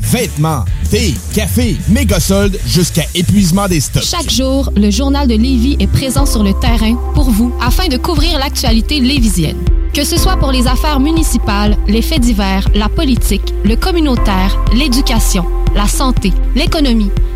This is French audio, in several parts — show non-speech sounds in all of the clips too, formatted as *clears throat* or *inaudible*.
Vêtements, thé, café, méga soldes jusqu'à épuisement des stocks. Chaque jour, le journal de Lévis est présent sur le terrain pour vous afin de couvrir l'actualité lévisienne. Que ce soit pour les affaires municipales, les faits divers, la politique, le communautaire, l'éducation, la santé, l'économie,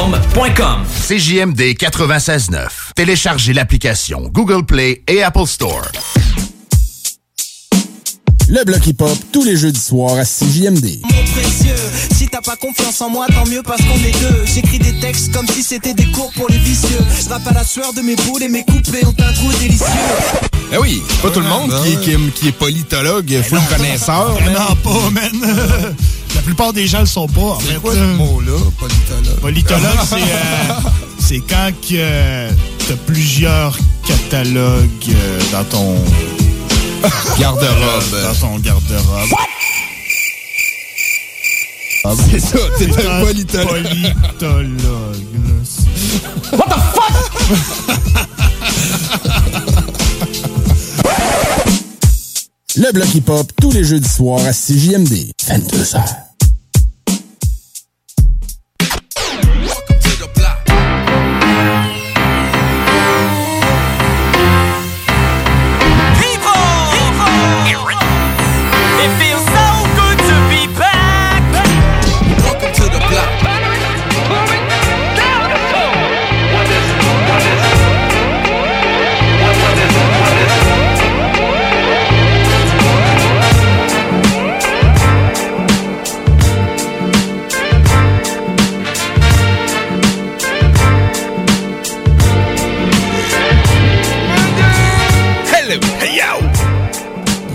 www.maxiform.com CJMD 96.9. Téléchargez l'application Google Play et Apple Store. Le bloc hip-hop, tous les jeudis soirs à CJMD. Mon précieux, si t'as pas confiance en moi, tant mieux parce qu'on est deux. J'écris des textes comme si c'était des cours pour les vicieux. Je rappe à la sueur de mes boules et mes couplets ont un goût délicieux. Eh oui, pas tout le monde qui, est- qui est- qui est politologue, full connaisseur. man. Non, pas, man. *laughs* La plupart des gens le sont pas, en fait. quoi ce mot-là, politologue? Politologue, c'est euh, *laughs* c'est quand que euh, t'as plusieurs catalogues euh, dans ton *laughs* Garde-robe. Dans ton garde-robe. C'est ça, t'es C'est un politologue. Politologue. là. What the Le bloc hip-hop, tous les jeudis soirs à CJMD. 22h.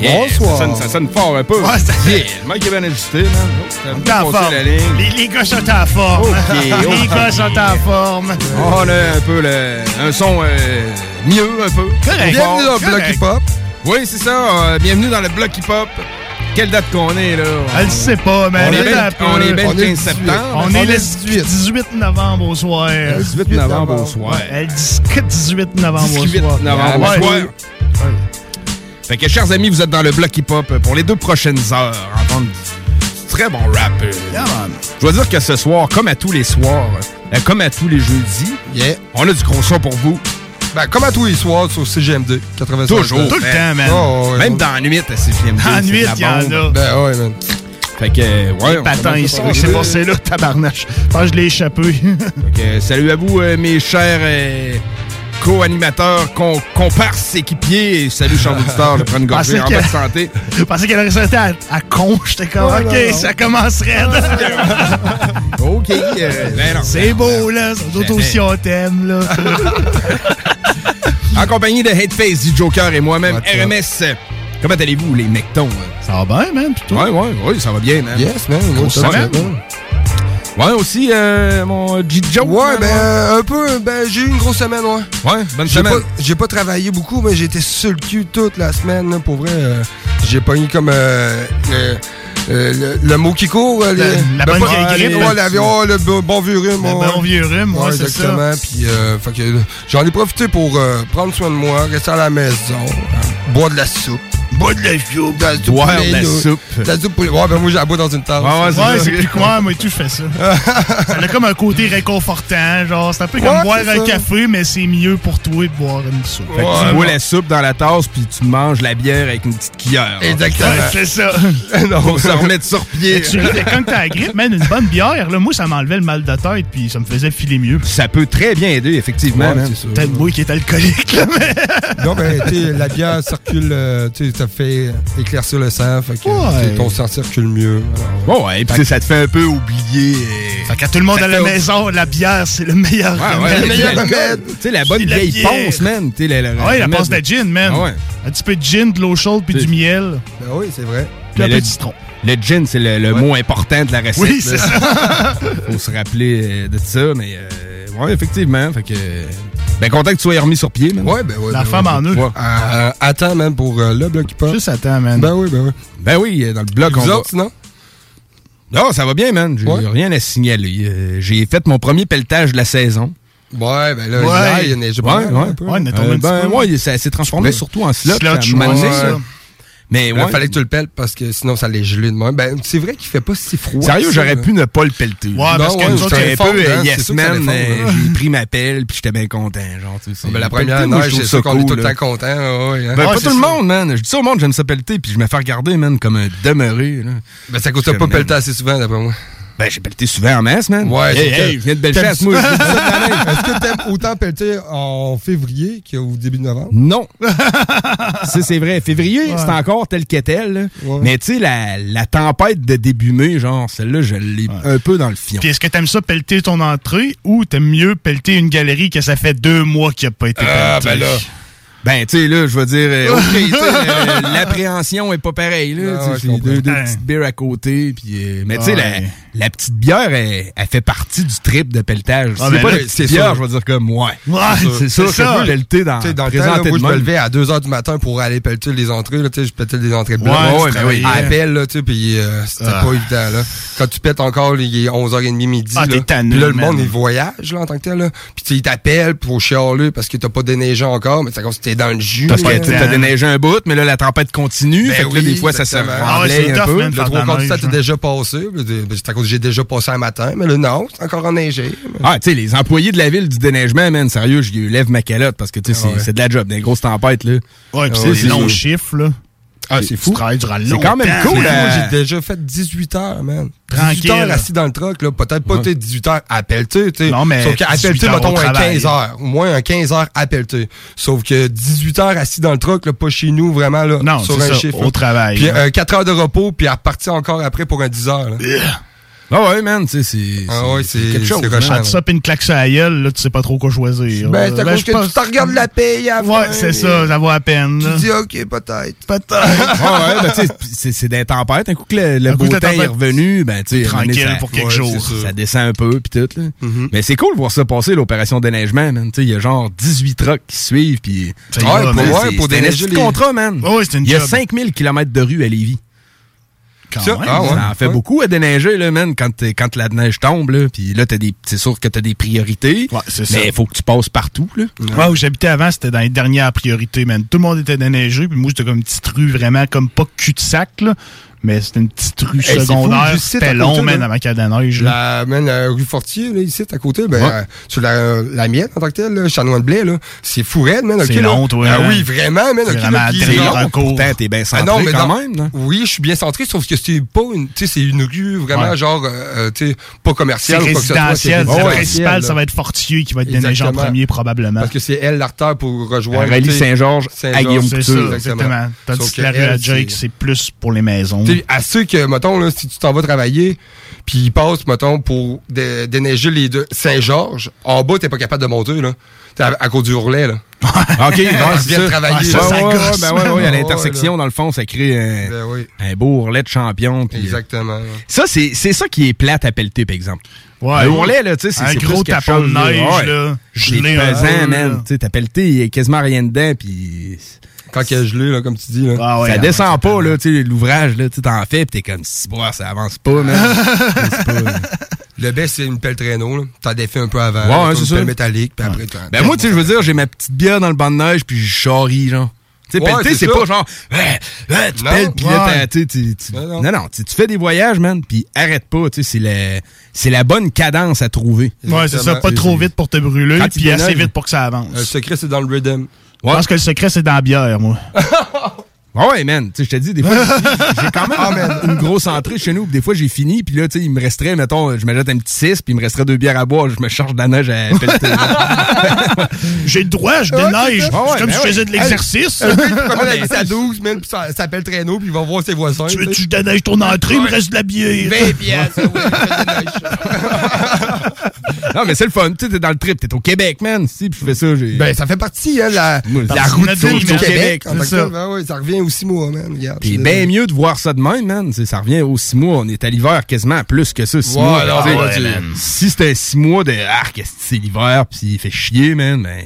Yeah, Bonsoir. Ça sonne, ça sonne fort un peu. Ouais, ça- Yeah, le mec est bien ajusté, man. Oh, t'as On bien est en passé forme. la ligne. Les, les gars sont en forme. *laughs* Les ok. gars sont en forme. On a un peu le, un son euh, mieux, un peu. Correct. Bienvenue dans le bloc Correct. hip-hop. Oui, c'est ça. euh, bienvenue dans le bloc hip-hop. Quelle date qu'on est, là? Elle le sait pas, mais On elle est bien- on est bien le On est 15 septembre. On est le 18 novembre au soir. Le 18 novembre au soir. Ouais, elle dit que 18 novembre au 18 soir. novembre au Ouais. soir. Fait que, chers amis, vous êtes dans le bloc hip-hop pour les deux prochaines heures. Entendre très bon rap. Je dois dire que ce soir, comme à tous les soirs, euh, comme à tous les jeudis, on a du gros son pour vous. Ben, comme à tous les soirs sur CGMD 85. Toujours. Tout le man. temps, man. Oh, ouais, Même ouais. dans la nuit à CGMD. Dans la nuit, il y en a. Ben ouais, man. Fait que, ouais. Commence ici. ça. C'est passé là, tabarnache. Je pense que je l'ai échappé. Fait que, salut à vous, euh, mes chers euh, co-animateurs, con- comparses, équipiers. Et salut, chers auditeurs, de prendre une gorgée en bonne santé. Je *laughs* pensais qu'elle aurait resté à, à con. J'étais comme, Ouais, OK, non, non. ça commencerait. *laughs* OK. euh, ben non, C'est ben beau, là. D'autres Jamais. aussi, on t'aime, là. *laughs* En compagnie de Hateface, du Joker et moi-même, RMS. Comment allez-vous, les mectons? Ça va bien, man, plutôt. Ouais, ouais, ouais, ça va bien, man. Yes, man. Grosse semaine. Ouais, aussi, euh, mon G-Joe. Ouais, ben, euh, un peu. Ben, j'ai eu une grosse semaine, ouais. Ouais, bonne J'ai semaine. pas, j'ai pas travaillé beaucoup, mais j'étais sur le cul toute la semaine, là, pour vrai. euh, j'ai pogné comme euh, le, euh, le, le mot qui court. les- la ben, bonne vieille grippe. Ouais, la, oh, le bon vieux rhume. Le ouais. bon vieux rhume, ouais, c'est exactement. ça. Puis, euh, fait que, j'en ai profité pour euh, prendre soin de moi, rester à la maison, boire de la soupe. Boire de la soupe. De la soupe Boire de la soupe. De la soupe poulet. Ouais, ben moi, j'ai la bois dans une tasse. Ouais, c'est plus quoi, moi et tout, je fais ça. *laughs* ça a comme un côté réconfortant, genre, c'est un peu comme Ouais, boire un ça. café, mais c'est mieux pour toi de boire une soupe. Fait que tu bois la soupe dans la tasse, puis tu manges la bière avec une petite cuillère. Exactement. Ouais, c'est ça. *laughs* Pour se remettre sur pied. Tu ris, quand t'as la grippe, man, une bonne bière, là, moi, ça m'enlevait le mal de tête, puis ça me faisait filer mieux. Ça peut très bien aider, effectivement. Ouais, man. c'est ça. Peut-être moi qui est alcoolique, là, mais... Non, ben, tu sais, la bière circule, euh, tu ça fait éclaircir le sang, fait que Ouais. ton sang circule mieux. Bon, ouais, puis ça te fait un peu oublier. euh, Fait qu'à tout le monde à la maison, la bière, c'est le meilleur Ouais, le meilleur remède. Tu sais, la bonne vieille bière. ponce, man. La, la- ouais, la passe de gin, man. Ah ouais. Un petit peu de gin, de l'eau chaude, puis du miel. Ben oui, c'est vrai. Puis un peu le- de citron. Le gin, c'est le, le mot important de la recette. Oui, c'est ça. *laughs* Faut se rappeler euh, de ça, mais euh, ouais, effectivement. Fait que. Ben, content que tu sois remis sur pied, man. Ouais, ben ouais. La ben femme ouais. en eux. Ouais. Euh, attends, man, pour euh, le bloc hip-hop. Juste attends, man. Ben oui, ben oui. Ben oui, euh, dans le bloc, on Vous va... autres, sinon? Non, ça va bien, man. J'ai Ouais. rien à signaler. Euh, J'ai fait mon premier pelletage de la saison. Ouais, ben là, Ouais. il y a neigé pas Ouais, ouais. un peu. Ouais, on a tombé Euh, un petit ben, peu. ouais, ça s'est transformé Ouais. surtout en slot. Slot, Mais Là, ouais. fallait que tu le pelles parce que sinon, ça allait geler de même. Ben, c'est vrai qu'il fait pas si froid. Sérieux, j'aurais pu ne pas le pelleter. Ouais, parce que ouais, J'étais c'était un fort, peu hein, c'est yes man, euh, fondre, j'ai pris ma pelle puis j'étais bien content. Genre, tu sais, Ah, ben, la première neige, c'est ça sûr qu'on est cool, tout le temps content. ouais, hein. Ben, Ouais, pas tout le monde, man. Je dis ça au monde, j'aime ça pelleter, puis je me fais regarder, man, comme un demeuré. Là. Ben, ça coûte pas pelleter assez souvent, d'après moi. Ben, j'ai pelleté souvent en masse, man. Ouais, hey, hey, je viens de Bellechasse, moi. *laughs* Est-ce que t'aimes autant pelleter en février qu'au début de novembre? Non. *laughs* Ça, c'est vrai. Février, c'est encore tel que tel. Ouais. Mais tu sais, la, la tempête de début mai, genre, celle-là, je l'ai un peu dans le fion. Puis est-ce que t'aimes ça pelleter ton entrée ou t'aimes mieux pelleter une galerie que ça fait deux mois qu'il a pas été Ah, pelletée? ben là. Ben, tu sais, là, je veux dire, euh, OK, tu sais, *laughs* euh, l'appréhension est pas pareille, là. Ah, Tu sais, ouais, je deux, deux Ouais. petites bières à côté, puis... euh, mais tu sais, Ouais. la, la petite bière, elle, elle fait partie du trip de pelletage. Ah, c'est ben pas là, la petite c'est bière, sûr. je vais dire comme, ouais. Ouais, C'est ça, je ça. peux pelleter dans, Tu sais, dans le temps, moi, je me levais à 2 h du matin pour aller pelleter les entrées. Là, tu sais, je pelletais des entrées blanches. Ouais, ben oui. À appel, là, tu sais, puis euh, c'était Ah. pas évident, là. Quand tu pètes encore, il est 11h30 midi, Ah, là. t'es tanné, Puis là, le monde, il voyage, là, en tant que tel, là. Puis tu sais, il t'appelle pour chialer parce que t'as pas déneigé encore, mais c'est comme si t'es dans le jus. Parce que t'as déneigé un bout, mais là, la tempête continue. Ben fait que là, oui, des fois, ça se exactement. Ah ouais, un peu. Le trois quarts du temps, t'es hein. déjà passé. Ben, C'est à cause que j'ai déjà passé un matin, mais là, non, c'est encore enneigé. Ah, tu sais, les employés de la ville du déneigement, man, sérieux, je lève ma calotte parce que, tu sais, c'est Ah de la job, des grosses tempêtes, là. Ouais, pis Ah c'est des c'est longs chiffres, là. Ah, c'est fou. durant C'est quand même cool, là. hein. Moi, j'ai déjà fait 18 heures, man. 18 Tranquille. heures assis dans le truck, là. Peut-être pas, Ouais. tu sais, 18 heures à pelleter, tu sais. Non, mais Sauf qu'à 18 pelleter, heures mettons, un travail. 15 heures. Au moins un 15 heures à pelleter. Sauf que 18 heures assis dans le truck, là, pas chez nous, vraiment, là. Non, sur c'est un ça, chiffre. au là. travail, Puis là. euh, 4 heures de repos, puis à repartir encore après pour un 10 heures, là. Ah ouais, man, tu sais, c'est Ah ouais, c'est quelque chose. c'est rushant, Entre ça pis une claque sur la gueule, là, tu sais pas trop quoi choisir. Ben, c'est à Là, cause que pense- tu te regardes la paye à Ouais, c'est ça, ça vaut à peine. Tu là. dis, OK, peut-être. Peut-être. Ah ouais, ben, tu sais, c'est c'est des tempêtes. Un coup que le, le beau temps est revenu, ben, tu sais, Tranquille ça- pour quelques ouais, jours. ça. Ça descend un peu, puis tout, là. Mhm. Mais c'est cool de voir ça passer, l'opération déneigement, man. Tu sais, il y a genre 18 trucks qui suivent, puis Ouais, pour- déneiger les- contrat, man. Ouais, c'est une Il y a job. 5000 km de rue à Lévis. Quand Ça, même, ah ouais. Ça en fait ouais. beaucoup à déneiger, là, man, quand, la neige tombe, là. Puis là, t'as des, c'est sûr que t'as des priorités. Ouais. Mais il faut que tu passes partout, là. Ouais, où j'habitais avant, c'était dans les dernières priorités, man. Tout le monde était déneigé, puis moi, j'étais comme une petite rue vraiment comme pas cul-de-sac, là. Mais c'était une petite rue secondaire. C'était long, man, avant qu'il y ait de la neige. là. La, man, la rue Fortier, là, ici, à côté, ben, Ouais. euh, sur la, la miette, en tant que telle, chanoine de blé, là, c'est fou raide, man, C'est long, toi, Ah hein. oui, vraiment, man, C'est ok, vraiment là, très C'est long. pourtant, t'es bien Ah centré non, mais quand non. même, là. Oui, je suis bien centré, sauf que c'est pas une, tu sais, c'est une rue vraiment Ouais. genre, euh, euh, tu sais, pas commerciale résidentiel. c'est résidentiel, principal, là. ça va être Fortier qui va être déneigé en premier, probablement. Parce que c'est elle l'artère pour rejoindre. Sais, Saint-Georges à Saint-Georges, Guillaume C'est Couture. ça, exactement. Tandis que la rue à Jake, c'est plus pour les maisons. Tu sais, à ceux que, mettons, là, si tu t'en vas travailler, puis ils passent, mettons, pour dé- déneiger les deux Saint-Georges, en bas, t'es pas capable de monter, là. T'es à, à cause du roulet, là. OK, ouais, Ils c'est viennent ça. travailler, Ouais, là. ouais, ouais, gosse. ben ouais, ouais, à Ouais, l'intersection, dans le fond, ça crée un, Ben oui. un beau ourlet de champion. puis, euh, Exactement. Ça, c'est c'est ça qui est plate à pelleter, par exemple. Ouais. le ourlet, là, tu sais, c'est Un gros tapon de neige, Ouais. là. C'est Gelé pesant, peu, man. Tu sais, t'as pelleté, il y a quasiment rien dedans, puis... Quand il y a gelé, là, comme tu dis, là. Ah ouais, ça ah, descend pas, là, tu sais, l'ouvrage, là, tu sais, t'en fais, pis t'es comme, si, bois, ça avance pas, *laughs* pas- Le best, c'est une pelle traîneau, là. T'en défais un peu avant. Ouais, c'est une ça. pelle métallique, puis après, t'en- Ben moi, tu sais, je veux dire, j'ai ma petite bière dans le banc de neige, puis je charrie, genre. Tu sais, Ouais, pelleter, c'est pas genre, ouais, ouais, tu Non, pelles, puis là, tu tu- tu- Non, non. tu fais des voyages, man, puis arrête pas, tu sais, c'est la, c'est la bonne cadence à trouver. Ouais, c'est ça. Pas trop vite pour te brûler, puis assez vite pour que ça avance. Le secret, c'est dans le rhythm. Je pense que le secret, c'est dans la bière, moi. *laughs* Ah Ouais, man, tu sais, je te dis, des fois, j'ai- quand même *laughs* Ah, une grosse entrée chez nous, puis des fois, j'ai fini, puis là, tu sais, il me resterait, mettons, je me jette un petit 6, puis il me resterait deux bières à boire, je me charge de la neige à. *laughs* J'ai le droit, je déneige. Ah ouais, C'est comme ben si je ouais. faisais de l'exercice. Prendre la vis à 12, man, puis ça s'appelle traîneau, puis il va voir ses voisins. Tu veux que tu sais. je déneige ton entrée, il me reste de la bière? 20 piastres, ouais, je te déneige. Non, mais c'est le fun, tu sais, t'es dans le trip, t'es au Québec, man, si, puis je fais ça, j'ai... Ben, ça fait partie, hein, la, la routine du man. Québec. C'est en ça. tel. Ben oui, ça revient aux six mois, man. Regarde, Puis bien mieux de voir ça de même, man. C'est- Ça revient aux six mois. On est à l'hiver quasiment plus que ça, six Ouais, mois. ouais, tu-. Si c'était six mois de arc, est-ce que c'est l'hiver, puis il fait chier, man, ben,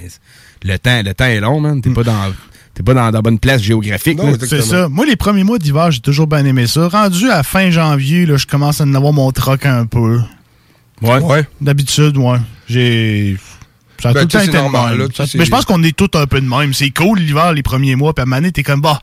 le temps, le temps est long, man. T'es pas dans. T'es pas dans, dans la bonne place géographique. Non. C'est ça. Moi, les premiers mois d'hiver, j'ai toujours bien aimé ça. Rendu à fin janvier, là, je commence à en avoir mon troc un peu. Ouais. Ouais. D'habitude, ouais. J'ai. Ça a Ben, tout le temps été normal, là, Ça- Mais je pense qu'on est tous un peu de même. C'est cool l'hiver, les premiers mois, puis à donné, t'es comme, bah,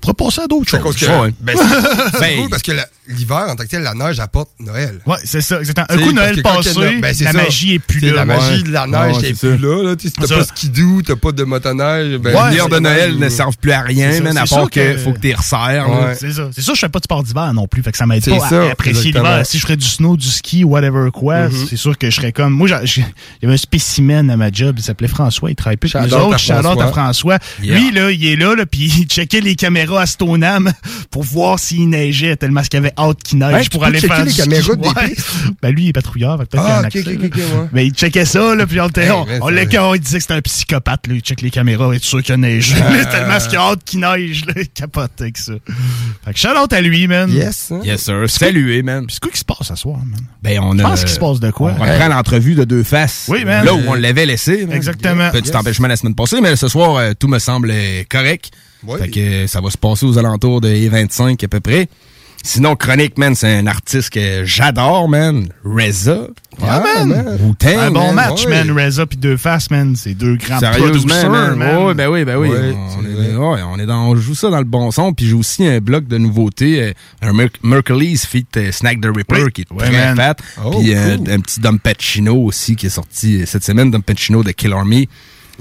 pourrait passer à d'autres choses. que. Ouais. Ben, *laughs* c'est c'est Ben, cool parce que l'hiver, en tant que tel, la neige apporte Noël. Ouais, c'est ça, exactement. Un coup, Noël que passé, ben, la ça. magie est plus là. La magie de la neige Ouais, c'est plus là. là. T'as pas skidoo, t'as pas de motoneige. Ben, Les Ouais, c'est de Noël ne servent plus à rien, man, à part que que- faut que t'y resserres. C'est ça. C'est ça, je fais pas de sport d'hiver non plus. Fait que ça m'aide C'est pas ça, à apprécier l'hiver. Si je ferais du snow, du ski, whatever quoi, Mhm. c'est sûr que je serais comme. Moi, il y avait un spécimen à ma job, il s'appelait François, il travaille plus avec nous autres. Shout-out à François. Lui, là, il est là, là puis il checkait les caméras à Stoneham *laughs* pour voir s'il neigeait, tellement qu'il avait hâte qu'il neige Ouais, tu pour peux aller faire les caméras des Ouais. Ben lui, il est patrouilleur, peut-être Ah, qu'il y ouais. Mais il checkait ça, là, puis on, était- Hey, on, on, il disait que c'était un psychopathe, là, il check les caméras, et est sûr qu'il neige. Ah. *laughs* tellement qu'il a hâte qu'il neige, là, il capote avec ça. Fait que shout out à lui, man. Yes. hein? Yes, sir. Salué, man. C'est quoi qui se passe ce soir, man? Ben, on Je a. pense qu'il se passe de quoi? On reprend l'entrevue de deux faces. Oui, man. Là où on l'avait laissé. man. Exactement. Petit Yes. empêchement la semaine passée, mais ce soir, euh, tout me semble euh, correct. Fait que euh, ça va se passer aux alentours de 25 à peu près. Sinon, Chronique, man, c'est un artiste que j'adore, man. Reza. Ah, man. Wu-Tang, Un bon man. match, ouais. man. Reza puis Deux Faces, man. C'est deux grands Sérieusement, producers, man. man. Ouais, ben oui, ben oui. Ouais, on, est, vrai. ouais, on est dans, on joue ça dans le bon son. Puis j'ai aussi un bloc de nouveautés, euh, un Mer Mercury's feat euh, Snack the Ripper Oui. qui est Ouais, très man. fat. Oh, puis euh, cool. un petit Dom Pacino aussi qui est sorti euh, cette semaine, Dom Pacino de Kill Army.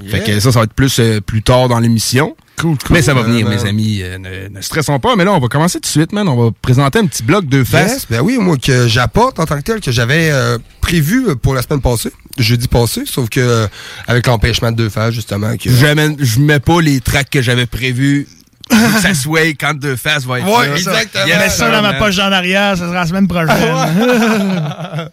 Fait que ça, ça va être plus euh, plus tard dans l'émission. Cool, cool. Mais ça va venir, man. mes amis. euh, ne, ne stressons pas. Mais là, on va commencer tout de suite, man. On va présenter un petit bloc de faces. Yes, ben oui, moi, que j'apporte en tant que tel, que j'avais euh, prévu pour la semaine passée, jeudi passé, sauf que euh, avec l'empêchement de deux phases, justement. Que... Je mets pas les tracks que j'avais prévus. Que ça soit quand deux faces va être Ouais, là. exactement. Yes, Mets ça dans ma poche en arrière, ça sera la semaine prochaine. *laughs*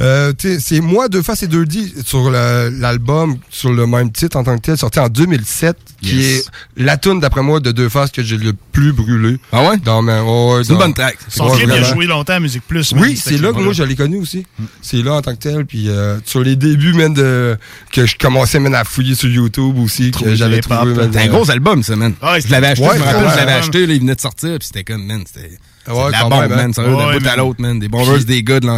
Euh, tu sais, c'est moi, Deux Faces et Deux D sur l'album, sur le même titre en tant que tel, sorti en 2007, qui est la tune d'après moi de Deux Faces que j'ai le plus brûlé. Ah ouais? Dans ma, ouais, ouais, C'est une bonne track. Son clip, il a joué longtemps à Musique Plus. Oui, c'est là que moi je l'ai connu aussi. C'est là en tant que tel. Puis euh, sur les débuts même de que je commençais même à fouiller sur YouTube aussi, que Trouver j'avais trouvé. C'est un euh, gros album, ça, man. Ouais, je l'avais acheté, me rappelle, je l'avais acheté, là, il venait de sortir, puis c'était comme, man, c'était Ouais, la bombe, même, man, hein. sérieux, d'un bout à l'autre, man. Des bons verses, des gars de,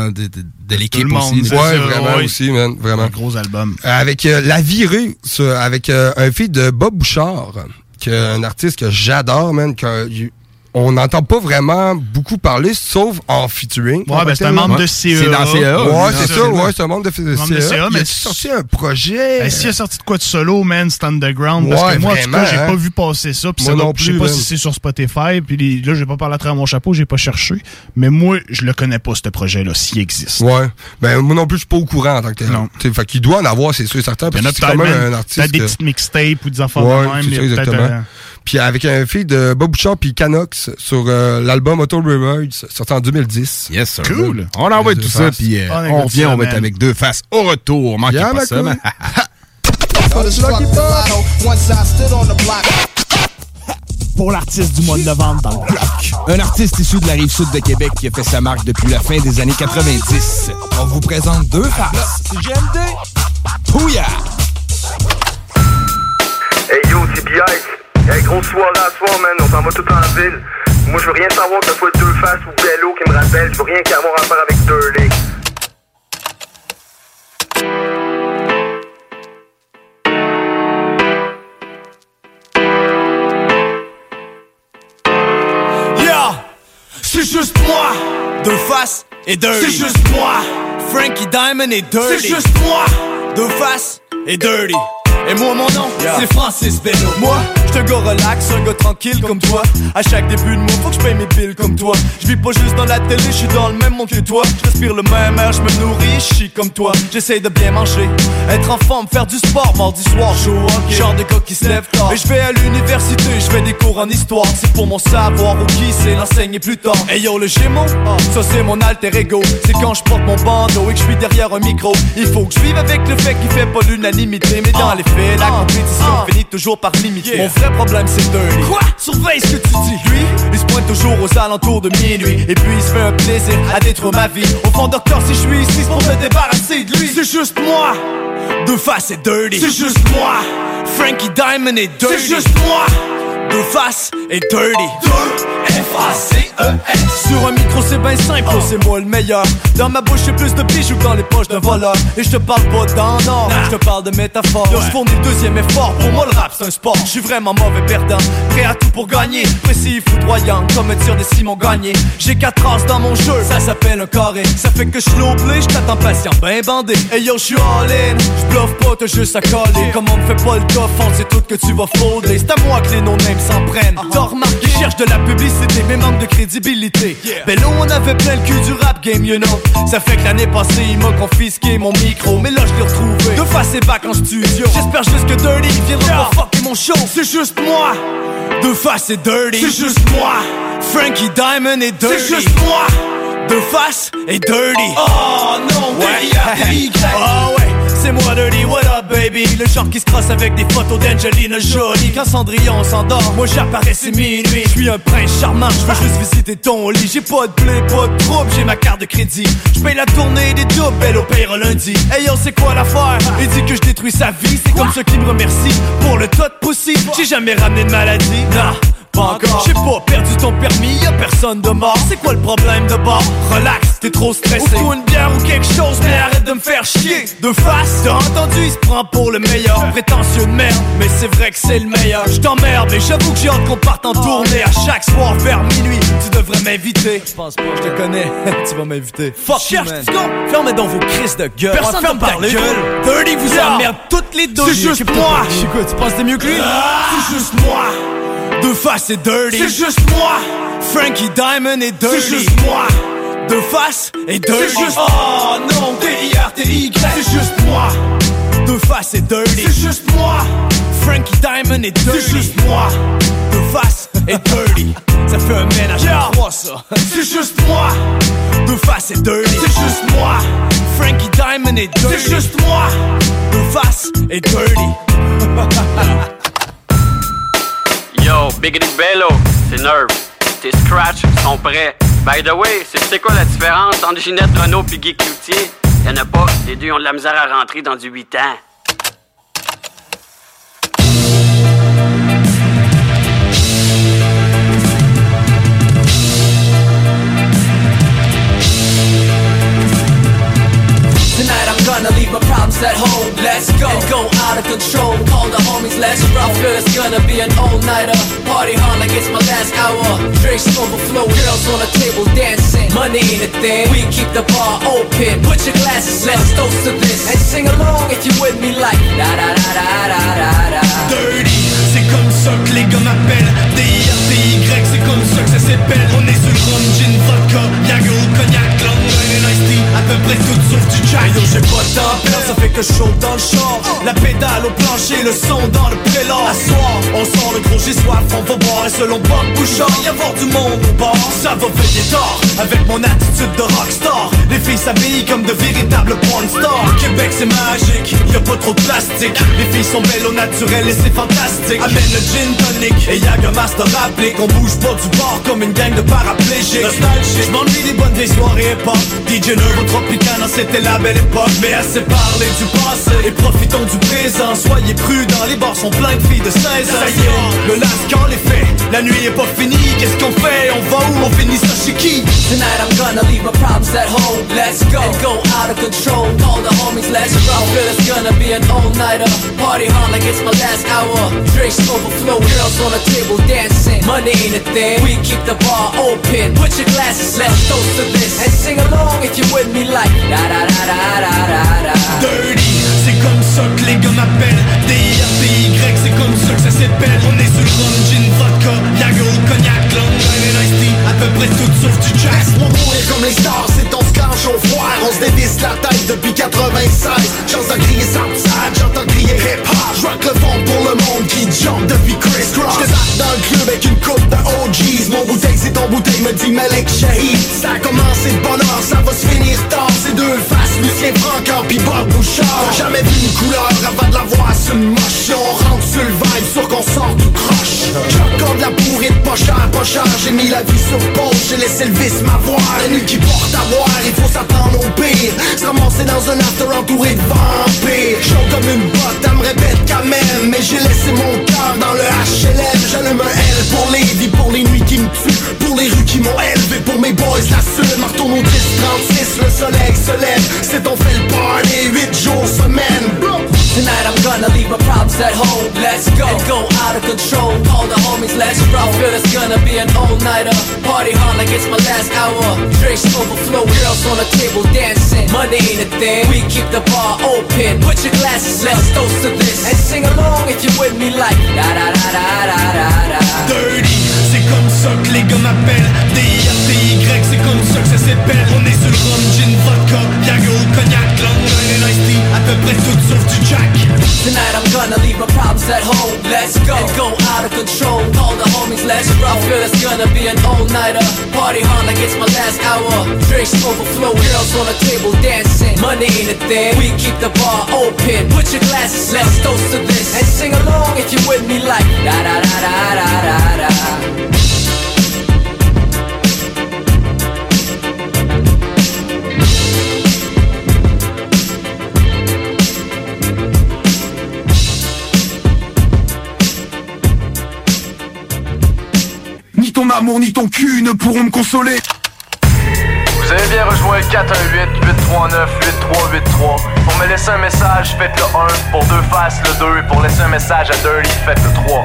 l'équipe aussi. Ouais, vraiment aussi, man, vraiment. Un gros album. Avec euh, La Virée, avec euh, un feat de Bob Bouchard, qui est un artiste que j'adore, man, que on n'entend pas vraiment beaucoup parler, sauf en featuring. Ouais, ben c'est un membre de. CEA. C'est dans CEA. Ouais, c'est ça, ouais, c'est un membre de, CA. CA, Il mais a sorti un projet. Ben, s'il a sorti de quoi de solo, man, c'est underground. Parce Ouais, que moi, en tout vraiment, cas, j'ai hein. pas vu passer ça. Puis Moi ça non Je sais plus, pas man. si c'est sur Spotify. Puis là, j'ai pas parlé à travers mon chapeau, j'ai pas cherché. Mais moi, je le connais pas, ce projet-là, s'il existe. Ouais. Ben, moi non plus, je suis pas au courant en tant que tel. Non. T'sais, Fait qu'il doit en avoir, c'est sûr et certain, Il y parce en a que c'est quand même un artiste. peut-être des petites mixtapes ou des affaires de même. il exactement. Puis avec un feat de Bob Bouchard puis Canox sur euh, l'album Auto Rewards, sorti en 2010. Yes, sir. Cool. On envoie tout ça, puis euh, on, revient, on va être avec deux faces au retour. Manquez Yeah, pas ça, man. *laughs* Pour l'artiste du mois de novembre dans le bloc. Un artiste issu de la rive sud de Québec qui a fait sa marque depuis la fin des années 90. On vous présente deux faces. C'est GMD. Pouya! Hey yo, c'est. Hey gros soir là, soir man, on s'en va tout en ville. Moi je veux rien savoir que ce soit deux faces ou Bello qui me rappelle, je veux rien qu'avoir à faire avec deux ligues. Yeah, c'est juste moi, deux faces et dirty. C'est juste moi, Frankie Diamond et dirty. C'est juste moi, deux faces et dirty. Et moi mon nom, c'est Francis Bello. Moi, un gars relax, un gars tranquille comme toi. À chaque début de mois, faut que je paye mes billes comme toi. Je vis pas juste dans la télé, je suis dans le même monde que toi. Je le même air, je me nourris, je suis comme toi. J'essaye de bien manger, être en forme, faire du sport, mardi soir, hockey. Genre de gars qui se lève tard. Et je vais à l'université, je fais des cours en histoire. C'est pour mon savoir ou qui c'est l'enseigner plus tard. Hey yo, le Gémeaux, ça c'est mon alter ego. C'est quand je porte mon bandeau et que je suis derrière un micro. Il faut que je vive avec le fait qu'il fait pas l'unanimité. Mais dans les faits, la compétition finit toujours par limiter. Problème c'est dirty. Quoi? Surveille ce que tu dis. Lui, il se pointe toujours aux alentours de minuit. Et puis il se fait un plaisir à détruire ma vie. Au fond, docteur, si je suis ici, c'est pour me débarrasser de lui. C'est juste moi. Deux faces et dirty. C'est juste moi. Frankie Diamond et dirty. C'est juste moi. Deux faces et dirty. Deux F-A-C-E-S. Sur un micro, c'est ben simple, c'est moi le meilleur. Dans ma bouche, j'ai plus de bijoux que dans les poches d'un voleur. Et je te parle pas d'en or, je te parle de métaphore. Yo, je fournis le deuxième effort. Pour moi, le rap, c'est un sport. Je suis vraiment mauvais perdant. Prêt à tout pour gagner. Précis, foudroyant, comme un tir de Simon Gagné. J'ai quatre as dans mon jeu, ça s'appelle un carré. Ça fait que je play, je t'attends patient, ben bandé. Et yo, je suis all in. Je bluffe pas, t'as juste à coller. Comme on me fait pas le on sait tout que tu vas folder. C'est à moi que les no-names s'en prennent. T'as remarqué, ils cherchent de la publicité, mais manque de crédibilité. Ben là, on avait plein le cul du rap game, you know. Ça fait que l'année passée, il m'a confisqué mon micro. Mais là, je l'ai retrouvé. Deux fois, c'est back en studio. J'espère juste que Dirty viendra pas fucker mon show. C'est juste moi. Deux faces et dirty. C'est juste moi. Frankie Diamond et dirty. C'est juste moi. Deux faces et dirty. Oh non, ouais. Oh *laughs* ouais. C'est moi dirty, what up baby? Le genre qui se crosse avec des photos d'Angelina Jolie. Quand Cendrillon s'endort, moi j'apparais c'est minuit. Je suis un prince charmant, je veux juste visiter ton lit. J'ai pas de blé, pas de trouble, j'ai ma carte de crédit. Je paye la tournée des doubles, elle opère lundi. Hey yo c'est quoi l'affaire? Il dit que je détruis sa vie, c'est comme ça qu'il me remercie Pour le tas de poussi, j'ai jamais ramené de maladie. Non pas encore. J'ai pas perdu ton permis, y'a personne de mort. C'est quoi le problème de bord? Relax, t'es trop stressé. Ou une bière ou quelque chose, mais arrête de me faire chier. De face, t'as entendu, il se prend pour le meilleur. Prétentieux de merde, mais c'est vrai que c'est le meilleur. Je t'emmerde, mais j'avoue que j'ai hâte qu'on parte en tournée. À chaque soir vers minuit, tu devrais m'inviter. Je pense pas, je te connais. *laughs* tu vas m'inviter. Fuck Cherche. Fermez dans vos crises de gueule. Personne ferme ta gueule. 30 vous emmerde toutes les deux. C'est juste moi. Quoi, tu penses que t'es mieux que lui? C'est juste moi. Deux faces dirty. C'est juste moi. Frankie Diamond et dirty. C'est juste moi. Deux faces et dirty. C'est juste Oh non, D-I-R-T-Y. C'est juste moi. Deux faces et dirty. C'est juste moi. Frankie Diamond et dirty. C'est juste moi. Deux faces et dirty. Ça fait un ménage à trois, ça. C'est juste moi. Deux faces et dirty. C'est juste moi. Frankie Diamond et dirty. C'est juste moi. Deux faces et dirty. *laughs* Yo, Biggity Bello, c'est Nerve. Tes scratchs sont prêts. By the way, c'est c'est quoi la différence entre Ginette Renault et Guy Cloutier? Y'en a pas, les deux ont de la misère à rentrer dans du 8 ans. Tonight gonna leave my problems at home. Let's go and go out of control. Call the homies, let's. I feel it's gonna be an all-nighter. Party hard like it's my last hour. Drinks overflow, girls on the table dancing. Money ain't a thing. We keep the bar open. Put your glasses, let's toast to this and sing along if you with me like da da da da da da. Dirty, comme ça que les gars m'appellent. D-I-R-T-Y, c'est comme ça que ça s'appelle. On est sur rhum, gin, vodka, Yago, cognac, long, wine and iced tea. À peu près tout sauf du chai. Yo, j'ai pas temps ça fait que saute dans le char. La pédale au plancher, le son dans le prélat À on sort le gros j'ai soif, on va boire Et selon Bob Bouchard, y avoir du monde au bar Ça va veiller tard, avec mon attitude de rockstar Les filles s'habillent comme de véritables porn stars Québec c'est magique, y a pas trop de plastique Les filles sont belles au naturel et c'est fantastique Amène le gin tonic. Et Yaga Master applique On bouge pas du bord comme une gang de paraplégiques. Nostalgique, j'm'ennuie des bonnes vieilles soirées hip-hop DJ Nervo Tropicana, c'était la belle époque. Mais assez parlé du passé. Et profitons du présent. Soyez prudents, les bars sont pleins de filles de 16 ans. Ça y est, le les faits La nuit est pas finie, qu'est-ce qu'on fait? On va où? On finit ça chez qui? Tonight I'm gonna leave my problems at home. Let's go. And go out of control. Call the homies, let's. Feel it's gonna be an all-nighter. Party hard like it's my last hour. Drinks overflow, girls on the table dancing. Money ain't a thing. We keep the bar open. Put your glasses, let's toast to this and sing along if you're with me like da da da da da da. Dirty, c'est comme les gars m'appellent. D-I-R-T-Y, c'est comme ça que ça s'appelle. On est sur le rhum, gin, vodka, Yago, cognac, long, Island Iced Tea. À peu près tout sauf du jazz. Laisse-moi mourir comme les stars, c'est on se clenche au foire On se dévisse la tête depuis 96 Chance de crier Southside, j'entends crier hip-hop le fond pour le monde qui jump depuis Chris Cross. J'débarque dans le club avec une coupe de OGs Mon bouteille c'est ton bouteille, me dit Malik Shahid Ça a commencé de bonne heure, ça va se finir tard. C'est deux faces, Lucien Francaire pis Bob Bouchard. Jamais vu couleur de la voir sur une moche on rentre sur le vibe, sûr qu'on sort du croche. J'accorde la pourrite, pas cher, pas cher J'ai mis la vie sur pause, j'ai laissé le vice m'avoir La nuit qui porte à boire, il faut s'attendre au pire. Se dans un after entouré de vampires. Chaud comme une botte, elle me répète quand même. Mais j'ai laissé mon cœur dans le HLM J'allume un L pour les vies, pour les nuits qui me tuent. Pour les rues qui m'ont élevé, pour mes boys la seule retourne au 10, 36, le soleil se lève. C'est on fait le party, 8 jours semaine Tonight I'm gonna leave my problems at home. Let's go and go out of control. Call the homies, let's roll. Feel it's gonna be an all-nighter. Party hard like it's my last hour. Drinks overflow, girls on the table dancing. Money ain't a thing. We keep the bar open. Put your glasses, let's toast to this and sing along if you're with me like da da da da da da. Dirty, c'est comme ça que les gars m'appellent. D-I-R-T-Y, c'est comme ça que ça s'appelle. On est sur le rhum, gin, vodka, Yago, cognac, long, Island Iced Tea À peu près tout sauf du jack. Tonight I'm gonna leave my problems at home. Let's go. And go out of control. Homies, let's. Feel it's gonna be an all-nighter. Party hard like it's my last hour. Drinks overflow, girls on the table dancing. Money ain't a thing. We keep the bar open. Put your glasses, let's toast to this and sing along if you're with me like da da da da da da amour ni ton cul ne pourront me consoler Vous avez bien rejoint 418-839-8383. Pour me laisser un message, faites le 1. Pour deux faces, le 2. Et pour laisser un message à Dirty, faites le 3.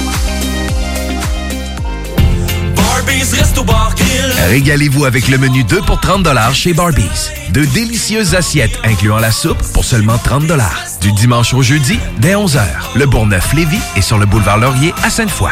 Régalez-vous avec le menu 2 pour 30 chez Barbies. De délicieuses assiettes incluant la soupe pour seulement 30 Du dimanche au jeudi, dès 11h. Le Bourgneuf-Lévis est sur le boulevard Laurier à Sainte-Foy.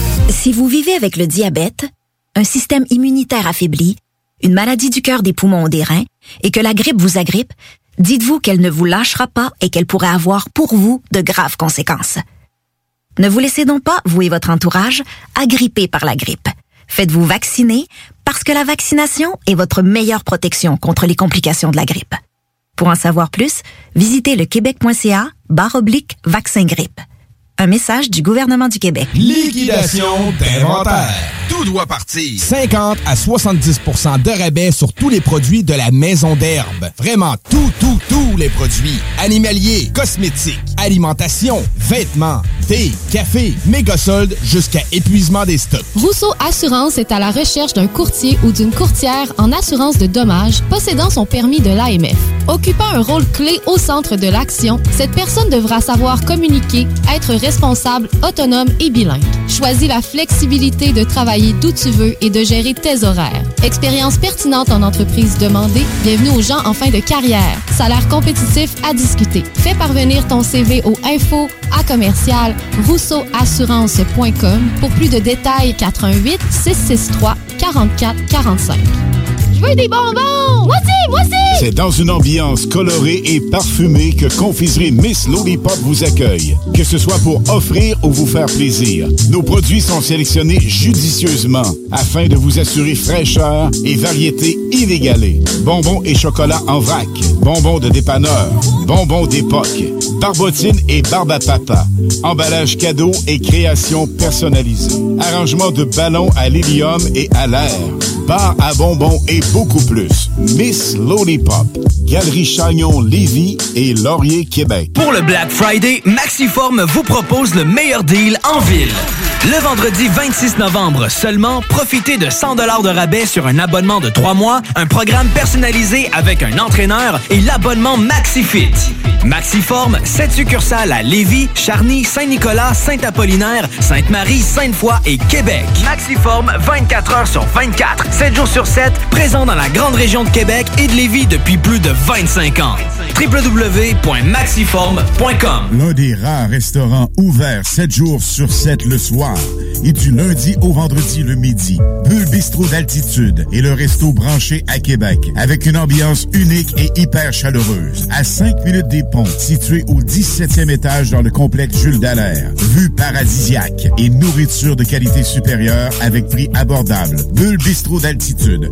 Si vous vivez avec le diabète, un système immunitaire affaibli, une maladie du cœur, des poumons ou des reins, et que la grippe vous agrippe, dites-vous qu'elle ne vous lâchera pas et qu'elle pourrait avoir pour vous de graves conséquences. Ne vous laissez donc pas, vous et votre entourage, agripper par la grippe. Faites-vous vacciner parce que la vaccination est votre meilleure protection contre les complications de la grippe. Pour en savoir plus, visitez le québec.ca barre oblique vaccin grippe. Un message du gouvernement du Québec. Liquidation d'inventaire. Tout doit partir. 50 à 70% de rabais sur tous les produits de la maison d'herbe. Vraiment tout, tout, tous les produits. Animaliers, cosmétiques, alimentation, vêtements, thé, café, méga soldes jusqu'à épuisement des stocks. Rousseau Assurance est à la recherche d'un courtier ou d'une courtière en assurance de dommages possédant son permis de l'AMF. Occupant un rôle clé au centre de l'action, cette personne devra savoir communiquer, être responsable, autonome et bilingue. Choisis la flexibilité de travailler d'où tu veux et de gérer tes horaires. Expérience pertinente en entreprise demandée. Bienvenue aux gens en fin de carrière. Salaire compétitif à discuter. Fais parvenir ton CV au info à commercial rousseauassurance.com pour plus de détails 418 663 44 45. C'est dans une ambiance colorée et parfumée que Confiserie Miss Lollipop vous accueille. Que ce soit pour offrir ou vous faire plaisir, nos produits sont sélectionnés judicieusement afin de vous assurer fraîcheur et variété inégalée. Bonbons et chocolat en vrac, bonbons de dépanneur, bonbons d'époque, barbotine et barbe à emballage cadeau et création personnalisée, arrangement de ballons à l'hélium et à l'air, bar à bonbons et beaucoup plus. Miss Lollipop, Galerie Chagnon Lévis et Laurier Québec. Pour le Black Friday, Maxiform vous propose le meilleur deal en ville. Le vendredi 26 novembre seulement, profitez de 100 de rabais sur un abonnement de 3 mois, un programme personnalisé avec un entraîneur et l'abonnement MaxiFit. Maxiform, 7 succursales à Lévis, Charny, Saint-Nicolas, Saint-Apollinaire, Sainte-Marie, Sainte-Foy et Québec. Maxiform, 24 heures sur 24, 7 jours sur 7, présent dans la grande région de Québec et de Lévis depuis plus de 25 ans. www.maxiform.com L'un des rares restaurants ouverts 7 jours sur 7 le soir et du lundi au vendredi le midi. Bulle Bistrot d'altitude et le resto branché à Québec avec une ambiance unique et hyper chaleureuse. À 5 minutes des ponts, situé au 17e étage dans le complexe Jules Dallaire. Vue paradisiaque et nourriture de qualité supérieure avec prix abordable. Bulle Bistrot d'altitude,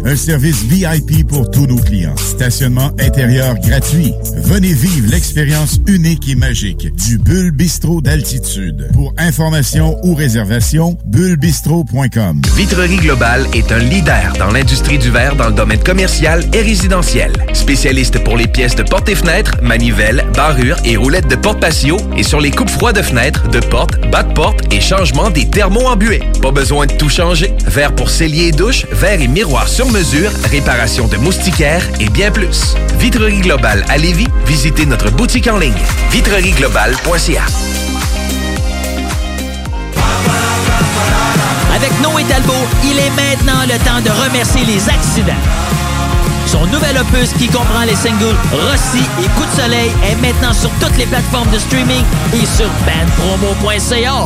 un service VIP pour tous nos clients. Stationnement intérieur gratuit. Venez vivre l'expérience unique et magique du Bulle Bistrot d'altitude. Pour information ou réservation, bullebistro.com. Vitrerie Globale est un leader dans l'industrie du verre dans le domaine commercial et résidentiel. Spécialiste pour les pièces de portes et fenêtres, manivelles, barrures et roulettes de porte patio et sur les coupes froides de fenêtres, de portes, bas de porte et changement des thermos embués. Pas besoin de tout changer. Verre pour cellier et douche, verre et miroir sur mesure, réparation de moustiquaires et bien plus. Vitrerie Globale à Lévis, visitez notre boutique en ligne vitrerieglobale.ca. Avec Noé Talbot, il est maintenant le temps de remercier les accidents. Son nouvel opus qui comprend les singles Rossi et Coup de soleil est maintenant sur toutes les plateformes de streaming et sur bandpromo.ca.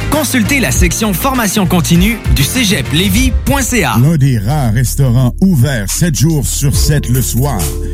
Consultez la section formation continue du cégeplevy.ca. L'un des rares restaurants ouverts 7 jours sur 7 le soir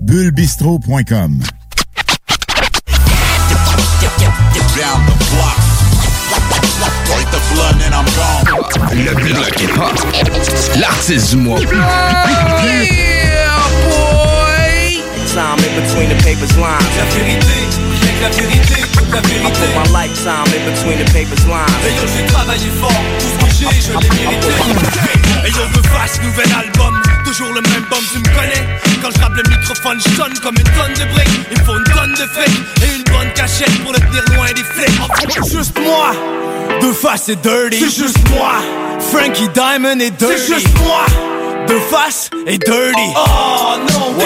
bullebistro.com. Le bloc est pas. L'artiste du mois. Time in between the papers lines. La vérité, la vérité, la vérité. I put my lifetime in between the papers lines. Et yo, j'ai travaillé fort, tout ce que j'ai, je l'ai mérité. Et yo, me fasse nouvel album, toujours le même bomb, tu me connais. Quand je rappe le microphone, je sonne comme une tonne de briques. Il faut une tonne de fake et une bonne cachette pour le tenir loin des flics. C'est juste moi, de face et dirty. C'est juste moi, Frankie Diamond et dirty. C'est juste moi, de face et dirty. Oh non, ouais.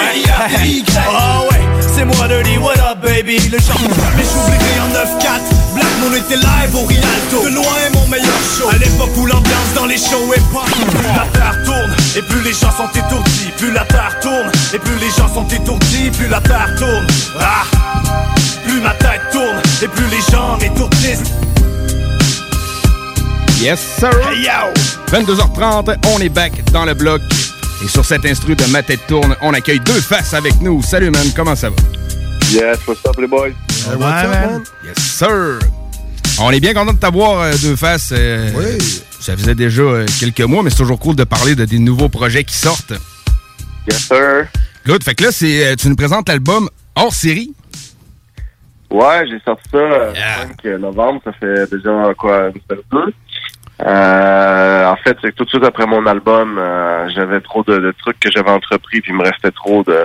Oh ouais, c'est moi dirty, what up baby? Le genre mais j'oublierai en 9-4 Black Moon était live au Rialto. De loin mon meilleur show. À l'époque où l'ambiance dans les shows est pas Plus la terre tourne et plus les gens sont étourdis. Plus la terre tourne et plus les gens sont étourdis. Plus la terre tourne. Ah. Plus ma tête tourne et plus les gens m'étourdissent Yes, sir. Hey, yo. 22h30, on est back dans le bloc. Et sur cet instru de Ma tête tourne, on accueille deux faces avec nous. Salut, man. Comment ça va? Yes, what's up, les boys? Ouais, man. Yes, sir. On est bien content de t'avoir, euh, deux faces. euh, Ça faisait déjà euh, quelques mois, mais c'est toujours cool de parler de des nouveaux projets qui sortent. Yes, sir. Good. Fait que là, c'est, euh, tu nous présentes l'album hors série. Ouais, j'ai sorti ça le 5 novembre, ça fait déjà quoi, une semaine ou deux. Euh, en fait, c'est que tout de suite après mon album, euh, j'avais trop de, de trucs que j'avais entrepris, puis il me restait trop de...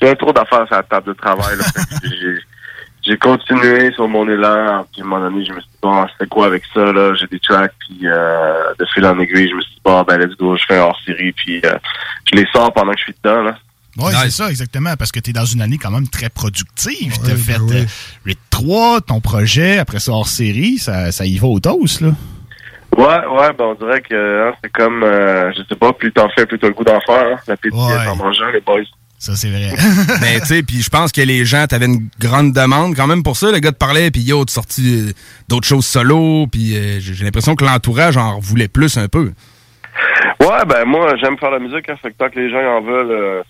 J'avais trop d'affaires sur la table de travail. j'ai- continué sur mon élan, puis à un moment donné, je me suis dit, bon, c'est quoi avec ça, là? J'ai des tracks, puis euh, de fil en aiguille, je me suis dit, bon, ben, let's go, je fais un hors-série, puis euh, je les sors pendant que je suis dedans, là. Oui, c'est ça, exactement, parce que tu es dans une année quand même très productive. tu as fait euh, Rit 3, ton projet, après ça hors série, ça, ça y va au toast, là. Ouais, ouais, ben on dirait que hein, c'est comme, euh, je sais pas, plus t'en fais, plus t'as le goût d'en faire. Hein. L'appétit est en mangeant, les boys. Ça, c'est vrai. *laughs* Mais tu sais, puis je pense que les gens, t'avais une grande demande quand même pour ça. Le gars te parlait, puis yo, tu sorti euh, d'autres choses solo, puis euh, j'ai l'impression que l'entourage en voulait plus un peu. Ouais, ben moi, j'aime faire la musique, hein, fait que tant que les gens en veulent, euh,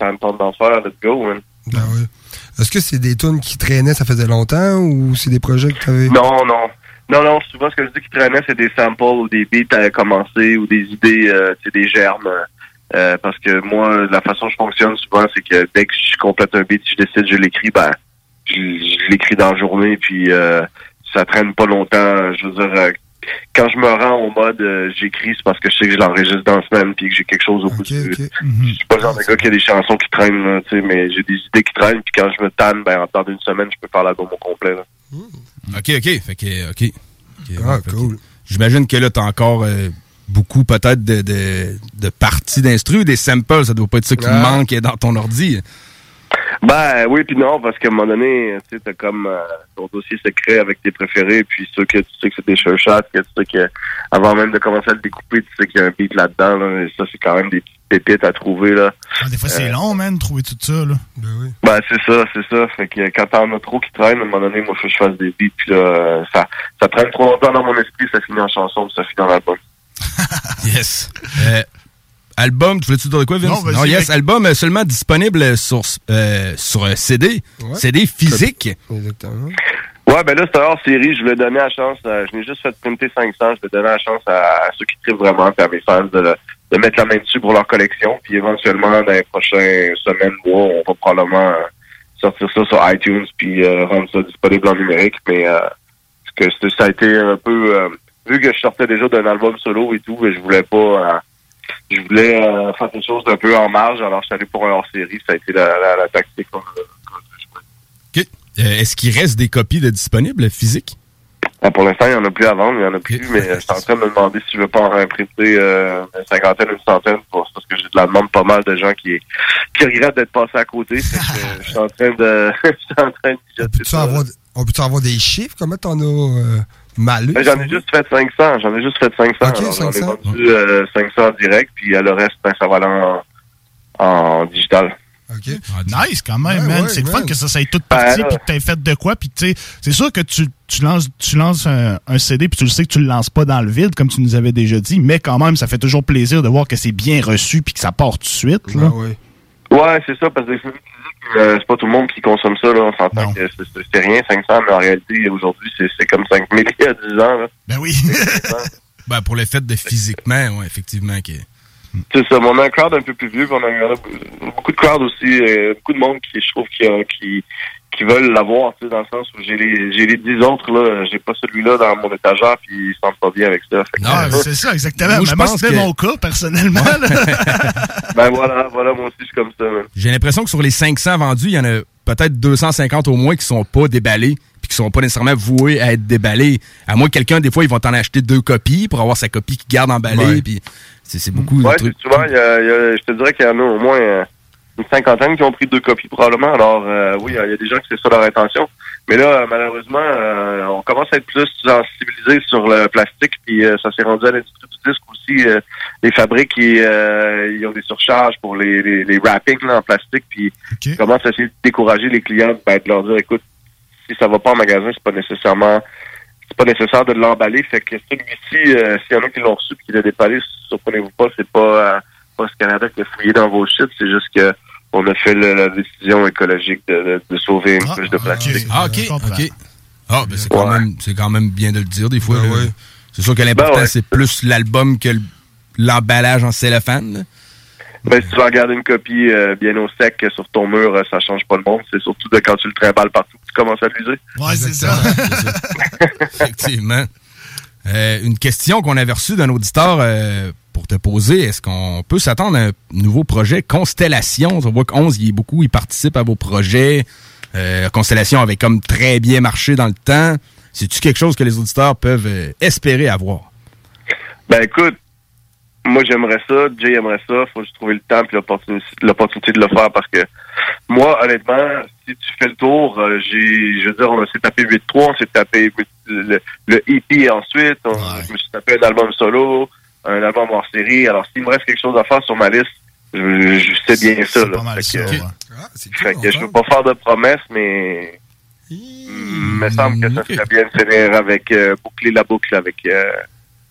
ça me tente d'en faire, let's go, man. Ben oui. Est-ce que c'est des tunes qui traînaient, ça faisait longtemps, ou c'est des projets que tu avais... Non, non. Non, non, souvent, ce que je dis qui traînait, c'est des samples ou des beats à commencer ou des idées, euh, des germes. Euh, parce que moi, la façon dont je fonctionne souvent, c'est que dès que je complète un beat, je décide, je l'écris, ben, je, je l'écris dans la journée, puis euh, ça traîne pas longtemps. Je veux dire, euh, quand je me rends au mode euh, j'écris, c'est parce que je sais que je l'enregistre dans la semaine, puis que j'ai quelque chose au bout du... Je suis pas le genre de gars qui a des chansons qui traînent, là, tu sais, mais j'ai des idées qui traînent, puis quand je me tanne, ben, en temps d'une semaine, je peux faire l'album au complet, là. OK, OK. Fait que, OK. ah, cool. J'imagine que là, t'as encore euh, beaucoup peut-être de, de, de parties d'instru, des samples. Ça doit pas être ça qui Ah. manque dans ton ordi. Ben oui puis non, parce qu'à un moment donné, tu sais, t'as comme euh, ton dossier secret avec tes préférés, puis ceux que tu sais que c'est des sure shots, que tu sais que avant même de commencer à le découper, tu sais qu'il y a un beat là-dedans, là, et ça c'est quand même des petites pépites à trouver là. Ah, des fois, c'est Euh, long, man, de trouver tout ça, là. Ben c'est ça, c'est ça. Fait que quand t'en as trop qui traînent, à un moment donné, moi faut que je fasse des beats, puis là, ça, ça traîne trop longtemps dans mon esprit, ça finit en chanson, puis ça finit dans l'album. *laughs* Yes. Euh, album, tu voulais-tu dire de quoi, Vince? Non, yes, album euh, seulement disponible sur, euh, sur CD. CD physique. Exactement. Ouais, ben là, c'était hors série. Je voulais donner la chance. à- je n'ai juste fait printer 500. Je voulais donner la chance à, à ceux qui trippent vraiment, puis à mes fans de, le- de mettre la main dessus pour leur collection. Puis éventuellement, dans les prochaines semaines, mois, on va probablement euh, sortir ça sur iTunes puis euh, rendre ça disponible en numérique. Mais euh, que ça a été un peu euh, vu que je sortais déjà d'un album solo et tout, mais je voulais pas je voulais faire quelque chose d'un peu en marge, alors je suis allé pour un hors-série, ça a été la, la, tactique. qu'on a- Est-ce qu'il reste des copies de disponibles physiques? Ah, pour l'instant, il n'y en a plus à vendre, il n'y en a plus, mais euh, je suis en train de me demander si je veux pas en réimprimer euh, une cinquantaine, une centaine, pour, parce que j'ai de la demande pas mal de gens qui, qui regrettent d'être passés à côté. Que, euh, je suis en train de *laughs* je suis en train de avoir, on peut-tu avoir des chiffres? Comment t'en as euh? Ben, j'en ai juste fait 500, j'en ai juste fait 500. Ok, Alors, J'en ai 500. vendu euh, 500 en direct, puis euh, le reste, ben, ça va aller en, en digital. Nice quand même, Ouais, man. ouais, c'est le fun que ça, ça ait tout parti, Ben, puis que t'aies fait de quoi, puis tu sais, c'est sûr que tu, tu lances, tu lances un, un CD, puis tu le sais que tu le lances pas dans le vide, comme tu nous avais déjà dit, mais quand même, ça fait toujours plaisir de voir que c'est bien reçu, puis que ça part tout de suite. Là. Ouais, c'est ça, parce que c'est euh, c'est pas tout le monde qui consomme ça, là. On s'entend que c'est- rien, 500, mais en réalité, aujourd'hui, c'est c'est comme 5000 *laughs* il y a 10 ans, là. Ben oui. *laughs* Ben, pour le fait de physiquement, ouais, effectivement. Que... C'est ça, mais on a un crowd un peu plus vieux, puis on a, beaucoup de crowd aussi, euh, beaucoup de monde qui, je trouve, qui, a- qui, qui veulent l'avoir, tu sais, dans le sens où j'ai les, j'ai les 10 autres, là, j'ai pas celui-là dans mon étagère, puis ils se sentent pas bien avec ça. Fait que- Ah, c'est ça, exactement. Moi, je pense que- mon cas, personnellement. *laughs* *laughs* ben voilà, voilà, moi aussi, je suis comme ça. J'ai l'impression que sur les 500 vendus, il y en a peut-être 250 au moins qui sont pas déballés puis qui sont pas nécessairement voués à être déballés. À moins que quelqu'un, des fois, ils vont t'en acheter deux copies pour avoir sa copie qui garde emballée. Ouais. puis c'est c'est beaucoup de Ouais, trucs. souvent, il y a- y a- je te dirais qu'il y en a au moins euh, une cinquantaine qui ont pris deux copies probablement. Alors euh, oui, il y a- il y a des gens qui c'est ça leur intention. Mais là, malheureusement, euh, on commence à être plus sensibilisé sur le plastique, puis euh, ça s'est rendu à l'industrie du disque aussi. euh, les fabriques, ils, euh, ils ont des surcharges pour les, les, les wrappings là, en plastique, puis ils commencent à essayer de décourager les clients, ben, de leur dire, écoute, si ça va pas en magasin, c'est pas nécessairement c'est pas nécessaire de l'emballer. Fait que celui-ci, euh, s'il y en a qui l'ont reçu et qui l'a déballé, surprenez-vous pas, c'est pas euh, pas ce Canada qui a fouillé dans vos shit, c'est juste que on a fait le- la décision écologique de, de- de sauver une couche de plastique. Ah, OK, OK. Ah, ben c'est quand, même- c'est quand même bien de le dire des fois. là. C'est sûr que l'important, Ben ouais. c'est plus l'album que le- l'emballage en cellophane. Ben, si tu vas regarder une copie euh, bien au sec euh, sur ton mur, euh, ça change pas le monde. C'est surtout de quand tu le trimbales partout que tu commences à l'user. Ouais, c'est ça. *laughs* Effectivement. Euh, une question qu'on avait reçue d'un auditeur euh, pour te poser, est-ce qu'on peut s'attendre à un nouveau projet Constellation? On voit qu'Onze, il est beaucoup, il participe à vos projets. Euh, Constellation avait comme très bien marché dans le temps. C'est-tu quelque chose que les auditeurs peuvent euh, espérer avoir? Ben écoute, moi j'aimerais ça, Jay aimerait ça, faut juste trouver le temps et l'opportunité de le faire parce que moi, honnêtement, si tu fais le tour, euh, j'ai je veux dire, on s'est tapé 8-3, on s'est tapé le, le EP ensuite, on, je me suis tapé un album solo, un album hors série. Alors s'il me reste quelque chose à faire sur ma liste, je, je sais bien ça. Là. Fait que, fait que je veux pas faire de promesses, mais il me semble que ça serait bien de finir avec euh, boucler la boucle avec euh,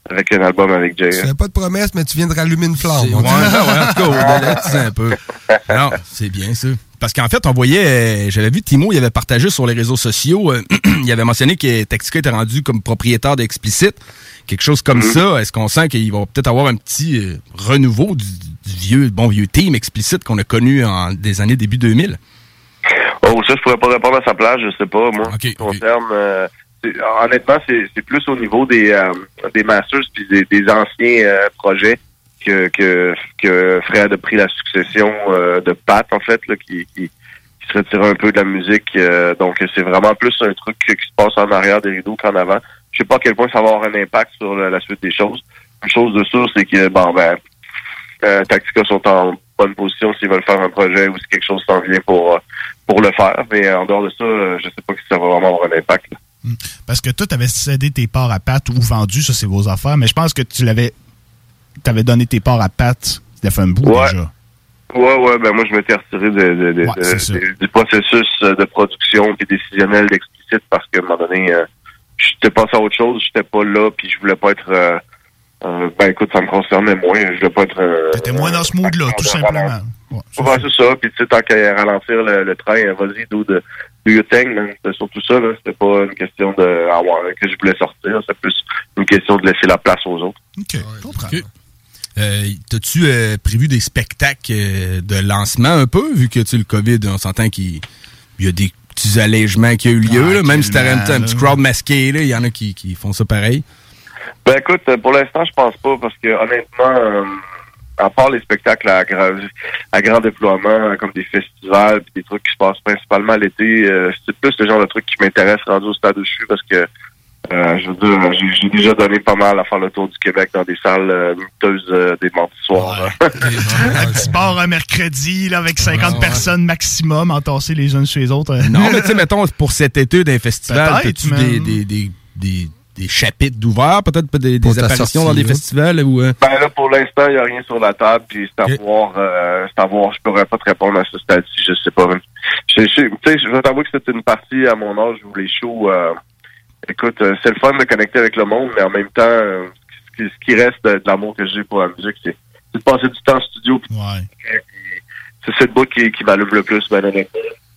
avec un album avec Jay. Tu fais pas de promesse, mais tu viens de rallumer une flamme. Ouais, ouais, en tout cas, *laughs* un peu. Non, c'est bien ça. Parce qu'en fait, on voyait, euh, j'avais vu Timo, il avait partagé sur les réseaux sociaux, euh, *clears throat* il avait mentionné que Tactica était rendu comme propriétaire d'Explicit. Quelque chose comme ça. Est-ce qu'on sent qu'il va peut-être avoir un petit euh, renouveau du, du vieux, bon vieux team Explicit qu'on a connu en des années début 2000? Oh, ça, je pourrais pas répondre à sa place, je sais pas. Moi, en ce qui concerne, euh, c'est- honnêtement, c'est c'est plus au niveau des, euh, des masters puis des, des anciens euh, projets que, que, que Fred a pris la succession euh, de Pat, en fait, là, qui, qui, qui se retire un peu de la musique. euh, donc, c'est vraiment plus un truc qui se passe en arrière des rideaux qu'en avant. Je sais pas à quel point ça va avoir un impact sur la, la suite des choses. Une chose de sûr, c'est que, bon, ben, euh, Tactica sont en bonne position s'ils veulent faire un projet ou si quelque chose s'en vient pour, euh, pour le faire. Mais euh, en dehors de ça, euh, je sais pas si ça va vraiment avoir un impact. là. Parce que toi, tu avais cédé tes parts à Pat ou vendu, ça, c'est vos affaires, mais je pense que tu l'avais. Tu avais donné tes parts à Pat. Ça fait un bout Ouais. déjà. Ouais, ouais, ben moi je m'étais retiré de, Ouais, du processus euh, de production et décisionnel d'explicite parce qu'à un moment donné, euh, j'étais passé à autre chose, j'étais pas là, puis je voulais pas être euh, euh, ben écoute, ça me concernait moins, je voulais pas être T'étais moins dans ce mood-là, tout simplement. Ouais, Ouais, c'est ça. Puis tu sais, tant qu'à ralentir le, le train, euh, vas-y, do, de, do your thing, man. C'était surtout ça, là. C'était pas une question de avoir que je voulais sortir. C'était plus une question de laisser la place aux autres. OK, comprends. Euh, T'as-tu euh, prévu des spectacles euh, de lancement un peu, vu que tu le COVID, on s'entend qu'il il y a des petits allègements qui ont eu lieu, là, même si t'aurais un, petit- un petit crowd masqué, là, il y en a qui, qui font ça pareil. Ben écoute, pour l'instant, je pense pas parce que honnêtement, euh, à part les spectacles à, gra- à grand déploiement, euh, comme des festivals puis des trucs qui se passent principalement l'été, euh, c'est plus le genre de truc qui m'intéresse rendu au stade où je suis parce que euh, je veux dire, j'ai déjà donné pas mal à faire le tour du Québec dans des salles euh, miteuses euh, des mardis soirs. Un petit bar un mercredi là, avec 50 personnes maximum entassées les unes sur les autres. Non, *laughs* mais tu sais, mettons, pour cet été d'un festival, des, des, des, des, des chapitres d'ouverts, peut-être pas des, des apparitions sortie, dans des là. festivals ou... euh, Ben là, pour l'instant, il n'y a rien sur la table, puis c'est à voir, euh, c'est à voir, je pourrais pas te répondre à ce stade-ci, je sais pas. Je, je, tu sais, je vais t'avouer que c'est une partie à mon âge où les shows, euh, écoute, euh, c'est le fun de connecter avec le monde, mais en même temps, euh, ce, qui, ce qui reste de, de l'amour que j'ai pour la musique, c'est de passer du temps en studio. puis- puis C'est cette bout qui, qui m'allume le plus, ben.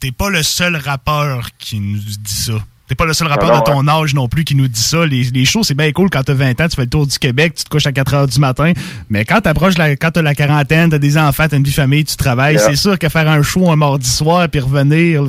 T'es pas le seul rappeur qui nous dit ça. T'es pas le seul rappeur Ah non, de ton âge non plus qui nous dit ça. Les, les shows, c'est bien cool quand t'as 20 ans, tu fais le tour du Québec, tu te couches à 4 heures du matin. Mais quand t'approches la, quand t'as la quarantaine, t'as des enfants, t'as une vie famille, tu travailles, Yeah. c'est sûr que faire un show un mardi soir puis revenir. Ouais,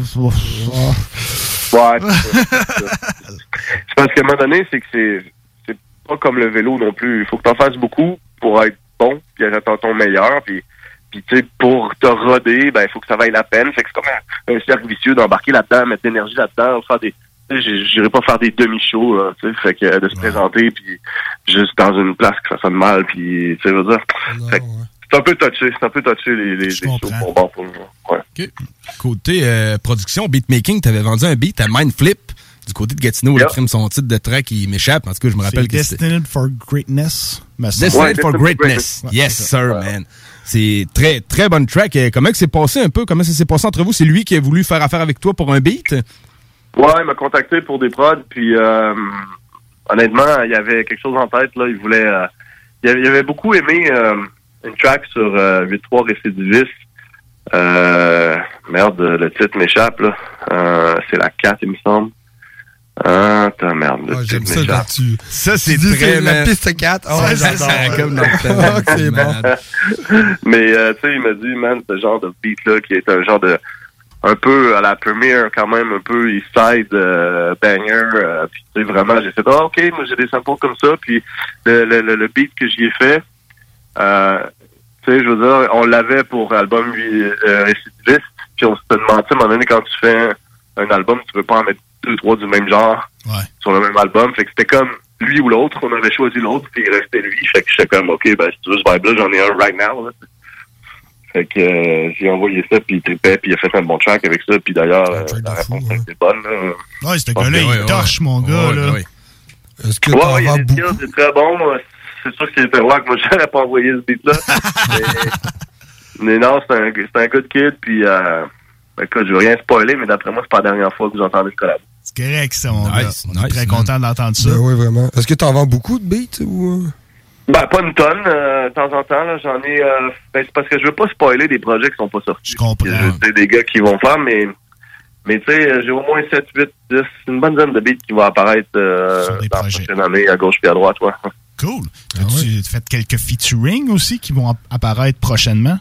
c'est parce qu'à un moment donné, c'est que c'est c'est pas comme le vélo non plus. Il faut que tu en fasses beaucoup pour être bon, puis être à ton meilleur, puis puis tu sais, pour te roder, ben il faut que ça vaille la peine. Fait que c'est comme un, un cercle vicieux d'embarquer là-dedans, mettre de l'énergie là-dedans, faire des. J'irai pas faire des demi-shows, là, tu sais, fait que euh, de se présenter, puis juste dans une place que ça sonne mal, puis tu sais, je veux dire. Fait que c'est un peu touché, c'est un peu touché les, les, les shows pour bon pour nous. Ouais. Côté euh, production, beatmaking, t'avais vendu un beat à Mindflip du côté de Gatineau, le crime, son titre de track, il m'échappe. En tout cas, je me rappelle que c'était... Destined for Greatness. Destined for Greatness. Ouais, yes, c'est sir, man. C'est très, très bonne track. Euh, Comment que c'est passé un peu? Comment ça s'est passé entre vous? C'est lui qui a voulu faire affaire avec toi pour un beat? Ouais, il m'a contacté pour des prods, puis euh, honnêtement, il y avait quelque chose en tête, là. Il voulait. euh, il, avait, il avait beaucoup aimé euh, une track sur euh, 8-3 Récidiviste. Euh, merde, le titre m'échappe, là. Euh, c'est la 4, il me semble. Ah, attends, merde, le j'aime titre ça m'échappe. quand tu- Ça, c'est très, la piste 4. Oh, Ça, j'adore. ça, comme dans le Ah, que c'est bon. Mais euh, tu sais, il m'a dit, man, ce genre de beat-là, qui est un genre de un peu à la première, quand même, un peu East Side euh, banger. euh, puis tu sais, vraiment, j'ai fait, ah, ok, moi j'ai des samples comme ça. Puis le, le, le, le beat que j'y ai fait, euh, tu sais, je veux dire, on l'avait pour album euh, Récidiviste. Puis on s'était demandé, à un moment donné, quand tu fais un, un album, tu peux pas en mettre deux, trois du même genre sur le même album. Fait que c'était comme lui ou l'autre. On avait choisi l'autre, puis il restait lui. Fait que j'étais comme, OK, ben, si tu veux ce vibe-là, j'en ai un right now. Là. Fait que euh, j'ai envoyé ça, puis il trippait, puis il a fait un bon track avec ça. Puis d'ailleurs, euh, la réponse a été bonne. Là. Ouais, ce pense gars-là, il ouais, torche, mon gars. là. Est-ce que Ouais, il des skills, c'est très bon. C'est sûr que c'était rock. Moi, *laughs* j'aurais pas envoyé ce beat-là. *laughs* mais, mais non, c'est un, c'est un good kid. Puis, euh, écoute, je veux rien spoiler, mais d'après moi, c'est pas la dernière fois que vous entendez le collab. C'est correct, ça, mon gars. Nice, est nice, très man. content d'entendre ça. Ben oui, vraiment. Est-ce que t'en vends beaucoup de beats ou... Ben, pas une tonne, euh, de temps en temps. là, J'en ai... Euh, ben, c'est parce que je veux pas spoiler des projets qui sont pas sortis. Je comprends. C'est des gars qui vont faire, mais... Mais tu sais, j'ai au moins 7, 8, 10, une bonne dizaine de beats qui vont apparaître euh, dans la prochaine année, à gauche puis à droite, ouais. Cool. As-tu fait quelques featuring aussi qui vont app- apparaître prochainement?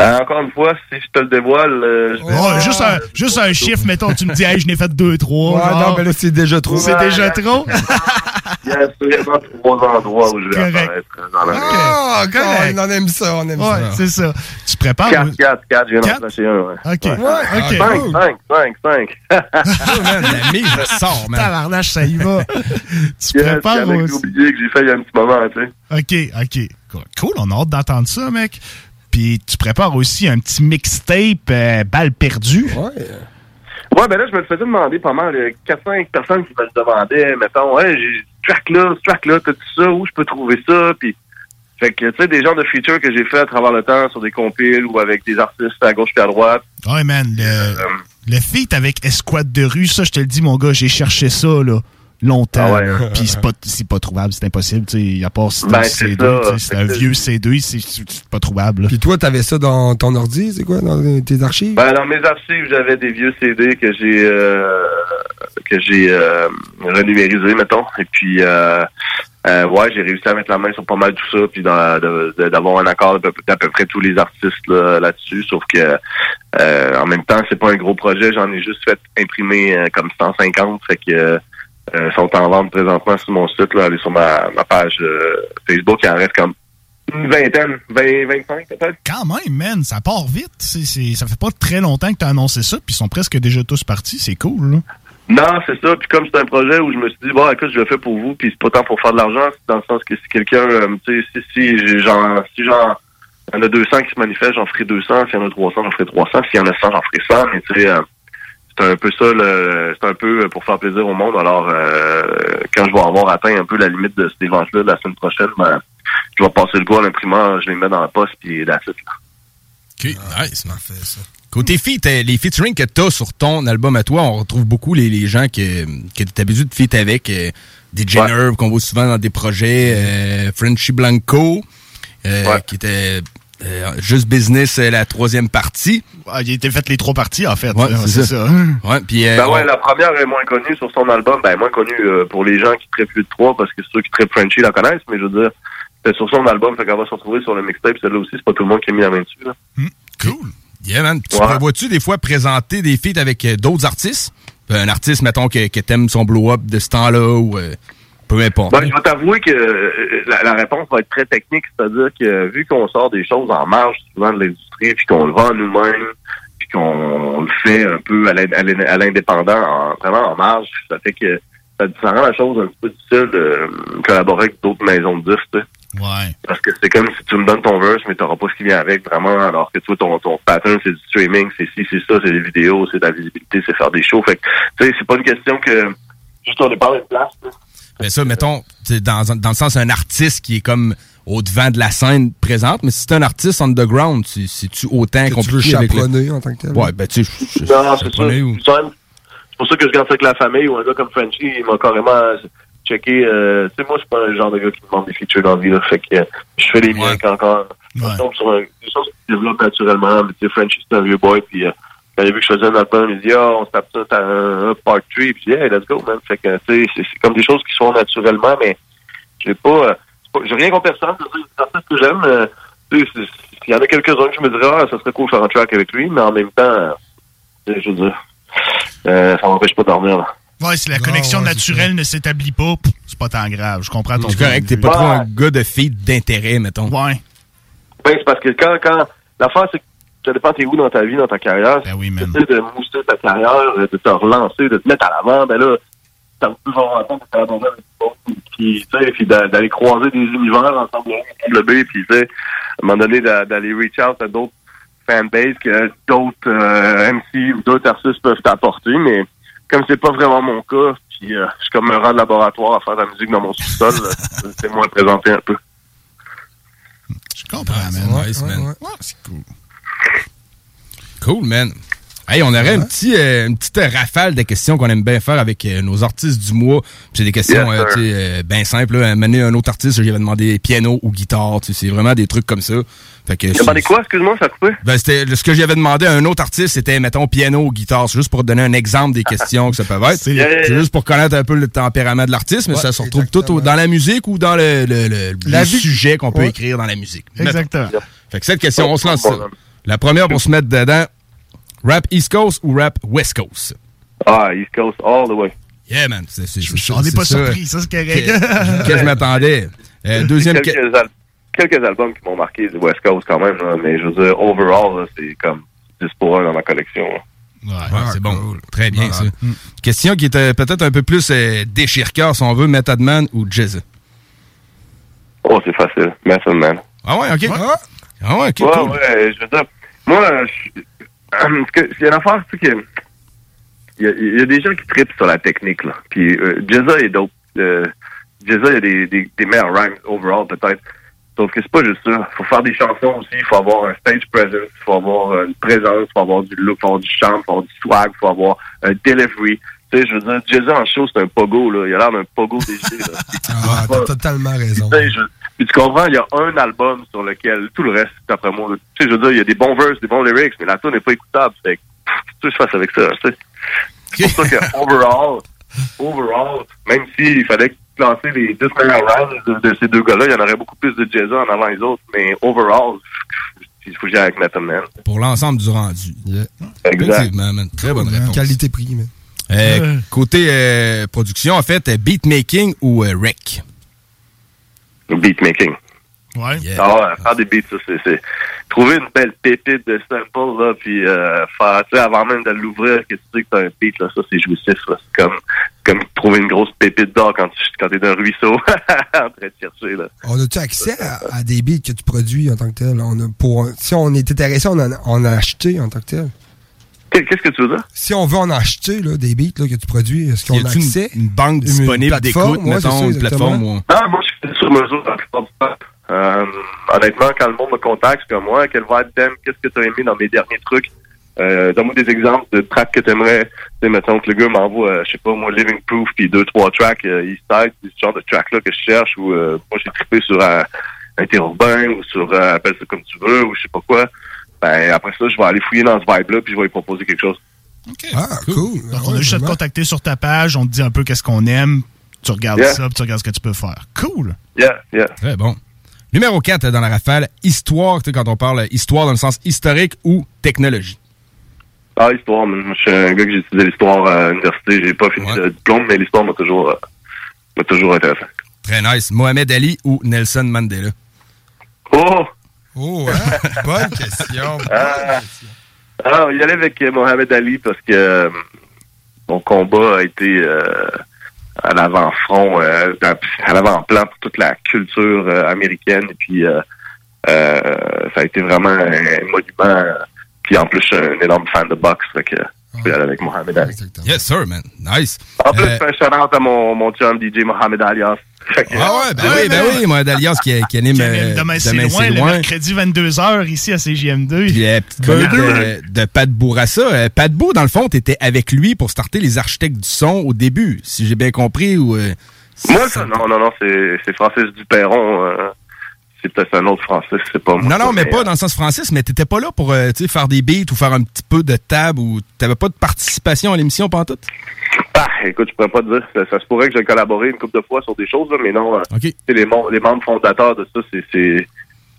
Euh, encore une fois, si je te le dévoile... euh, je vais- juste un, juste un chiffre, mettons, tu me dis, hey, je n'ai fait deux, trois. Ouais, non, mais là, c'est déjà trop. C'est déjà trop? *laughs* Il y a vraiment trois endroits où je vais apparaître euh, dans l'année. Ah, correct. on aime ça, on aime Ouais, ça. c'est ça. Tu prépares? 4, 4, 4, je viens d'en flasher un, ouais. OK. Ouais. OK. 5, 5, 5, 5. la mise sort, man. Tabarnache, ça y va. *laughs* tu prépares j'ai aussi. oublié que j'ai fait il y a un petit moment, tu sais. OK, OK. Cool. Cool, on a hâte d'entendre ça, mec. Puis tu prépares aussi un petit mixtape euh, balle perdue. Ouais. Ouais, ben là, je me le faisais demander pas mal. Il y a 4-5 personnes qui me le demandaient. Mettons, ouais, j'ai ce track-là, ce track-là, t'as tout ça, où je peux trouver ça? Puis, fait que, tu sais, des genres de features que j'ai fait à travers le temps sur des compiles ou avec des artistes à gauche puis à droite. Ouais, man, Euh, le, le feat avec Escouade de rue, ça, je te le dis, mon gars, j'ai cherché ça, là, longtemps. Ah ouais, hein. Puis c'est pas, c'est pas trouvable, c'est impossible, tu sais. À part si c'est Ben, un c'est C2, ça. tu sais, c'est un vieux C2, c'est c'est pas trouvable. Puis toi, t'avais ça dans ton ordi, c'est quoi, dans tes archives? Ben, dans mes archives, j'avais des vieux CD que j'ai euh, que j'ai euh, renumérisés, mettons. Et puis, euh, euh, ouais, j'ai réussi à mettre la main sur pas mal tout ça, puis dans- de- de- d'avoir un accord d'à peu, d'à peu près tous les artistes là, là-dessus. sauf que euh, en même temps, c'est pas un gros projet. J'en ai juste fait imprimer euh, comme 150, fait que euh, euh, sont en vente présentement sur mon site. Là, allez sur ma, ma page euh, Facebook, il en reste comme une vingtaine, 20, 25 peut-être. Quand même, man, ça part vite. C'est, c'est- ça fait pas très longtemps que tu as annoncé ça, puis ils sont presque déjà tous partis. C'est cool, là. Non, c'est ça. Puis comme c'est un projet où je me suis dit, bon, écoute, je le fais pour vous, puis c'est pas tant pour faire de l'argent, c'est dans le sens que si quelqu'un, euh, tu sais, si, si, j'ai genre, si genre, il y en a 200 qui se manifestent, j'en ferai 200. S'il y en a 300, j'en ferai 300. S'il y en a 100, j'en ferai 100. Mais tu sais, euh, c'est un peu ça, le, c'est un peu pour faire plaisir au monde. Alors, euh, quand je vais avoir atteint un peu la limite de cet événement-là la semaine prochaine, ben, je vais passer le goût à l'imprimeur, je les mets dans la poste, puis la suite. OK, nice, man. Côté feat, euh, les featuring que t'as sur ton album à toi, on retrouve beaucoup les, les gens que, que t'es habitué de feat avec. euh, des Jenner qu'on voit souvent dans des projets. euh, Frenchy Blanco, euh, qui était euh, juste business euh, la troisième partie. Ah, il a été fait les trois parties, en fait. Ouais, là, c'est ça. Ouais, puis, euh, Ben ouais, on- la première est moins connue sur son album, ben moins connue euh, pour les gens qui traitent plus de trois, parce que ceux qui traitent Frenchy la connaissent, mais je veux dire, sur son album, fait qu'on va se retrouver sur le mixtape, celle-là aussi, c'est pas tout le monde qui a mis la main dessus. Là. Cool. Yeah, man. Tu Ouais. prévois-tu des fois présenter des feats avec euh, d'autres artistes? Euh, Un artiste, mettons, que, que t'aimes son blow-up de ce temps-là ou euh, peu importe. Ben, je vais t'avouer que euh, la, la réponse va être très technique, c'est-à-dire que vu qu'on sort des choses en marge souvent de l'industrie, puis qu'on le vend nous-mêmes, puis qu'on le fait un peu à l'in- à l'in- à l'indépendant, en- vraiment en marge, ça fait que ça, ça rend la chose un peu difficile de euh, collaborer avec d'autres maisons de disques. Ouais. Parce que c'est comme si tu me donnes ton verse, mais t'auras pas ce qui vient avec vraiment, alors que toi, ton, ton pattern, c'est du streaming, c'est ci, c'est ça, c'est des vidéos, c'est de la visibilité, c'est faire des shows. Fait que, tu sais, c'est pas une question que juste on dépend d'une place. là. Ben ça, mettons, dans, dans le sens un artiste qui est comme au devant de la scène présente, mais si c'est un artiste underground, c'est- c'est-tu autant Que tu compliqué veux avec le- chaperonner en tant que tel? Ouais, ben tu sais, je- je- Non, c'est ça. ou- C'est pour ça que je garde ça avec la famille ou un gars comme Frenchy, il m'a carrément checké. Euh, tu sais, moi, je suis pas le genre de gars qui demande des features dans la vie. Là, fait que euh, je fais les miens quand encore. On tombe sur un- des choses qui se développent naturellement. Mais tu sais, Frenchy, c'est un vieux boy. Puis euh, quand il a vu que je faisais un album, il dit Ah, on se tape ça, t'as un, un part 3. Puis je dis Hey, let's go, man. Fait que, tu sais, c'est c'est comme des choses qui se font naturellement, mais j'ai pas. euh, pas- j'ai rien contre personne. C'est des artistes que j'aime. euh, tu sais, c'est- il y en a quelques-uns que je me dirais, ah, ça serait cool de faire un track avec lui, mais en même temps, euh, tu sais, je veux dire, euh, ça m'empêche pas de dormir. Là. Ouais, si la connexion naturelle ne s'établit pas, pff, c'est pas tant grave. Je comprends ton C'est correct, t'es pas trop un gars de feat d'intérêt, mettons. Ouais. Oui, c'est parce que quand, quand l'affaire, c'est que ça dépend t'es où dans ta vie, dans ta carrière. Ben oui, Tu sais, de booster ta carrière, euh, de te relancer, de te mettre à l'avant, ben là, t'as toujours entendu de collaborer avec monde, puis, tu sais, puis d'a- d'aller croiser des univers ensemble, le B, puis, tu sais, à un moment donné, d'a- d'aller reach out à d'autres fanbases que d'autres euh, MC ou d'autres artistes peuvent t'apporter, mais comme c'est pas vraiment mon cas, puis euh, je suis comme un rang de laboratoire à faire de la musique dans mon sous-sol, c'est moins présenté un peu. Je comprends, man. Nice, man. Ouais, c'est cool. Cool, man. Hey, on aurait un petit, euh, une petite rafale de questions qu'on aime bien faire avec euh, nos artistes du mois. C'est des questions Yes, euh, bien simples. Là. Amener un autre artiste, j'avais demandé piano ou guitare. C'est vraiment des trucs comme ça. Fait que, demandé quoi, excuse-moi, ça a coupé? Ben, ce que j'avais demandé à un autre artiste, c'était, mettons, piano ou guitare. C'est juste pour donner un exemple des questions que ça peut être. C'est juste pour connaître un peu le tempérament de l'artiste, mais Ouais, ça se retrouve tout au- dans la musique ou dans le, sujets qu'on peut Ouais. écrire dans la musique. Exactement. Fait que cette question, on se lance ça. La première pour se mettre dedans, rap East Coast ou rap West Coast? Ah, East Coast, all the way. Yeah, man. C'est, c'est, c'est, On n'est pas ça surpris, ça, c'est correct. que, que je m'attendais. Euh, deuxième quelques, al- quelques albums qui m'ont marqué du West Coast quand même, là, mais je veux dire, overall, là, c'est comme 10 pour 1 dans ma collection. là. Ouais, c'est bon. Très bien, Malade. ça. Question qui était peut-être un peu plus euh, déchire-cœur, si on veut, Method Man ou Jazz. Oh, c'est facile. Method Man. Ah ouais, OK. Ah ouais, OK, ouais, cool. ouais, je veux dire, moi, je- *clears throat* parce que il y a une affaire, tu sais, que il y, a, il y a des gens qui trippent sur la technique, là. Puis euh, Jazza est dope. Euh, Jazza, il y a des, des, des meilleurs rhymes overall, peut-être. Sauf que c'est pas juste ça. faut faire des chansons aussi. Il faut avoir un stage presence. Il faut avoir une présence. Il faut avoir du look. Il faut avoir du chant. Il faut avoir du swag. Il faut avoir un delivery. Tu sais, je veux dire, Jazza en show, c'est un pogo, là. Il a l'air d'un pogo déchiré, là. *laughs* Ah, t'as totalement raison. Tu sais, je- puis tu comprends, il y a un album sur lequel tout le reste, d'après moi, tu sais, je veux dire, il y a des bons verses, des bons lyrics, mais la tune n'est pas écoutable. Fait que, qu'est-ce que je fasse avec ça, tu sais? C'est pour ça que, overall, overall, même s'il fallait que classer les 10 meilleurs rounds de, de ces deux gars-là, il y en aurait beaucoup plus de jazz en avant les autres. Mais overall, il faut que avec Method Man. Pour l'ensemble du rendu. Effectivement, man. Très bonne réponse. Qualité-prix, man. Euh, côté euh, production, en fait, euh, beatmaking ou euh, rec? Beatmaking. Ouais. Ah ouais, faire des beats, ça, c'est, trouver une belle pépite de sample, là, puis euh, faire, tu sais, avant même de l'ouvrir, que tu sais que t'as un beat, là, ça, c'est jouissif, là. C'est comme, comme trouver une grosse pépite d'or quand tu, quand t'es dans un ruisseau, *laughs* en train de chercher, là. On a-tu accès à, à des beats que tu produis en tant que tel? On a, pour, si on est intéressé, on en, on a acheté en tant que tel. Qu'est-ce que tu veux dire? Si on veut en acheter là, des beats là, que tu produis, est-ce qu'on a a-tu une- accès? une banque disponible d'écoute, mettons, une plateforme où- Ah, moi, je fais sur mesure la plupart du temps. Euh, honnêtement, quand le monde me contacte, c'est comme moi, quel vibe t'aimes, qu'est-ce que t'as aimé dans mes derniers trucs? Euh, donne-moi des exemples de tracks que t'aimerais. Tu sais, mettons que le gars m'envoie, euh, je sais pas, moi, Living Proof, puis deux, trois tracks, euh, East Side, c'est ce genre de tracks-là que je cherche, ou euh, moi, j'ai trippé sur un interurbain, ou sur, euh, appelle ça comme tu veux, ou je sais pas quoi. Ben, après ça, je vais aller fouiller dans ce vibe-là, puis je vais lui proposer quelque chose. Ah, cool. Donc, on a juste à te contacter sur ta page, on te dit un peu qu'est-ce qu'on aime, tu regardes Yeah. ça, puis tu regardes ce que tu peux faire. Cool. Yeah, yeah. Très bon. Numéro 4 dans la rafale, histoire, tu sais, quand on parle histoire dans le sens historique ou technologie. Ah, histoire, je suis un gars que j'ai étudié l'histoire à l'université. J'ai pas fini le diplôme, mais l'histoire m'a toujours, euh, m'a toujours intéressé. Très nice. Mohamed Ali ou Nelson Mandela? Oh! Oh, hein? *laughs* bonne question. Ah, ah, il y allait avec euh, Mohamed Ali parce que euh, mon combat a été euh, à l'avant-front, euh, à l'avant-plan pour toute la culture euh, américaine. Et puis, ça a été vraiment un monument. Puis en plus, je suis un énorme fan de boxe. Fait que avec Mohamed Ali. Yes, sir, man. Nice. En plus, Euh, je fais un shout-out à mon, mon chum DJ Mohamed Alias. Ah ouais, ben oui, ben oui, Mohamed Alias qui, qui anime euh, Demain, c'est loin, le mercredi 22h ici à CGM2. Puis la petite Ben, chronique de, de Pat Bourassa. Euh, Pat Bou, dans le fond, t'étais avec lui pour starter les architectes du son au début, si j'ai bien compris. Ou, euh, Moi, ça, non, non, non, c'est c'est Francis Duperron. Euh, c'est peut-être un autre Francis, c'est pas moi. Non, non, mais pas dans le sens Francis, mais t'étais pas là pour euh, faire des beats ou faire un petit peu de table ou t'avais pas de participation à l'émission pendant tout? Ah, écoute, je pourrais pas te dire. Ça, ça se pourrait que j'ai collaboré une couple de fois sur des choses, là, mais non. euh, les, les membres fondateurs de ça, c'est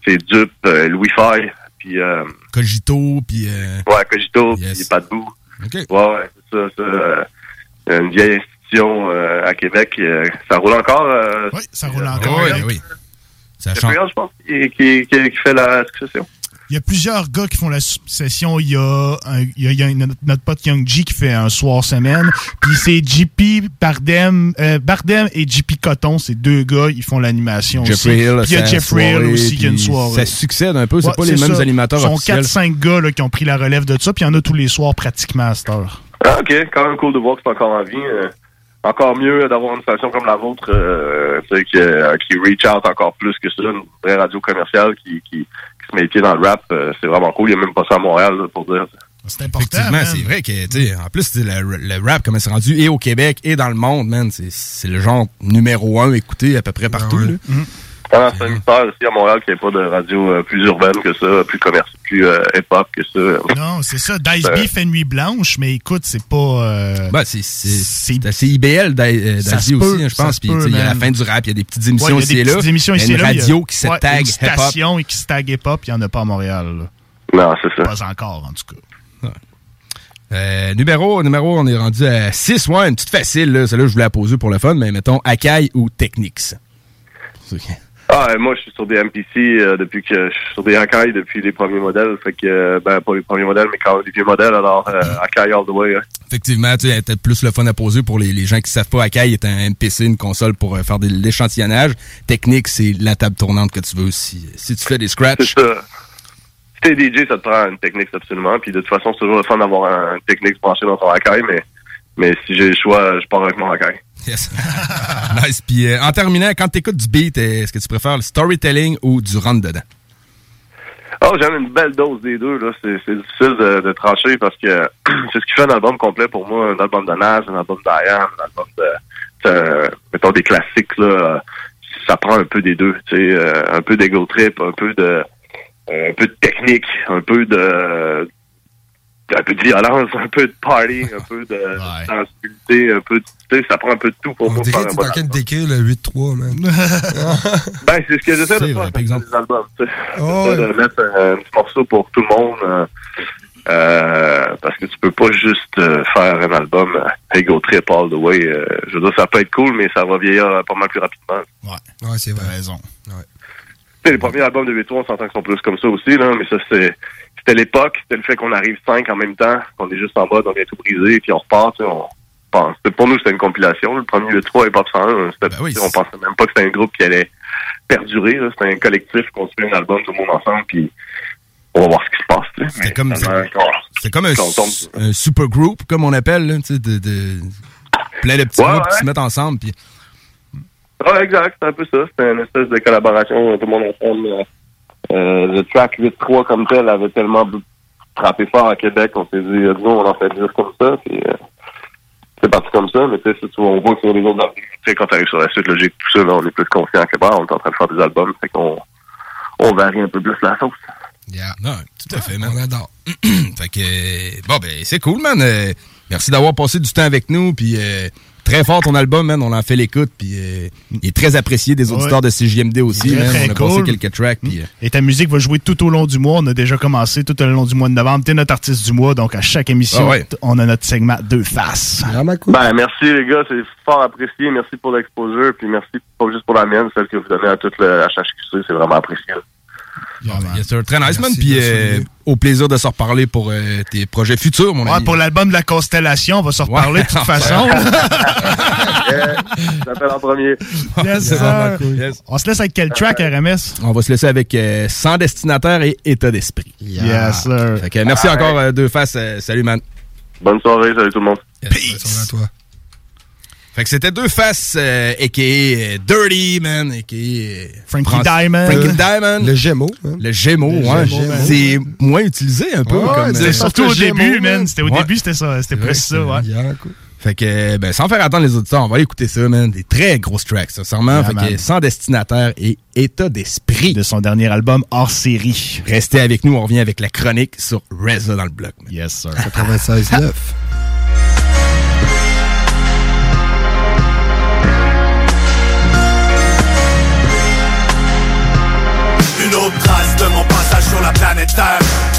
c'est Dupe, euh, Louis Faye, puis euh, Cogito, puis... euh, ouais, Cogito, puis Pat Bou. OK. Ouais, ouais, c'est ça. ça euh, une vieille institution euh, à Québec. euh, ça roule encore. euh, oui, ça roule encore. oui, oui. Ça c'est je pense, qui, qui, qui, qui fait la succession. Il y a plusieurs gars qui font la succession. Il y a, un- il y a, il y a notre, notre pote Young G qui fait un soir semaine. Puis c'est JP Bardem, euh, Bardem et JP Coton, ces deux gars, ils font l'animation Jeffrey aussi. Hill, Puis il y a Jeffrey Hill aussi qui a une soirée. ça succède un peu, c'est Ouais, pas les mêmes ça. animateurs Ils sont officiels. 4-5 gars là, qui ont pris la relève de ça, puis il y en a tous les soirs pratiquement à cette heure. Ah, ok, quand même cool de voir que c'est encore en vie. euh, encore mieux d'avoir une station comme la vôtre euh, tu sais, qui, euh, qui reach out encore plus que ça, une vraie radio commerciale qui, qui, qui se met les pieds dans le rap. euh, c'est vraiment cool. Il n'y a même pas ça à Montréal là, pour dire. C'est important. C'est vrai que, tu sais, en plus, tu sais, le, le rap, comment c'est rendu, et au Québec, et dans le monde, man, c'est- c'est le genre numéro un écouté à peu près partout, là. Ah, c'est un mystère aussi à Montréal qu'il n'y ait pas de radio euh, plus urbaine que ça, plus commerciale, plus euh, hip-hop que ça. Non, c'est ça. Dice B fait nuit blanche, mais écoute, c'est pas. euh, Ben, c'est c'est IBL d'a- euh, peut, aussi, hein, je pense. Puis, il y a la fin du rap, il y a des petites Ouais, émissions il y a ici des et là. petites émissions Il y a ici et une là, il y a- radio qui se ouais, tag Une hip-hop. station et qui se tag hip-hop, il n'y en a pas à Montréal. là. Non, c'est ça. Pas encore, en tout cas. Euh, numéro, numéro, on est rendu à 6. Ouais, une petite facile, là. Celle-là, je voulais la poser pour le fun, mais mettons Akai ou Technics. Ah, moi, je suis sur des MPC euh, depuis que je suis sur des Akai depuis les premiers modèles. Fait que, euh, ben, pas les premiers modèles, mais quand même les vieux modèles, alors euh, *laughs* Akai all the way. hein. Effectivement, tu sais, peut-être plus le fun à poser pour les, les gens qui savent pas. Akai est un MPC, une console pour euh, faire de l'échantillonnage. Technique, c'est la table tournante que tu veux si, si tu fais des scratchs. C'est ça. Si t'es DJ, ça te prend une technique absolument. Puis de toute façon, c'est toujours le fun d'avoir un- une technique branchée dans ton Akai, mais, mais si j'ai le choix, je pars avec mon Akai. Yes. *laughs* nice. Puis euh, en terminant, quand tu écoutes du beat, euh, est-ce que tu préfères le storytelling ou du rentre-dedans? Oh, j'aime une belle dose des deux. là. C'est difficile de, de trancher parce que *clears throat* c'est ce qui fait un album complet pour moi. Un album de Nas, un album d'Ayam, un album de, mettons, des classiques. Là, ça prend un peu des deux. Tu sais, euh, un peu d'ego trip, un peu de un peu de technique, un peu de un peu de violence, un peu de party, un peu de sensibilité, un peu de, tu sais, ça prend un peu de tout pour moi t'es bon en train de décrire le 8-3, man. *laughs* Ben, c'est ce que j'essaie de faire avec par exemple. les albums, tu sais. Oh, J'essaie de mettre un, petit morceau pour tout le monde, euh, euh, parce que tu peux pas juste euh, faire un album euh, Ego Trip All the Way. euh, je veux dire, ça peut être cool, mais ça va vieillir pas mal plus rapidement. Ouais, ouais c'est vrai. raison. Tu sais, les premiers albums de V3, on s'entend qu'ils sont plus comme ça aussi, là, mais ça, c'est, c'était l'époque, c'était le fait qu'on arrive cinq en même temps, qu'on est juste en mode, on vient tout briser, puis on repart, tu sais, on pense. Pour nous, c'était une compilation. Le premier V3 et Pop 101, c'était, tu sais, on pensait même pas que c'était un groupe qui allait perdurer. C'était un collectif, fait un album tout le monde ensemble, puis on va voir ce qui se passe, tu sais. C'était comme, c'est comme un, un super group, comme on appelle, là, tu sais, de, de- plein de petits Ouais, groupes qui se mettent ensemble. Puis, Ouais, exact, c'est un peu ça. C'était une espèce de collaboration, tout le monde ensemble. Euh, le track 8-3 comme tel avait tellement frappé fort à Québec qu'on s'est dit, nous, on en fait juste comme ça. Puis, euh, c'est parti comme ça, mais tu sais, on voit que sur les autres albums, tu sais, quand sur la suite logique, tout ça, on est plus conscient que, bah, on est en train de faire des albums, fait qu'on on varie un peu plus la sauce. Non, tout à fait, man. On adore. fait que, bon, ben, c'est cool, man. Euh, merci d'avoir passé du temps avec nous. Euh, très fort ton album, man. On en fait l'écoute. Puis, euh, il est très apprécié des auditeurs Ouais. de CJMD aussi, Très, man. très on a passé cool. quelques tracks. Puis, euh, Et ta musique va jouer tout au long du mois. On a déjà commencé tout au long du mois de novembre. T'es notre artiste du mois, donc à chaque émission, Ah ouais. on a notre segment deux faces. Ben, merci les gars, c'est fort apprécié. Merci pour l'exposure, puis merci pas juste pour la mienne, celle que vous donnez à toute le HHQC, c'est vraiment apprécié. Yes, sir. Très nice, man. Puis, euh, au plaisir de se reparler pour euh, tes projets futurs, mon Ouais, ami. pour l'album de la Constellation, on va se reparler de toute *laughs* façon. *laughs* J'appelle en premier. Yes, C'est sir. vraiment cool. Yes. On se laisse avec quel track, RMS? On va se laisser avec euh, Sans destinataire et État d'esprit. Yes, sir. Fait que, merci encore, euh, Deux Faces. Euh, salut, man. Bonne soirée, salut tout le monde. Peace. Fait que c'était Deux Faces, euh, a.k.a. euh, Dirty, man, a.k.a. euh, Frankie France- Diamond. Frankie Diamond. Le Gémeaux. Le Gémeaux, Le ouais. Gémeaux, man. C'est moins utilisé un peu. Ouais, comme, c'est euh, surtout au Gémeaux, début, man. C'était au Ouais. début, c'était ça. C'était plus ça, ouais. Fait que, ben, sans faire attendre les auditeurs, on va aller écouter ça, man. Des très grosses tracks, sincèrement. Yeah, fait que, sans destinataire et état d'esprit. De son dernier album hors série. Restez avec nous, on revient avec la chronique sur Reza dans le bloc. man. Yes, sir. 96.9.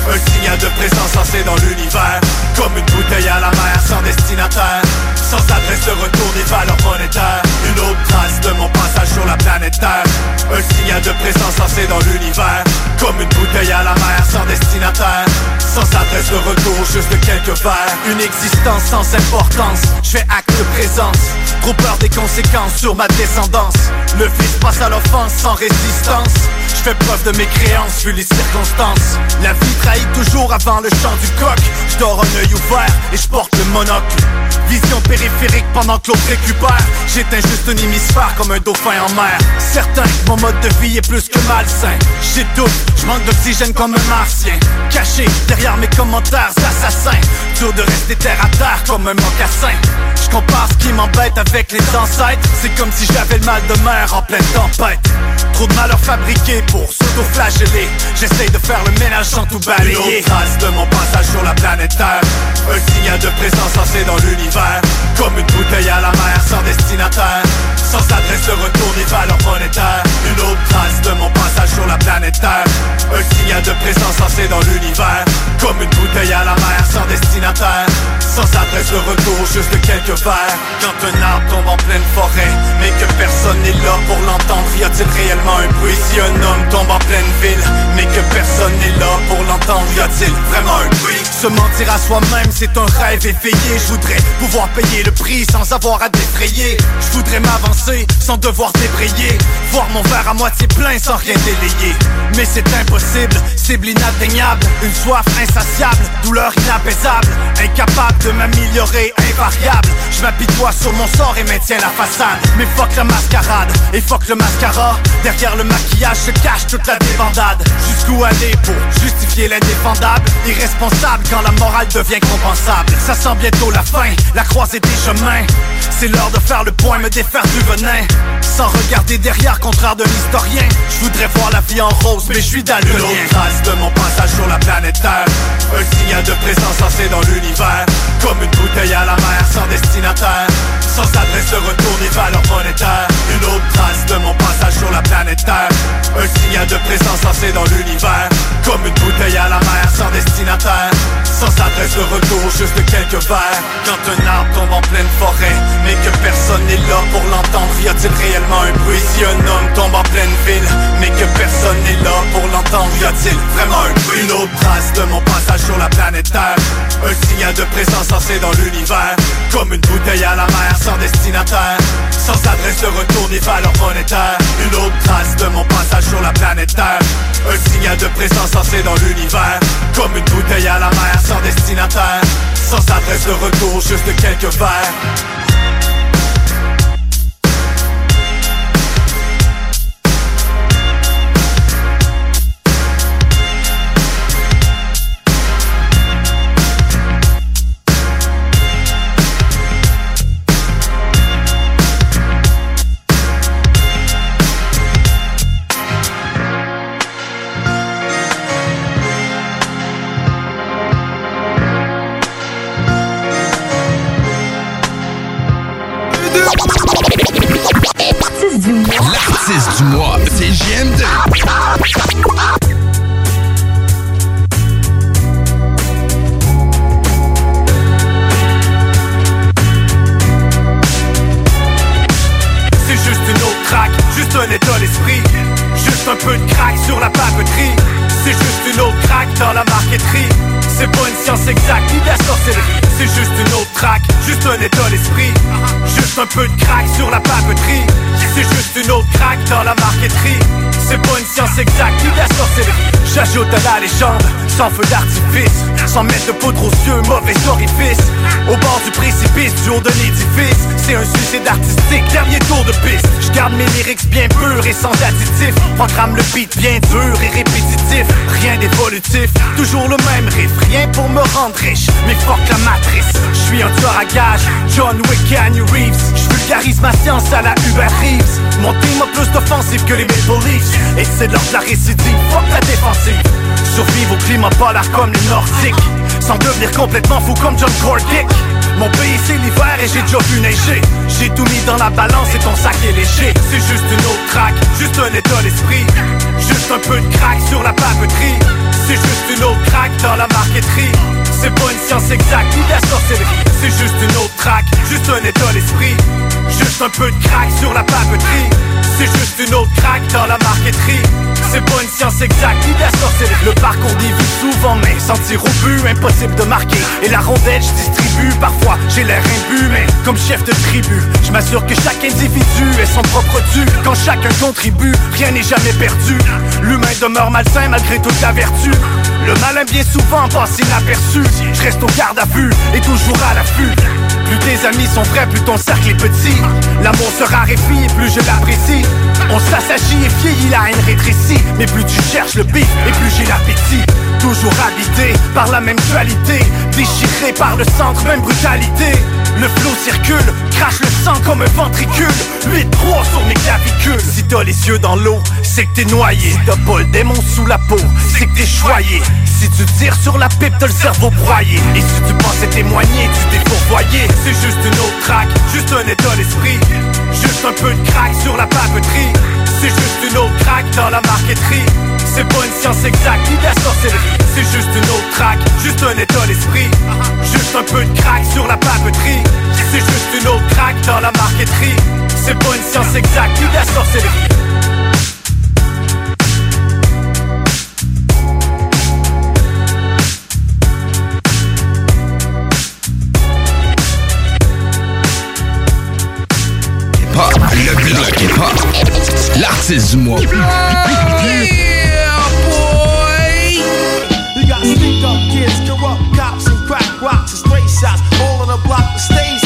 Un signal de présence lancé dans l'univers. Comme une bouteille à la mer sans destinataire. Sans adresse de retour des valeurs monétaires Une autre trace de mon passage sur la planète Terre. Un signal de présence lancé dans l'univers. Comme une bouteille à la mer sans destinataire. Sans adresse de retour, juste quelques verres. Une existence sans importance. Je fais acte de présence. Trop peur des conséquences sur ma descendance. Le fils passe à l'offense sans résistance fais preuve de mes créances vu les circonstances. La vie trahit toujours avant le chant du coq. Je dors un œil ouvert et je porte le monocle. Vision périphérique pendant que l'autre récupère. J'éteins juste un hémisphère comme un dauphin en mer. Certain que mon mode de vie est plus que malsain. J'ai doute, je manque d'oxygène comme un martien. Caché derrière mes commentaires assassins Dur de rester terre à terre comme un mocassin. Je compare ce qui m'embête avec les ancêtres. C'est comme si j'avais le mal de mer en pleine tempête. Trop de malheurs fabriqués pour s'auto-flageller. J'essaye de faire le ménage sans tout balayer. Une trace de mon passage sur la planète Terre. Un signal de présence lancé dans l'univers. Comme une bouteille à la mer sans destinataire. Sans adresse de retour des valeurs monétaires Une autre trace de mon passage sur la planète Terre. Un signal de présence lancé dans l'univers. Comme une bouteille à la mer sans destinataire. Sans adresse de retour, juste quelques verres. Quand un arbre tombe en pleine forêt Mais que personne n'est là pour l'entendre Y a-t-il réellement un bruit? Si un homme tombe en pleine ville Mais que personne n'est là pour l'entendre. Y a-t-il vraiment un bruit Se mentir à soi-même c'est un rêve éveillé. Je voudrais pouvoir payer le prix sans avoir à défrayer. Je voudrais m'avancer sans devoir débrayer Voir mon verre à moitié plein sans rien délayer. Mais c'est impossible, cible inatteignable. Une soif insatiable, douleur inapaisable. Incapable de m'améliorer, variable Je m'apitoie sur mon sort et maintiens la façade. Mais fuck la mascarade et fuck le mascara. Derrière le maquillage se cache toute la débandade. Jusqu'où aller pour justifier l'indéfendable? Irresponsable quand la morale devient compensable. Ça sent bientôt la fin, la croisée des chemins. C'est l'heure de faire le point, me défaire du venin. Sans regarder derrière, contraire de l'historien. Je voudrais voir la vie en rose, mais je suis daltonien Une autre trace de mon passage sur la planète Terre. Un signal de présence censé dans l'univers. Comme une bouteille à la mer sans destinataire Sans adresse de retour ni valeur monétaire. Une autre trace de mon passage sur la planète Terre. Un signal de présence censé dans l'univers. Comme une bouteille à la mer sans destinataire. Sans adresse de retour, juste quelques verres. Quand un arbre tombe en pleine forêt Mais que personne n'est là pour l'entendre Y a-t-il réellement un bruit? Si un homme tombe en pleine ville Mais que personne n'est là pour l'entendre Y a-t-il vraiment un bruit? Une autre trace de mon passage sur la planète Terre. Un signal de présence censé dans l'univers. Comme une bouteille à la mer sans destinataire. Sans adresse de retour ni valeur monétaire. Une autre trace de mon passage sur la planète Terre. Un signal de présence censé dans l'univers. Comme une bouteille à la mer sans destinataire. Sans adresse de retour, juste quelques verres C'est JM2. C'est juste une autre track, juste un état d'esprit. Juste un peu de crack sur la papeterie. C'est juste une autre crack dans la marqueterie. C'est pas une science exacte ni de la sorcellerie. C'est juste une autre track, juste un état d'esprit. Juste un peu de crack sur la dans la marqueterie. C'est pas une science exacte ni de la sorcellerie. J'ajoute à la légende, sans feu d'artifice. Sans mettre de poudre aux yeux, mauvais orifice. Au bord du précipice, du haut de l'édifice. C'est un suicide artistique, dernier tour de piste. Je garde mes lyrics bien purs et sans additifs. Programme le beat bien dur et répétitif. Rien d'évolutif, toujours le même riff. Rien pour me rendre riche, mais fuck la matrice. Je suis un tueur à gage, John Wick, Keanu Reeves Vulgarise ma science à la Hubert Reeves Mon team a plus d'offensive que les Maple Leafs. Et c'est de la récidive, fuck la défensive. Survivre au climat polaire comme les Nordiques. Sans devenir complètement fou comme John Cordick Mon pays c'est l'hiver et j'ai déjà vu neiger. J'ai tout mis dans la balance et ton sac est léger. C'est juste une autre track, juste un état d'esprit. Juste un peu de crack sur la papeterie. C'est juste une autre crack dans la marqueterie. C'est pas une science exacte ni de la sorcellerie. C'est juste une autre track, juste un état d'esprit Juste un peu de crack sur la papeterie. C'est juste une autre crack dans la marqueterie C'est pas une science exacte ni de la Le parcours dévie souvent mais sans tir au but Impossible de marquer. Et la rondelle je distribue. Parfois j'ai l'air imbu mais comme chef de tribu Je m'assure que chaque individu est son propre dû. Quand chacun contribue Rien n'est jamais perdu. L'humain demeure malsain malgré toute la vertu. Le malin bien souvent passe inaperçu. Je reste au garde à vue et toujours à l'affût. Plus tes amis sont vrais, plus ton cercle est petit. L'amour se raréfie plus je l'apprécie. On s'assagit et vieillit, la haine rétrécit Mais plus tu cherches le bif et plus j'ai l'appétit. Toujours habité par la même dualité. Déchiré par le centre, même brutalité. Le flot circule, crache le sang comme un ventricule. 8-3 sur mes clavicules. Si t'as les yeux dans l'eau, c'est que t'es noyé. Si t'as pas le démon sous la peau, c'est que t'es choyé. Si tu tires sur la pipe, t'as le cerveau broyé. Et si tu pensais témoigner, tu t'es fourvoyé. C'est juste une autre track, juste un état d'esprit Juste un peu de crack sur la papeterie. C'est juste une autre crack dans la marqueterie. C'est pas une science exacte ni de la sorcellerie. C'est juste une autre track, juste un état d'esprit. Juste un peu de crack sur la papeterie. C'est juste une autre crack dans la marqueterie. C'est pas une science exacte ni de la sorcellerie Hip-hop, le bloc hip-hop. L'artiste du mois. Sneak up kids, corrupt cops, and crack rocks and stray shots all on the block. The stage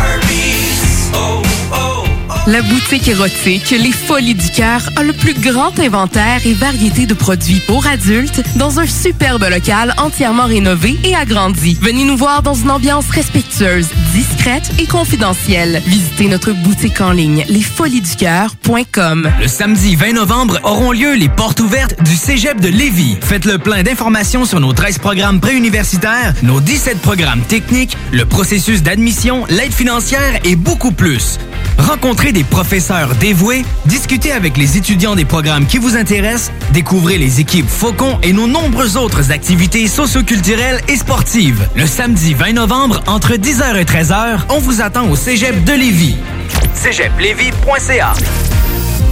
La boutique érotique Les Folies du Cœur a le plus grand inventaire et variété de produits pour adultes dans un superbe local entièrement rénové et agrandi. Venez nous voir dans une ambiance respectueuse, discrète et confidentielle. Visitez notre boutique en ligne lesfoliesducoeur.com. Le samedi 20 novembre auront lieu les portes ouvertes du Cégep de Lévis. Faites le plein d'informations sur nos 13 programmes préuniversitaires, nos 17 programmes techniques, le processus d'admission, l'aide financière et beaucoup plus. Rencontrez des professeurs dévoués, discutez avec les étudiants des programmes qui vous intéressent, découvrez les équipes Faucon et nos nombreuses autres activités socioculturelles et sportives. Le samedi 20 novembre, entre 10h et 13h, on vous attend au Cégep de Lévis. cégeplevy.ca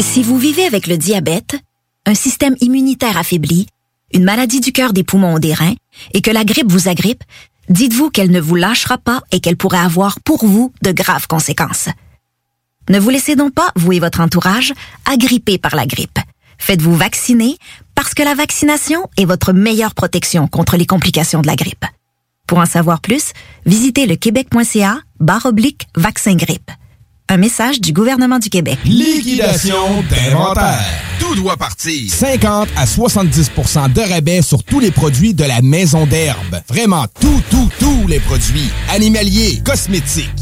Si vous vivez avec le diabète, un système immunitaire affaibli, une maladie du cœur, des poumons ou des reins, et que la grippe vous agrippe, dites-vous qu'elle ne vous lâchera pas et qu'elle pourrait avoir pour vous de graves conséquences. Ne vous laissez donc pas, vous et votre entourage, agripper par la grippe. Faites-vous vacciner parce que la vaccination est votre meilleure protection contre les complications de la grippe. Pour en savoir plus, visitez le québec.ca barre oblique vaccin grippe. Un message du gouvernement du Québec. Liquidation d'inventaire. Tout doit partir. 50 à 70% de rabais sur tous les produits de la maison d'herbe. Vraiment tout, tout, tous les produits. Animaliers, cosmétiques,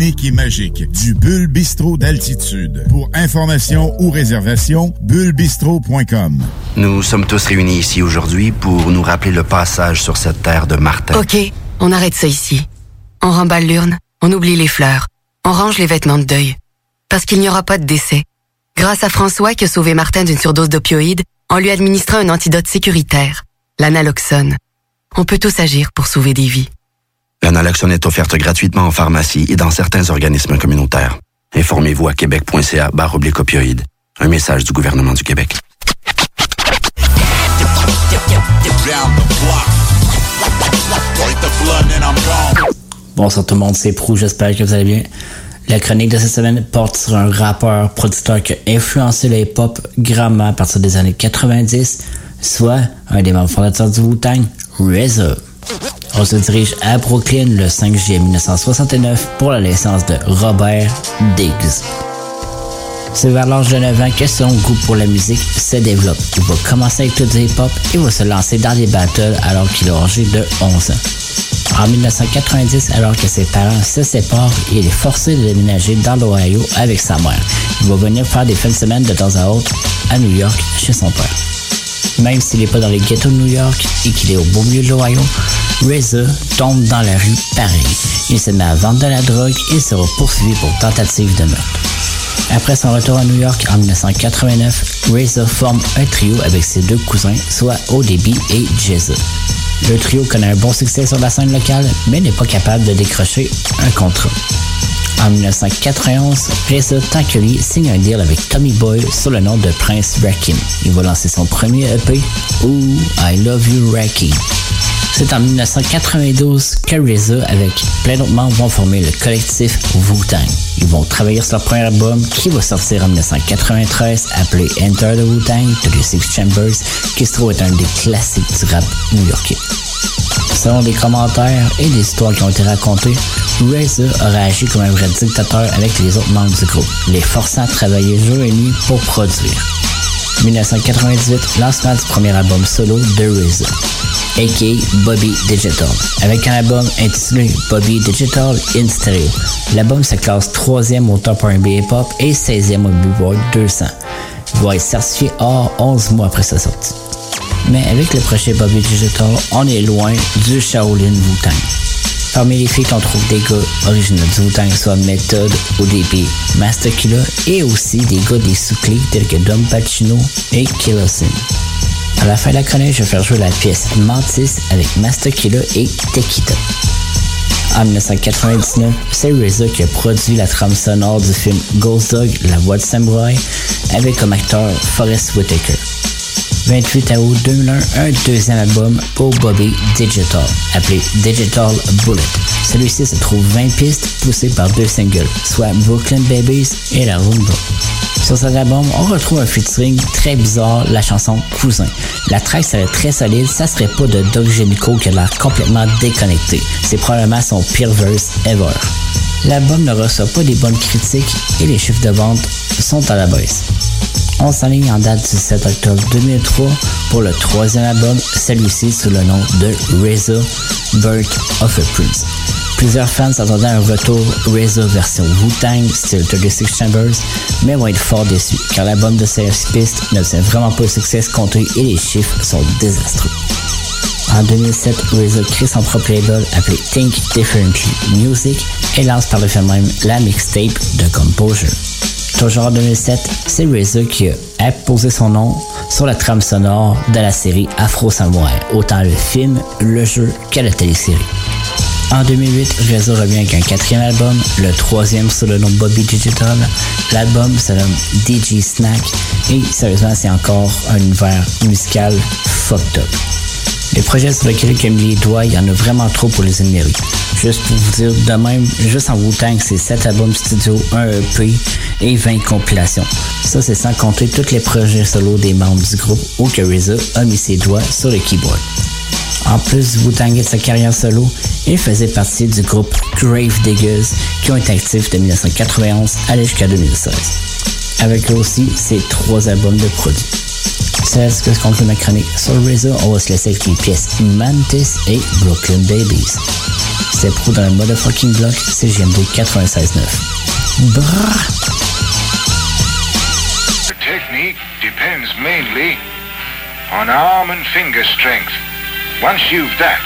et magique du Bulle Bistrot d'altitude. Pour information ou réservation, bullebistro.com. Nous sommes tous réunis ici aujourd'hui pour nous rappeler le passage sur cette terre de Martin. OK, on arrête ça ici. On remballe l'urne, on oublie les fleurs, on range les vêtements de deuil. Parce qu'il n'y aura pas de décès. Grâce à François qui a sauvé Martin d'une surdose d'opioïdes en lui administrant un antidote sécuritaire. L'analoxone. On peut tous agir pour sauver des vies. La naloxone est offerte gratuitement en pharmacie et dans certains organismes communautaires. Informez-vous à québec.ca opioïdes. Un message du gouvernement du Québec. Bonsoir tout le monde, c'est Prou, j'espère que vous allez bien. La chronique de cette semaine porte sur un rappeur, producteur qui a influencé le hip-hop grandement à partir des années 90, soit un des membres fondateurs du Wu-Tang, RZA. On se dirige à Brooklyn le 5 juillet 1969 pour la naissance de Robert Diggs. C'est vers l'âge de 9 ans que son goût pour la musique se développe. Il va commencer avec du hip-hop et va se lancer dans des battles alors qu'il est âgé de 11 ans. En 1990, alors que ses parents se séparent, il est forcé de déménager dans l'Ohio avec sa mère. Il va venir faire des fins de semaine de temps à autre à New York chez son père. Même s'il n'est pas dans les ghettos de New York et qu'il est au beau milieu de l'Ohio, RZA tombe dans la rue pareil. Il se met à vendre de la drogue et sera poursuivi pour tentative de meurtre. Après son retour à New York en 1989, RZA forme un trio avec ses deux cousins, soit ODB et Jizza. Le trio connaît un bon succès sur la scène locale, mais n'est pas capable de décrocher un contrat. En 1991, RZA tant que lui signe un deal avec Tommy Boy sur le nom de Prince Rakim. Il va lancer son premier EP, Ooh, I Love You Rakim. C'est en 1992 que RZA, avec plein d'autres membres, vont former le collectif Wu-Tang. Ils vont travailler sur leur premier album qui va sortir en 1993 appelé Enter the Wu-Tang to the Six Chambers, qui se trouve être un des classiques du rap new-yorkais. Selon des commentaires et des histoires qui ont été racontées, RZA aurait agi comme un vrai dictateur avec les autres membres du groupe, les forçant à travailler jour et nuit pour produire. 1998, lancement du premier album solo de RZA, a.k.a. Bobby Digital, avec un album intitulé Bobby Digital in Stereo. L'album se classe 3e au top R&B hip-hop et 16e au Billboard 200. Il va être certifié or 11 mois après sa sortie. Mais avec le projet Bobby Digital, on est loin du Shaolin Wu-Tang. Parmi les filles qu'on trouve des gars originaux du Wu-Tang, soit Method, ODB, Master Killa et aussi des gars des sous-clés tels que Dom Pacino et Killosin. À la fin de la chronique, je vais faire jouer la pièce Mantis avec Master Killa et Tequita. En 1999, c'est RZA qui a produit la trame sonore du film Ghost Dog, La Voix de Samurai, avec comme acteur Forrest Whitaker. 28 août 2001, un deuxième album pour Bobby Digital, appelé Digital Bullet. Celui-ci se trouve 20 pistes poussées par deux singles, soit Brooklyn Babies et La Rumba. Sur cet album, on retrouve un featuring très bizarre, la chanson Cousin. La track serait très solide, ça serait pas de Doug Génico qui a l'air complètement déconnecté. C'est probablement son pire verse ever. L'album ne reçoit pas des bonnes critiques et les chiffres de vente sont à la baisse. On s'enligne en date du 7 octobre 2003 pour le troisième album, celui-ci sous le nom de RZA, Birth of a Prince. Plusieurs fans s'attendaient à un retour RZA version Wu-Tang, style 36 Chambers, mais vont être fort déçus, car l'album de CS Pist n'obtient vraiment pas le succès escompté et les chiffres sont désastreux. En 2007, RZA crée son propre label appelé Think Differently Music et lance par le fait même la mixtape de Composure. Toujours en 2007, c'est RZA qui a apposé son nom sur la trame sonore de la série Afro Samurai, autant le film, le jeu que la télésérie. En 2008, RZA revient avec un quatrième album, le troisième sous le nom Bobby Digital. L'album se nomme DJ Snack et sérieusement, c'est encore un univers musical fucked up. Les projets sur lesquels il a mis les doigts, il y en a vraiment trop pour les énumérer. Juste pour vous dire, de même, juste en Wu-Tang, c'est 7 albums studio, 1 EP et 20 compilations. Ça, c'est sans compter tous les projets solo des membres du groupe où que RZA a mis ses doigts sur le keyboard. En plus Wu-Tang et de sa carrière solo, il faisait partie du groupe Grave Diggers qui ont été actifs de 1991 à jusqu'à 2016. Avec eux aussi ses trois albums de produits. C'est ce que se conclut ma chronique sur RZA. On va se laisser avec les pièces Mantis et Brooklyn Babies. C'est pro dans le motherfucking block, c'est GMD 96.9. Brrr! The technique depends mainly on arm and finger strength. Once you've that,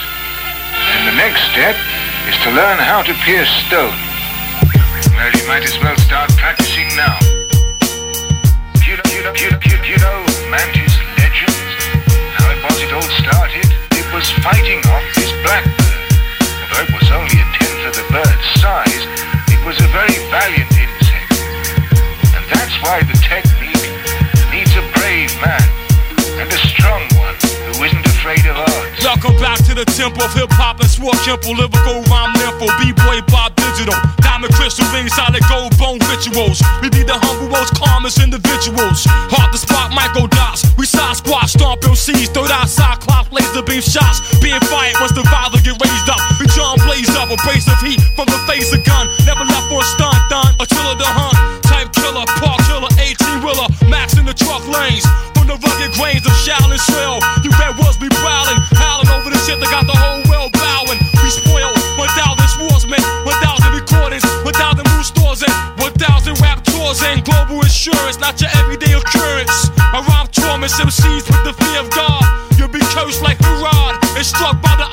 then the next step is to learn how to pierce stone. Well, you might as well start practicing now. You know, you know, you know, you know Mantis legends? How it was all started? fighting off this blackbird. Although it was only a tenth of the bird's size, it was a very valiant insect. And that's why the technique needs a brave man and a strong one who isn't afraid of odds. Welcome back to the temple of hip hop and swore Kemple, lyrical rhyme nympho, b-boy Bob Digital, diamond crystal rings, solid gold bone rituals. We be the humble, most calmest individuals. Hard to spot Michael Dots. We side squat, stomp MCs, throw out cyclops, laser beam shots. Being fired once the father get raised up. We John blaze up, a brace of heat from the face of gun. Never left for a stunt done, a killer the hunt. Type killer, park killer, 18 wheeler, max in the truck lanes. Global insurance, not your everyday occurrence. I rhyme torments MCs with the fear of God. You'll be cursed like Herod, and struck by the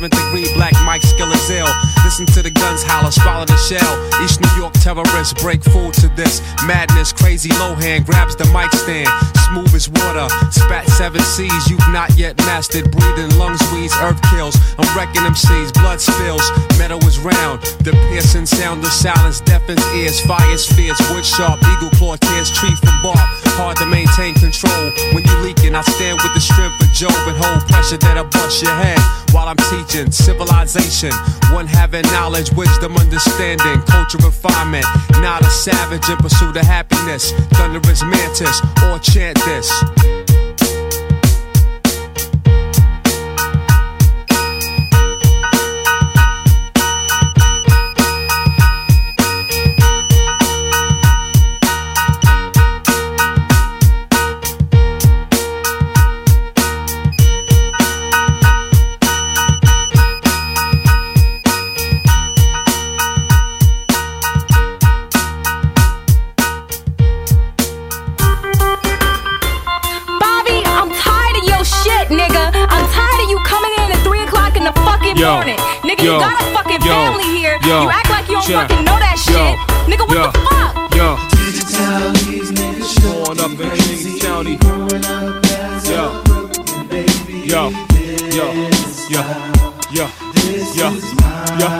Seventh degree black Mike skill is ill. Listen to the guns holler, swallow the shell. East New York terrorists break food to this. Madness, crazy Lohan grabs the mic stand. Smooth as water, spat seven seas you've not yet mastered. Breathing lungs, weeds, earth kills. I'm wrecking them blood spills. Metal is round, the piercing sound of silence deafens ears. Fire's fierce, wood sharp, eagle claw tears tree from bark. Hard to maintain control when you're leaking. I stand with the strength of Job and hold pressure that I bust your head while I'm teaching civilization. One having knowledge, wisdom, understanding, culture, refinement. Not a savage in pursuit of happiness. Thunderous mantis, or chant this. The fucking Yo, morning. Nigga, yo, you got a fucking yo, family here. yo, you act like you don't check, fucking know that yo, shit. Nigga, what yo, the fuck? Yo. Growing up in Kings County. Yo. Yo. Yo. Yo. Yo. Yo. Yo.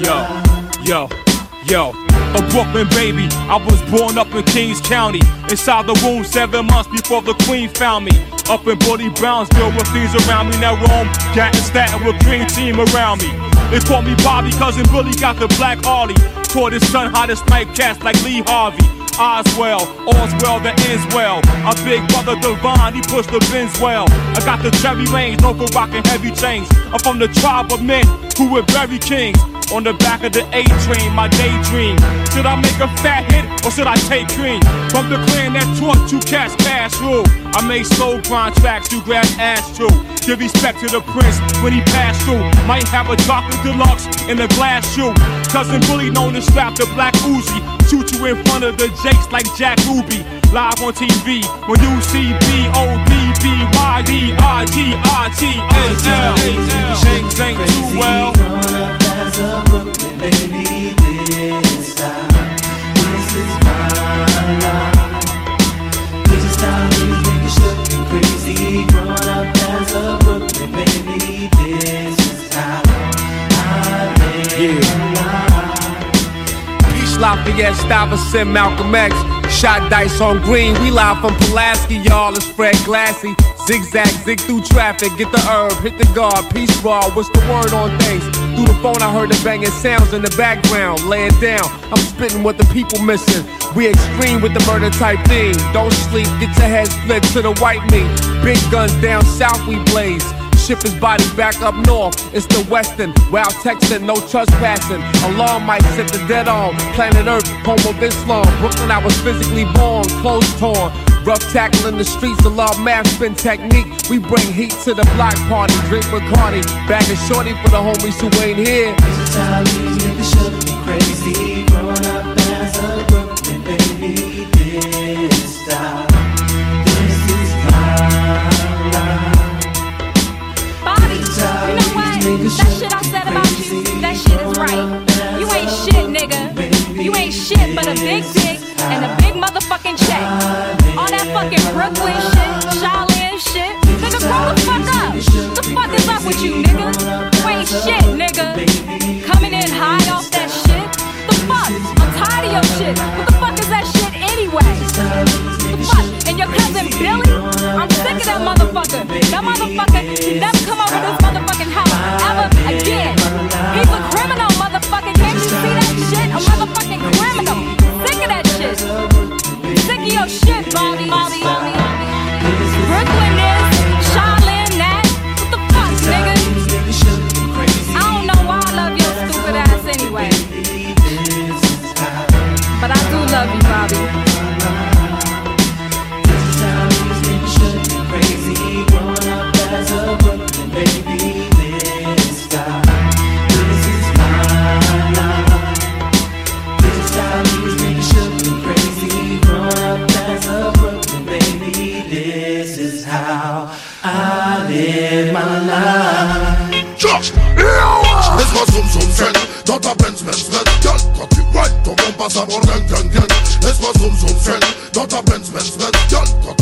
Yo. Yo. Yo. A Brooklyn baby, I was born up in Kings County. Inside the womb seven months before the queen found me. Up in Bully Brownsville with things around me. Now Rome, got statin with green team around me. They call me Bobby, cousin Billy got the black Harley. Taught his son how to snipe cats like Lee Harvey. Oswell, all's well that ends well. A big brother Devon, he pushed the bins well. I got the cherry lanes, no for rocking heavy chains. I'm from the tribe of men who were very kings. On the back of the A train, my daydream. Should I make a fat hit or should I take cream? From the clan that taught two cats cash rule. I made soul grind tracks to grab ass too. Give respect to the prince when he passed through. Might have a chocolate deluxe in a glass shoe. Cousin Bully known to strap the black Uzi. Shoot you in front of the Jakes like Jack Ruby live on TV. When you see B O D B Y D I T I T S L, things ain't well. Baby, this this is my life. This is how these niggas crazy. Grown up as a Brooklyn baby, this is how I live. Yeah. Lafayette, Stuyvesant, Malcolm X. Shot dice on green, we live from Pulaski, y'all. It's Fred Glassy. Zigzag, zig through traffic, get the herb, hit the guard, peace raw. What's the word on things? Through the phone, I heard the banging sounds in the background. Lay it down, I'm spitting what the people missing. We extreme with the murder type thing. Don't sleep, get your head split to the white meat. Big guns down south, we blaze. Ship his body back up north. It's the western. Wow, Texan, no trespassing. Alarm might set the dead on. Planet Earth, home of Islam. Brooklyn, I was physically born. Clothes torn. Rough tackle in the streets, a lot of math spin technique. We bring heat to the block party. Drink Bacardi. Bag of shorty for the homies who ain't here. This is how niggas should be crazy. Growing up as a Brooklyn baby. This style. Right. You ain't shit, nigga. You ain't shit but a big dick and a big motherfucking check. All that fucking Brooklyn shit, Charlene shit. Nigga, grow the fuck up. The fuck is up with you, nigga? You ain't shit, nigga. Coming in high off that shit. The fuck? I'm tired of your shit. What the fuck is that shit anyway? The fuck? And your cousin Billy? I'm sick of that motherfucker. That motherfucker, he never come over this your shit, Bobby. Laisse-moi zoom zoom zen Dans ta Benz Benz Benz Girl, quand tu ride Ton bon passe à bord gang gang gang Laisse-moi zoom zoom zen Dans ta Benz Benz Benz Girl, quand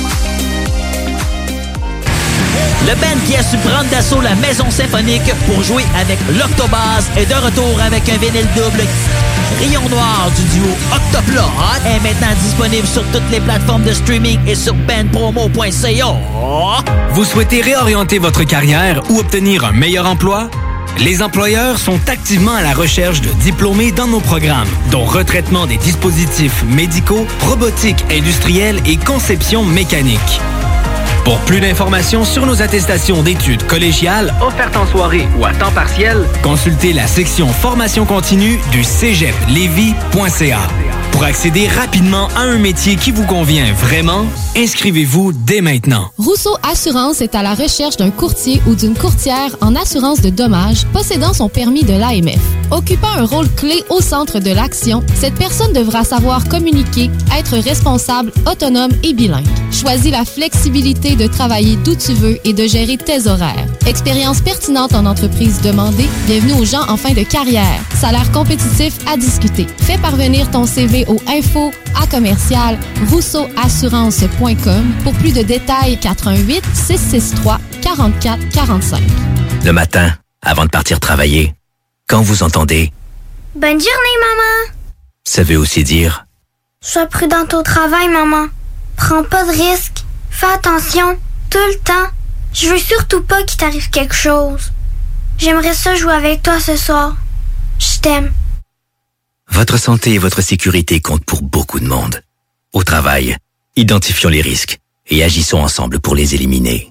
Le band qui a su prendre d'assaut la maison symphonique pour jouer avec l'Octobase est de retour avec un vinyle double. Rayon Noir du duo Octoplot est maintenant disponible sur toutes les plateformes de streaming et sur bandpromo.ca. Vous souhaitez réorienter votre carrière ou obtenir un meilleur emploi? Les employeurs sont activement à la recherche de diplômés dans nos programmes, dont retraitement des dispositifs médicaux, robotique industrielle et conception mécanique. Pour plus d'informations sur nos attestations d'études collégiales offertes en soirée ou à temps partiel, consultez la section formation continue du cégeplevy.ca. Pour accéder rapidement à un métier qui vous convient vraiment, inscrivez-vous dès maintenant. Rousseau Assurance est à la recherche d'un courtier ou d'une courtière en assurance de dommages possédant son permis de l'AMF. Occupant un rôle clé au centre de l'action, cette personne devra savoir communiquer, être responsable, autonome et bilingue. Choisis la flexibilité de travailler d'où tu veux et de gérer tes horaires. Expérience pertinente en entreprise demandée, bienvenue aux gens en fin de carrière. Salaire compétitif à discuter. Fais parvenir ton CV au info à commercial rousseauassurance.com pour plus de détails 88 663 44 45. Le matin, avant de partir travailler, quand vous entendez, Bonne journée, maman. ça veut aussi dire Sois prudente au travail, maman. Prends pas de risques. Fais attention, tout le temps. Je veux surtout pas qu'il t'arrive quelque chose. J'aimerais ça jouer avec toi ce soir. Je t'aime. Votre santé et votre sécurité comptent pour beaucoup de monde. Au travail, identifions les risques et agissons ensemble pour les éliminer.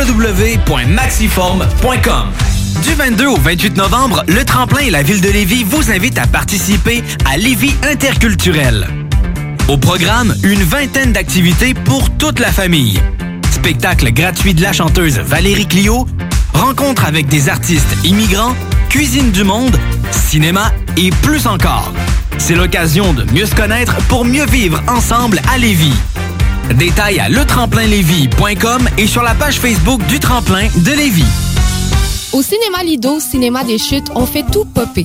www.maxiform.com du 22 au 28 novembre, le Tremplin et la Ville de Lévis vous invitent à participer à Lévis Interculturel. Au programme, une vingtaine d'activités pour toute la famille. Spectacle gratuit de la chanteuse Valérie Clio, rencontre avec des artistes immigrants, cuisine du monde, cinéma et plus encore. C'est l'occasion de mieux se connaître pour mieux vivre ensemble à Lévis. Détails à letremplinlévis.com et sur la page Facebook du Tremplin de Lévis. Au cinéma Lido, cinéma des chutes, on fait tout popper.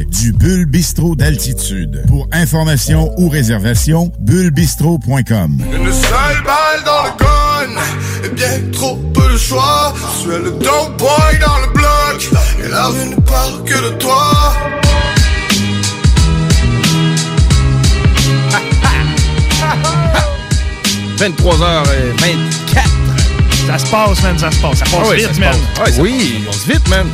du Bulle Bistrot d'altitude. Pour information ou réservation, bullebistro.com. Une seule balle dans le gun Et bien trop peu de choix Je suis le dope boy dans le bloc Et la rue ne parle que de toi 23h24. Ça se passe, man, ça se passe. Ça passe Ah ouais, vite, ça se man. passe. Ouais, ça oui. passe vite, man.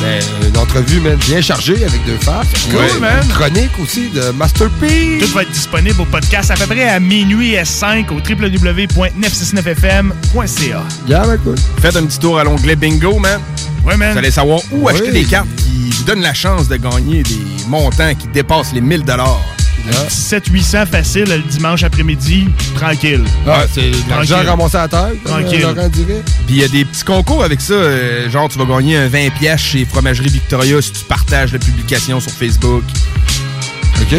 Ben, une entrevue, man, bien chargée avec deux faces. Cool, Ouais, man. Une chronique aussi de Master P. Tout va être disponible au podcast à peu près à minuit S5 au www.969fm.ca. Yeah, man, cool. Faites un petit tour à l'onglet Bingo, man. Ouais, man. Vous allez savoir où Ouais. acheter des cartes qui vous donnent la chance de gagner des montants qui dépassent les 1000 7-800 facile le dimanche après-midi, tranquille. Ah, c'est de l'argent Tranquille. ramassé à terre. Tranquille. euh, dirait. Puis il y a des petits concours avec ça. euh, genre, tu vas gagner un 20 pièces chez Fromagerie Victoria si tu partages la publication sur Facebook. OK.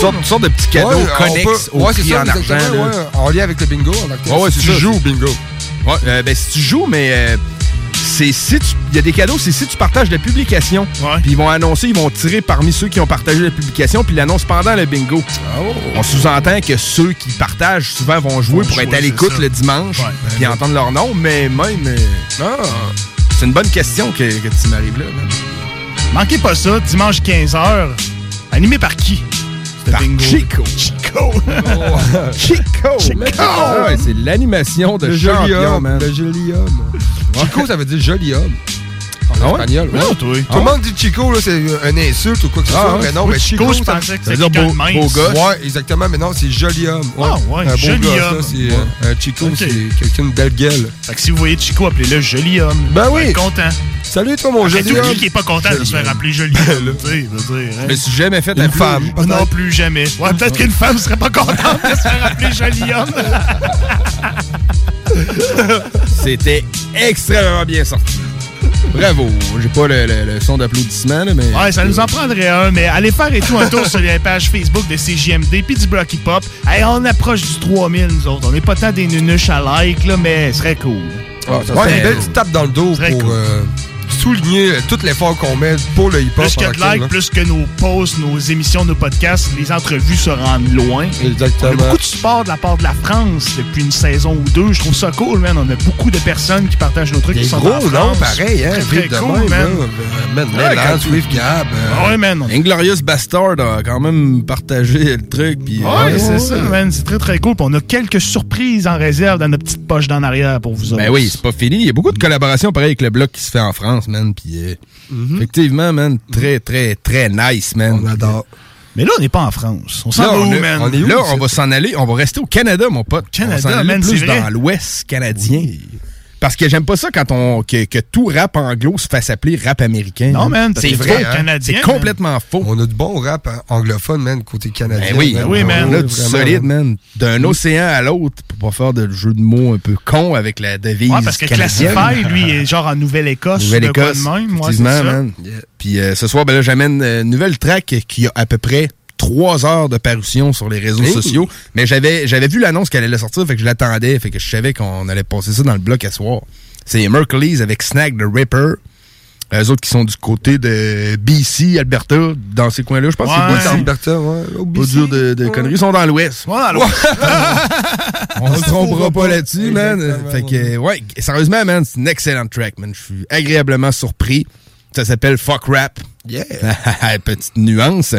Sortes, toutes sortes de petits cadeaux Ouais, on connexes peut- au ouais, c'est prix ça, en argent. ouais, en lien avec le bingo. en. Ouais, ouais, Si tu ça. joues au bingo. Ouais, euh, ben si tu joues, mais euh, c'est si tu. Il y a des cadeaux, c'est si tu partages la publication. Puis ils vont annoncer, ils vont tirer parmi ceux qui ont partagé la publication, puis l'annonce pendant le bingo. On sous-entend que ceux qui partagent souvent vont jouer Vont pour être à l'écoute le dimanche, Ouais. puis entendre leur nom, mais même. euh, ah, c'est une bonne question que, que tu m'arrives là. man. Manquez pas ça, dimanche 15h. Animé par qui? Par bingo? Chico. Chico. *laughs* Chico. Chico. Ah ouais, c'est l'animation de Le joli champion, homme. man. Le joli homme. Chico, ça veut dire joli homme. En Ah ouais? espagnol. Toi. Tout le ouais? monde dit Chico, là, c'est un insulte ou quoi que ce Ah soit. ouais? Mais non, mais Chico, je pensais que c'était beau, beau gosse. Ouais, exactement, mais non, c'est joli homme. Ouais. Ah ouais, un beau joli gosse, homme. c'est Ouais. euh, un Chico, c'est quelqu'un de belle gueule. Fait que si vous voyez Chico, appelez-le joli homme. Ben oui. content. Salut toi, mon Mais joli tout homme. qui qui est pas content de se faire appeler joli homme. dire, hein. Me suis jamais fait Une femme. Non, plus jamais. Ouais, peut-être qu'une femme serait pas contente de se faire appeler joli homme. *laughs* *laughs* C'était extrêmement bien sorti. Bravo. J'ai pas le, le- le son d'applaudissement, là, mais. Ouais, ça nous en prendrait un, mais allez faire et tout un tour sur les pages Facebook de CJMD puis du Blocky Pop. Hey, on approche du 3000, nous autres. On n'est pas tant des nunuches à like, là, mais ce serait cool. Ah, ça serait une belle petite tape dans le dos pour cool. euh, souligner euh, tout l'effort qu'on met pour le hip-hop. Plus que de likes, plus que nos posts, nos émissions, nos podcasts, les entrevues se rendent loin. Exactement. On a beaucoup de support de la part de la France depuis une saison ou deux. Je trouve ça cool, man. On a beaucoup de personnes qui partagent nos trucs Des qui sont gros en France. pareil, hein, Très, très cool, man. Euh, Man, Ouais, Mélan, quand- Swift Gab. euh, Ah ouais, man. Inglorious Bastard a quand même partagé le truc. Puis, Ouais, euh, c'est ça, man. C'est très, très cool. On a quelques surprises en réserve dans notre petite poche d'en arrière pour vous autres. Ben oui, c'est pas fini. Il y a beaucoup de collaborations pareil avec le bloc qui se fait en France, man. Puis, euh, Mhm. effectivement, man, très, très, très nice, man. On adore. Mais là, on n'est pas en France. On s'en Là, va on, où, est- man? on est où, Là, on va s'en aller. On va rester au Canada, mon pote. Canada, on va s'en aller man, plus c'est vrai. dans l'Ouest canadien. Parce que j'aime pas ça quand on que, que tout rap anglo se fasse appeler rap américain. Non, man, c'est vrai. c'est hein. canadien, C'est man. complètement faux. On a du bon rap anglophone, man, côté canadien. Ben oui, man. oui, man. On a du vraiment, solide, man. D'un océan à l'autre, pour pas faire de jeu de mots un peu con avec la devise Ouais, parce que canadienne. Classify, lui, est genre en Nouvelle-Écosse. Nouvelle-Écosse. Ouais, effectivement. Puis euh, ce soir, ben là, j'amène euh, une nouvelle track qui a à peu près trois heures de parution sur les réseaux Hey. sociaux. Mais j'avais j'avais vu l'annonce qu'elle allait sortir, fait que je l'attendais, fait que je savais qu'on allait passer ça dans le bloc à soir. C'est Mercury's avec Snack the Ripper. Eux autres qui sont du côté de BC, Alberta, dans ces coins-là. Je pense que c'est BC. Alberta, ouais. Au Pas dur de, de conneries. Ils sont dans l'Ouest. Ouais. *laughs* On se trompera pas là-dessus, man. Fait que, ouais, sérieusement, man, c'est une excellente track, man. Je suis agréablement surpris. Ça s'appelle Fuck Rap. Yeah. *laughs* Petite nuance.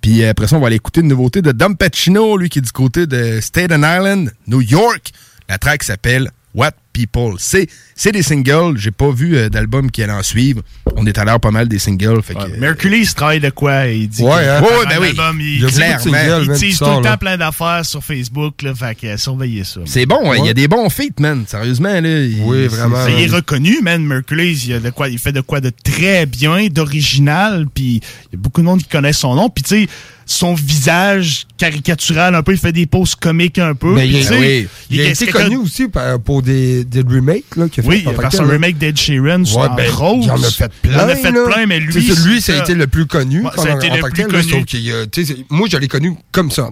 Puis après ça, on va aller écouter une nouveauté de Dom Pacino, lui qui est du côté de Staten Island, New York. La track s'appelle What People. C'est, c'est des singles. J'ai pas vu euh, d'album qui allait en suivre. On est à l'heure pas mal des singles. Fait que, Mercury, il travaille de quoi? Il dit Ouais, hein? Ouais, ben oui. album, Il il, clairement, tease tout le temps là. plein d'affaires sur Facebook. Là, fait que surveillez ça. c'est bon, il y a des bons feats, man. Sérieusement, là. il- Oui, c'est- vraiment. c'est- Il est reconnu, man. Mercury, il, y a de quoi, il fait de quoi de très bien, d'original, puis il y a beaucoup de monde qui connaît son nom. Puis tu sais, son visage caricatural un peu, il fait des poses comiques un peu. Mais puis, il, oui. il a est- été connu aussi pour des, des remakes là, a fait Oui, en il a fait un tel, remake d'Ed Sheeran Ouais, en ben, Rose. Il en a fait plein. Il en a fait là. plein, mais lui, lui, ça a été le plus connu. Ouais, ça a pendant- été en le plus tel, connu. moi, je l'ai connu comme ça.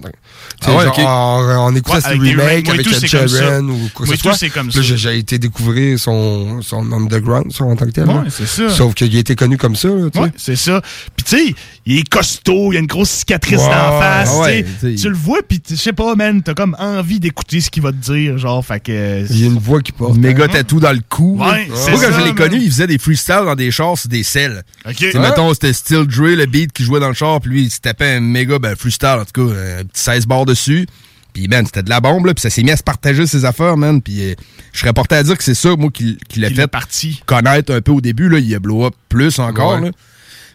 Ah ouais, genre, en, en écoutant remake remakes, avec Ed. Sheeran ou quoi Moi, que ce tout, soit. c'est comme ça. j'ai- été découvrir son, son underground en tant que tel. C'est ça. Sauf qu'il a été connu comme ça. Ouais, c'est ça. Puis tu sais, il est costaud, il a une grosse cicatrice Ouais, d'en face. ouais, tu le vois, puis je sais pas, man, t'as comme envie d'écouter ce qu'il va te dire, genre, fait que. Il y a une voix qui porte. Méga hein. tatou dans le cou. Ouais, c'est Moi, quand ça, je l'ai connu, il faisait des freestyles dans des chars sur des selles. Ok. Tu sais, mettons, c'était Still Dre, le beat qui jouait dans le char, puis lui, il se tapait un méga ben, freestyle, en tout cas, un petit 16 bars dessus. Puis, man, c'était de la bombe, là, puis ça s'est mis à se partager ses affaires, man. Puis, euh, je serais porté à dire que c'est ça, moi, qui, qui l'a fait parti. connaître un peu au début, là. Il a blow up plus encore, Ouais. là.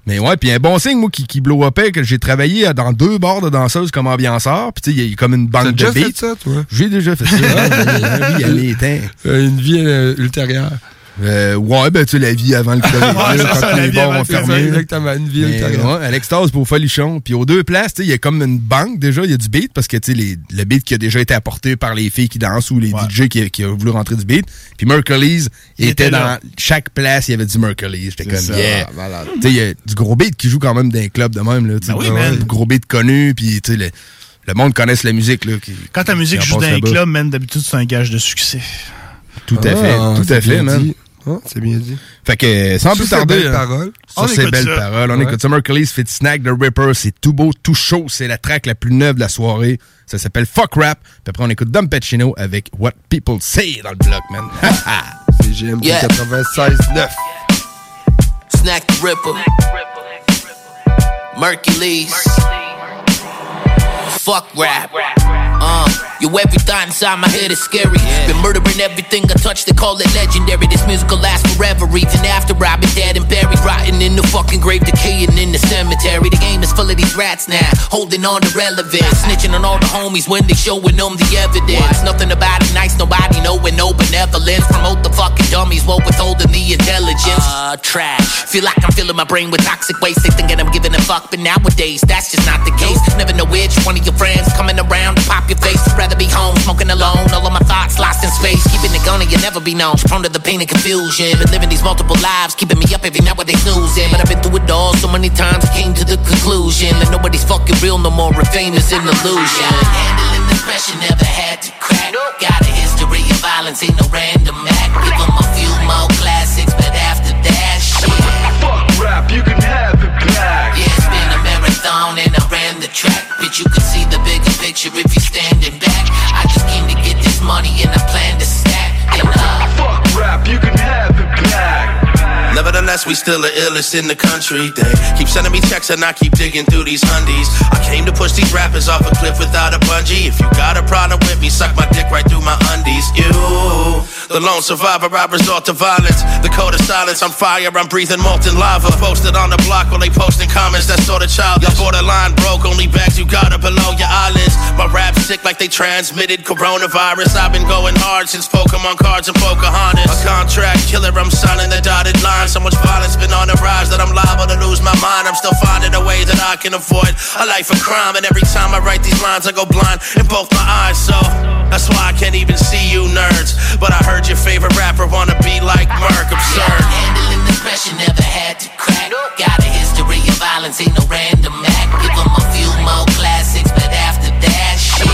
Mais ouais, puis un bon signe, moi, qui, qui blow upait, que j'ai travaillé dans deux bars de danseuses comme ambianceur. Puis, tu sais, il y a comme une bande de déjà fait beats. ça, toi? J'ai déjà fait ça. oui. Euh, Une vie euh, ultérieure. Euh, ouais, ben, tu sais, la vie avant le *laughs* COVID, Ouais, là, c'est quand ça, les bars avant ont le fermé. Exactement une Mais, ultérieure. ouais, à l'extase pour Folichon. Puis aux deux places, tu sais, il y a comme une banque déjà, il y a du beat parce que tu sais les- le beat qui a déjà été apporté par les filles qui dansent ou les DJ qui, qui ont voulu rentrer du beat. Puis Mercury's était, était dans là. chaque place, il y avait du Mercury's. J'étais comme ça, yeah. Tu sais, il y a du gros beat qui joue quand même dans les clubs de même là, Ben oui, man. du gros beat connu puis tu sais le, le monde connaisse la musique là qui- Quand ta musique qui joue dans un club, man, d'habitude, c'est un gage de succès. Tout à fait, Ah, tout c'est à fait, man. dit. C'est bien dit. Fait que sans plus ces tarder, belles hein, paroles. On sur ces écoute belles ça. paroles, on Ouais. écoute ça. Mercury's Fit Snack The Ripper, c'est tout beau, tout chaud, c'est la track la plus neuve de la soirée. Ça s'appelle Fuck Rap. Puis après on écoute Dom Pacino avec What People Say dans le bloc, man. *laughs* C'est GMT Yeah. 96.9. Snack the Ripper. Mercules. Fuck rap. Uh, yo, every thought inside my head is scary. Been murdering everything I touch, they call it legendary. This music will last forever, even after I've been dead and buried. Rotting in the fucking grave, decaying in the cemetery. The game is full of these rats now, holding on to relevance. Snitching on all the homies when they showing them the evidence. Nothing about it nice, nobody knowing no benevolence. Promote the fucking dummies while withholding the intelligence. Uh, trash. Feel like I'm filling my brain with toxic waste. They thinking I'm giving a fuck, but nowadays that's just not the case. Never know which one of your friends coming around to pop your face. Rather be home, smoking alone. All of my thoughts lost in space. Keeping it going, you'll never be known. Prone to the pain and confusion. Been living these multiple lives, keeping me up every night with they snoozing. But I've been through it all so many times, came to the conclusion that nobody's fucking real no more. And fame is an illusion. Handling the pressure, never had to crack. Got a history of violence, ain't no random we still the illest in the country. They keep sending me checks and I keep digging through these hundies. I came to push these rappers off a cliff without a bungee. If you got a problem with me, suck my dick right through my undies. You, The lone survivor, I resort to violence. The code of silence, I'm fire, I'm breathing molten lava. Posted on the block while they posting comments, that sort of child. Your borderline broke, only bags you got are below your eyelids. My rap sick like they transmitted coronavirus. I've been going hard since Pokemon cards and Pocahontas. A contract killer, I'm signing the dotted line. So much violence been on the rise that I'm liable to lose my mind. I'm still finding a way that I can avoid a life of crime. And every time I write these lines, I go blind in both my eyes. So that's why I can't even see you nerds. But I heard your favorite rapper wanna be like Merc. Absurd. Handling the pressure, never had to crack. Got a history of violence, ain't no random act. Give 'em a few more classics, but after that shit.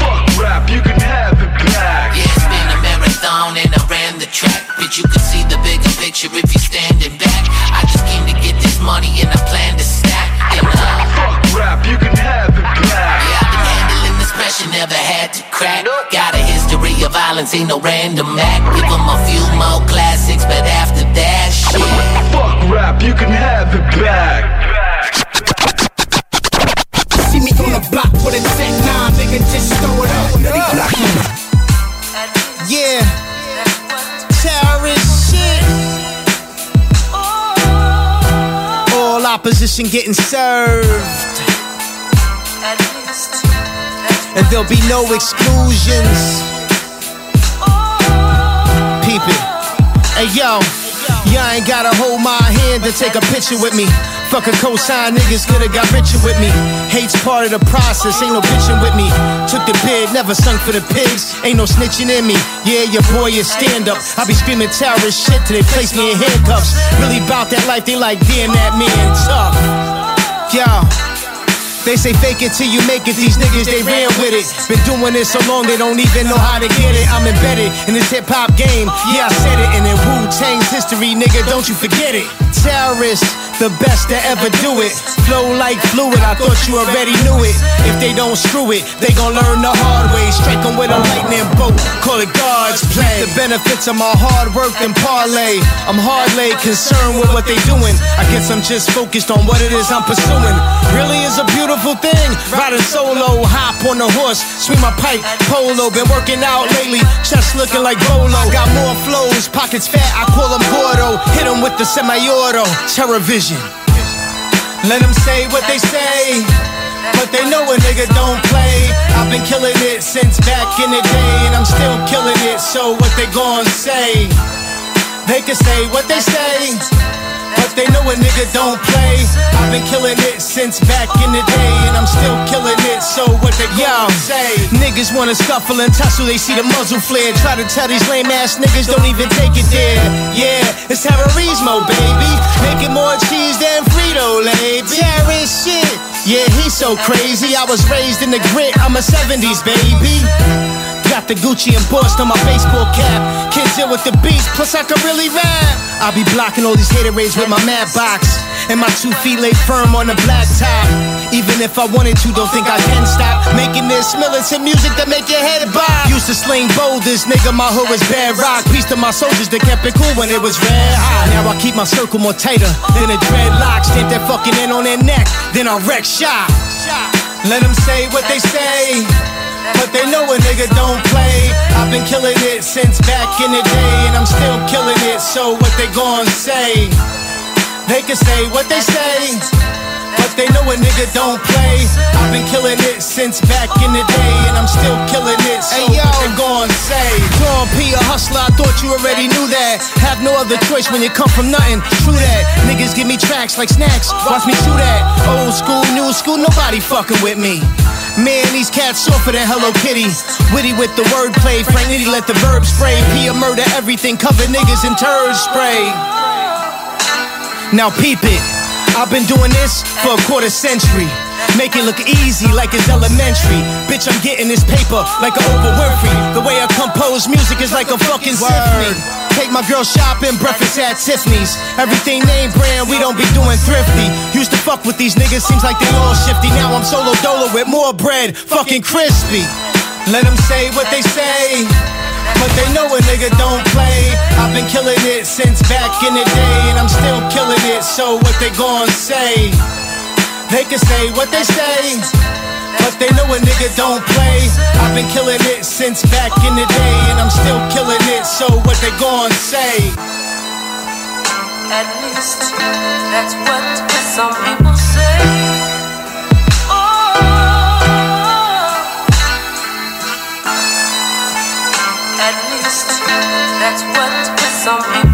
Fuck rap, you can have it back. Yeah, it's been a marathon and I ran the track. Bitch, you can see the bigger picture if you're standing back. I just came to get this money and I plan to stack. And, uh, Fuck rap, you can have it back. Yeah, I've been handling this pressure, never had to crack. Got a violence, ain't no random act. Give Give 'em a few more classics, but after that shit. Fuck rap, you can have it back. See me on the block with a tech nine, nigga, just throw it up. Yeah. Terrorist shit. All opposition getting served. And there'll be no exclusions. Hey yo, y'all ain't gotta hold my hand to take a picture with me. Fuck a cosign, niggas coulda got richer with me. Hate's part of the process, ain't no bitching with me. Took the bid, never sunk for the pigs, ain't no snitching in me. Yeah, your boy is stand up. I be screaming terrorist shit till they place me in handcuffs. Really bout that life, they like, damn that man tough. Yo. They say fake it till you make it. These niggas, they ran with it. Been doing this so long, they don't even know how to get it. I'm embedded in this hip hop game. Yeah, I said it. And in Wu Tang's history, nigga, don't you forget it. Terrorists, the best to ever do it. Flow like fluid, I thought you already knew it. If they don't screw it, they gon' learn the hard way. Strike 'em with a lightning bolt, call it God's play. The benefits of my hard work and parlay. I'm hardly concerned with what they doing. I guess I'm just focused on what it is I'm pursuing. Really is a beautiful thing. Riding solo, hop on the horse, swing my pipe, polo. Been working out lately, chest looking like Bolo. Got more flows, pockets fat, I call them Gordo. Hit 'em with the semi-auto, terror vision. Let them say what they say. But they know a nigga don't play. I've been killing it since back in the day, and I'm still killing it. So what they gon' say? They can say what they say. But they know a nigga don't play. I've been killing it since back in the day, and I'm still killing it. So what they gon' say? Niggas wanna scuffle and tussle, they see the muzzle flare. Try to tell these lame ass niggas don't even take it there. Yeah, it's terrorismo, baby. Making more cheese than Frito Lay. Terrorist shit. Yeah, he's so crazy. I was raised in the grit. I'm a 70s baby. Got the Gucci embossed on my baseball cap. Kids here with the beats, plus I can really rap. I'll be blocking all these haterades with my mad box. And my two feet lay firm on the black top. Even if I wanted to, don't think I can stop. Making this militant music that make your head bob. Used to sling boulders, nigga, my hood was bad rock. Peace to my soldiers that kept it cool when it was red hot. Now I keep my circle more tighter than a dreadlock. Stamp that fucking in on their neck, then I wreck shop. Let them say what they say. But they know a nigga don't play. I've been killing it since back in the day, and I'm still killing it. So what they gon' say? They can say what they say. But they know a nigga don't play. I've been killing it since back in the day, and I'm still killing it. So hey, yo. what they gon' say? Dawn P, a hustler, I thought you already knew that. Have no other choice when you come from nothing. True that. Niggas give me tracks like snacks. Watch me chew that. Old school, new school, nobody fucking with me. Man, these cats softer than Hello Kitty. Witty with the wordplay. Frank Nitty let the verb spray. P a murder everything. Cover niggas in turd spray. Now peep it. I've been doing this for a quarter century. Make it look easy like it's elementary. Bitch, I'm getting this paper like a Oprah Winfrey. The way I compose music is like a fucking symphony. Take my girl shopping, breakfast at Tiffany's. Everything name brand, we don't be doing thrifty. Used to fuck with these niggas, seems like they all shifty. Now I'm solo dolo with more bread, fucking crispy. Let them say what they say. But they know a nigga don't play. I've been killing it since back in the day, and I'm still killing it. So what they gon' say? They can say what they say. But they know a nigga don't play. I've been killing it since back in the day, and I'm still killing it, so what they gon' say? At least that's what some people say. Oh. At least that's what some people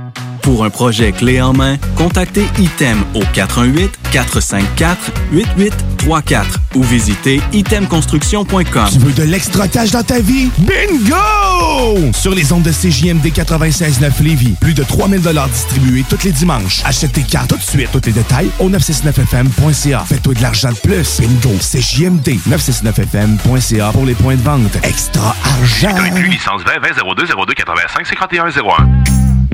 Pour un projet clé en main, contactez ITEM au 418-454-8834 ou visitez itemconstruction.com. Tu veux de l'extra cash dans ta vie? Bingo! Sur les ondes de CJMD 96.9 Lévis, plus de 3000 distribués tous les dimanches. Achète tes cartes tout de suite. Tous les détails au 969FM.ca. Fais-toi de l'argent de plus. Bingo! CJMD 969FM.ca pour les points de vente. Extra argent! licence 20 20 02 02 85 51 01.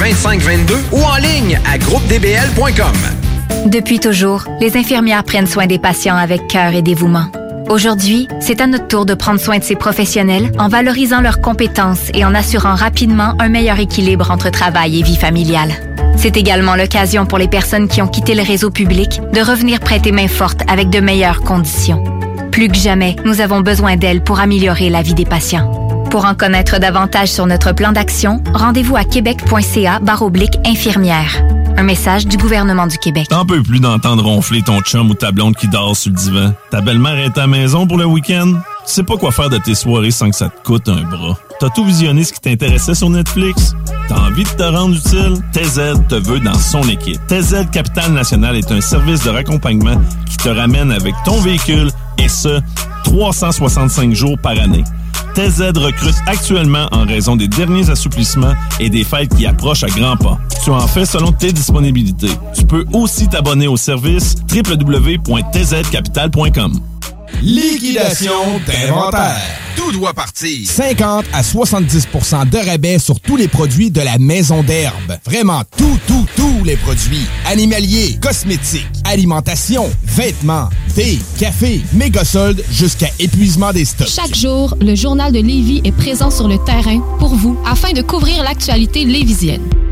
2522 ou en ligne à groupedbl.com. Depuis toujours, les infirmières prennent soin des patients avec cœur et dévouement. Aujourd'hui, c'est à notre tour de prendre soin de ces professionnels en valorisant leurs compétences et en assurant rapidement un meilleur équilibre entre travail et vie familiale. C'est également l'occasion pour les personnes qui ont quitté le réseau public de revenir prêter main forte avec de meilleures conditions. Plus que jamais, nous avons besoin d'elles pour améliorer la vie des patients. Pour en connaître davantage sur notre plan d'action, rendez-vous à québec.ca oblique infirmière. Un message du gouvernement du Québec. T'en peux plus d'entendre ronfler ton chum ou ta blonde qui dort sur le divan. Ta belle-mère est à la maison pour le week-end. Tu sais pas quoi faire de tes soirées sans que ça te coûte un bras. T'as tout visionné ce qui t'intéressait sur Netflix? T'as envie de te rendre utile? TZ te veut dans son équipe. TZ Capital National est un service de raccompagnement qui te ramène avec ton véhicule et ce, 365 jours par année. TZ recrute actuellement en raison des derniers assouplissements et des fêtes qui approchent à grands pas. Tu en fais selon tes disponibilités. Tu peux aussi t'abonner au service www.tzcapital.com. Liquidation d'inventaire. Tout doit partir. 50 à 70% de rabais sur tous les produits de la maison d'herbe. Vraiment tout, tout, tous les produits. Animaliers, cosmétiques, alimentation, vêtements, thé, café, méga soldes jusqu'à épuisement des stocks. Chaque jour, le journal de Lévis est présent sur le terrain pour vous afin de couvrir l'actualité lévisienne.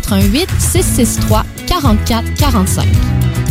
88 663 44 45.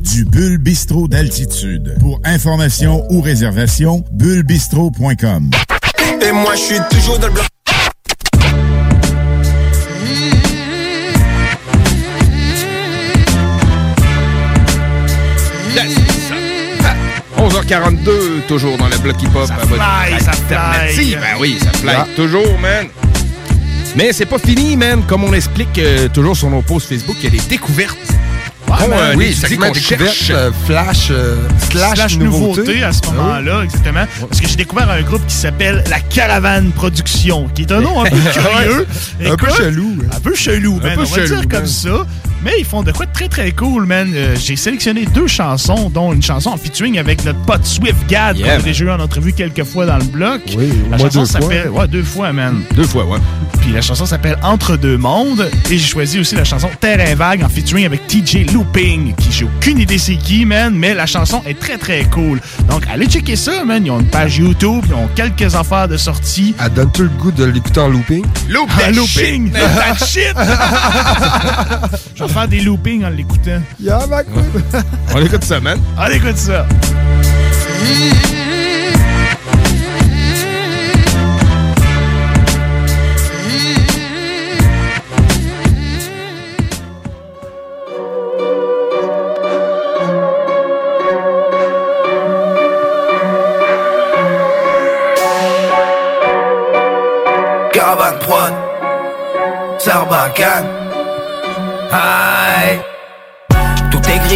du Bulle Bistrot d'altitude. Pour information ou réservation, bullebistrot.com. Et moi, je suis toujours dans le bloc. Yes. 11h42, toujours dans le bloc hip-hop. Ça fly, ça. Ben oui, ça fly. Yeah. Toujours, man. Mais c'est pas fini, man. Comme on explique euh, toujours sur nos posts Facebook, il y a des découvertes Man. euh, oui, segment découverte, cherche. euh, flash, euh, slash, slash nouveauté. nouveauté à ce moment-là, exactement. Parce que j'ai découvert un groupe qui s'appelle La Caravane Production, qui est un nom un peu *laughs* curieux. Un peu Écoute, chelou. Un peu chelou, peu on va chelou, dire comme ça. Mais ils font de quoi de très très cool, man. Euh, j'ai sélectionné deux chansons, dont une chanson en featuring avec notre pote Swift Gad, Yeah, qu'on a man. déjà eu en entrevue quelques fois dans le bloc. Oui, la moins chanson s'appelle. Ouais, deux fois, man. Deux fois, ouais. Puis la chanson s'appelle Entre deux mondes. Et j'ai choisi aussi la chanson Terrain vague en featuring avec TJ Looping, qui j'ai aucune idée c'est qui, man, mais la chanson est très très cool. Donc allez checker ça, man. Ils ont une page YouTube, ils ont quelques affaires de sortie. Elle donne-tu le goût de l'écouter en looping? Loop Ah, looping! shit. That shit! *laughs* Faire des loopings en l'écoutant. Yeah, ma couille. On écoute ça, man. Allez, écoute ça. Caravane prod Sarbacane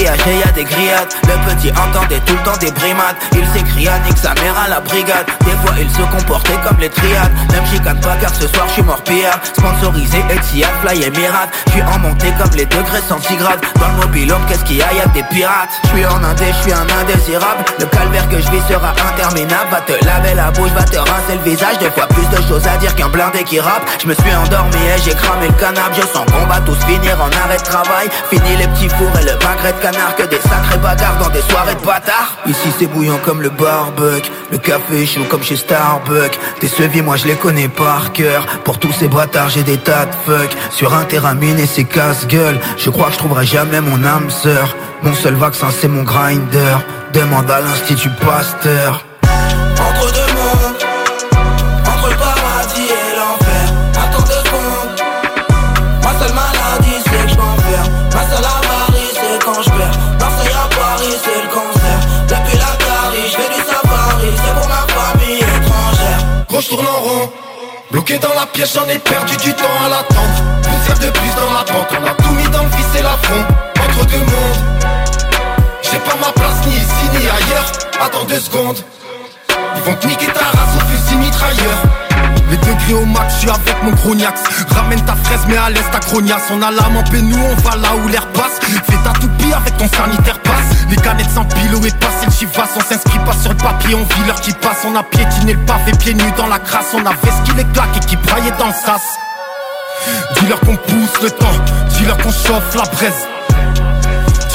grillagé, y'a des grillades. Le petit entendait tout le temps des brimades. Il s'écria nique sa mère à la brigade. Des fois il se comportait comme les triades. Même chicane pas car ce soir je suis mort pire Sponsorisé Etihad, Fly Emirates Je suis en montée comme les degrés centigrades. Dans le mobilhome qu'est-ce qu'il y a, y'a des pirates. Je suis en indé, je suis un indésirable. Le calvaire que je vis sera interminable. Va te laver la bouche, va te rincer le visage. Deux fois plus de choses à dire qu'un blindé qui rappe. Je me suis endormi et j'ai cramé le canapé Je sens qu'on va tous finir en arrêt de travail. Fini les petits fours et le magret de Que des sacrés bagarres dans des soirées de bâtards. Ici c'est bouillant comme le barbecue. Le café chaud comme chez Starbucks. Tes seviers moi je les connais par cœur. Pour tous ces bâtards j'ai des tas de fuck. Sur un terrain miné c'est casse-gueule. Je crois que je trouverai jamais mon âme sœur. Mon seul vaccin c'est mon grinder. Demande à l'institut Pasteur Bloqué dans la pièce, j'en ai perdu du temps à l'attente. Une serre de plus dans la pente, on a tout mis dans le vice et la front. Entre deux mondes. J'ai pas ma place ni ici ni ailleurs. Attends deux secondes. Ils vont te niquer ta race au fusil mitrailleur. Les degrés au max, je suis avec mon chroniax. Ramène ta fraise, mais à l'est ta crognasse. On a l'âme en paix, nous on va là où l'air passe. Fais ta toupie avec ton sanitaire passe. Les canettes sans pilo et passé le chivas. On s'inscrit pas sur le papier, on vit l'heure qui passe. On a piétiné le pavé, pieds nus dans la crasse. On a vesqué les claques et qui braillait dans le sas. Dis-leur qu'on pousse le temps, dis-leur qu'on chauffe la braise.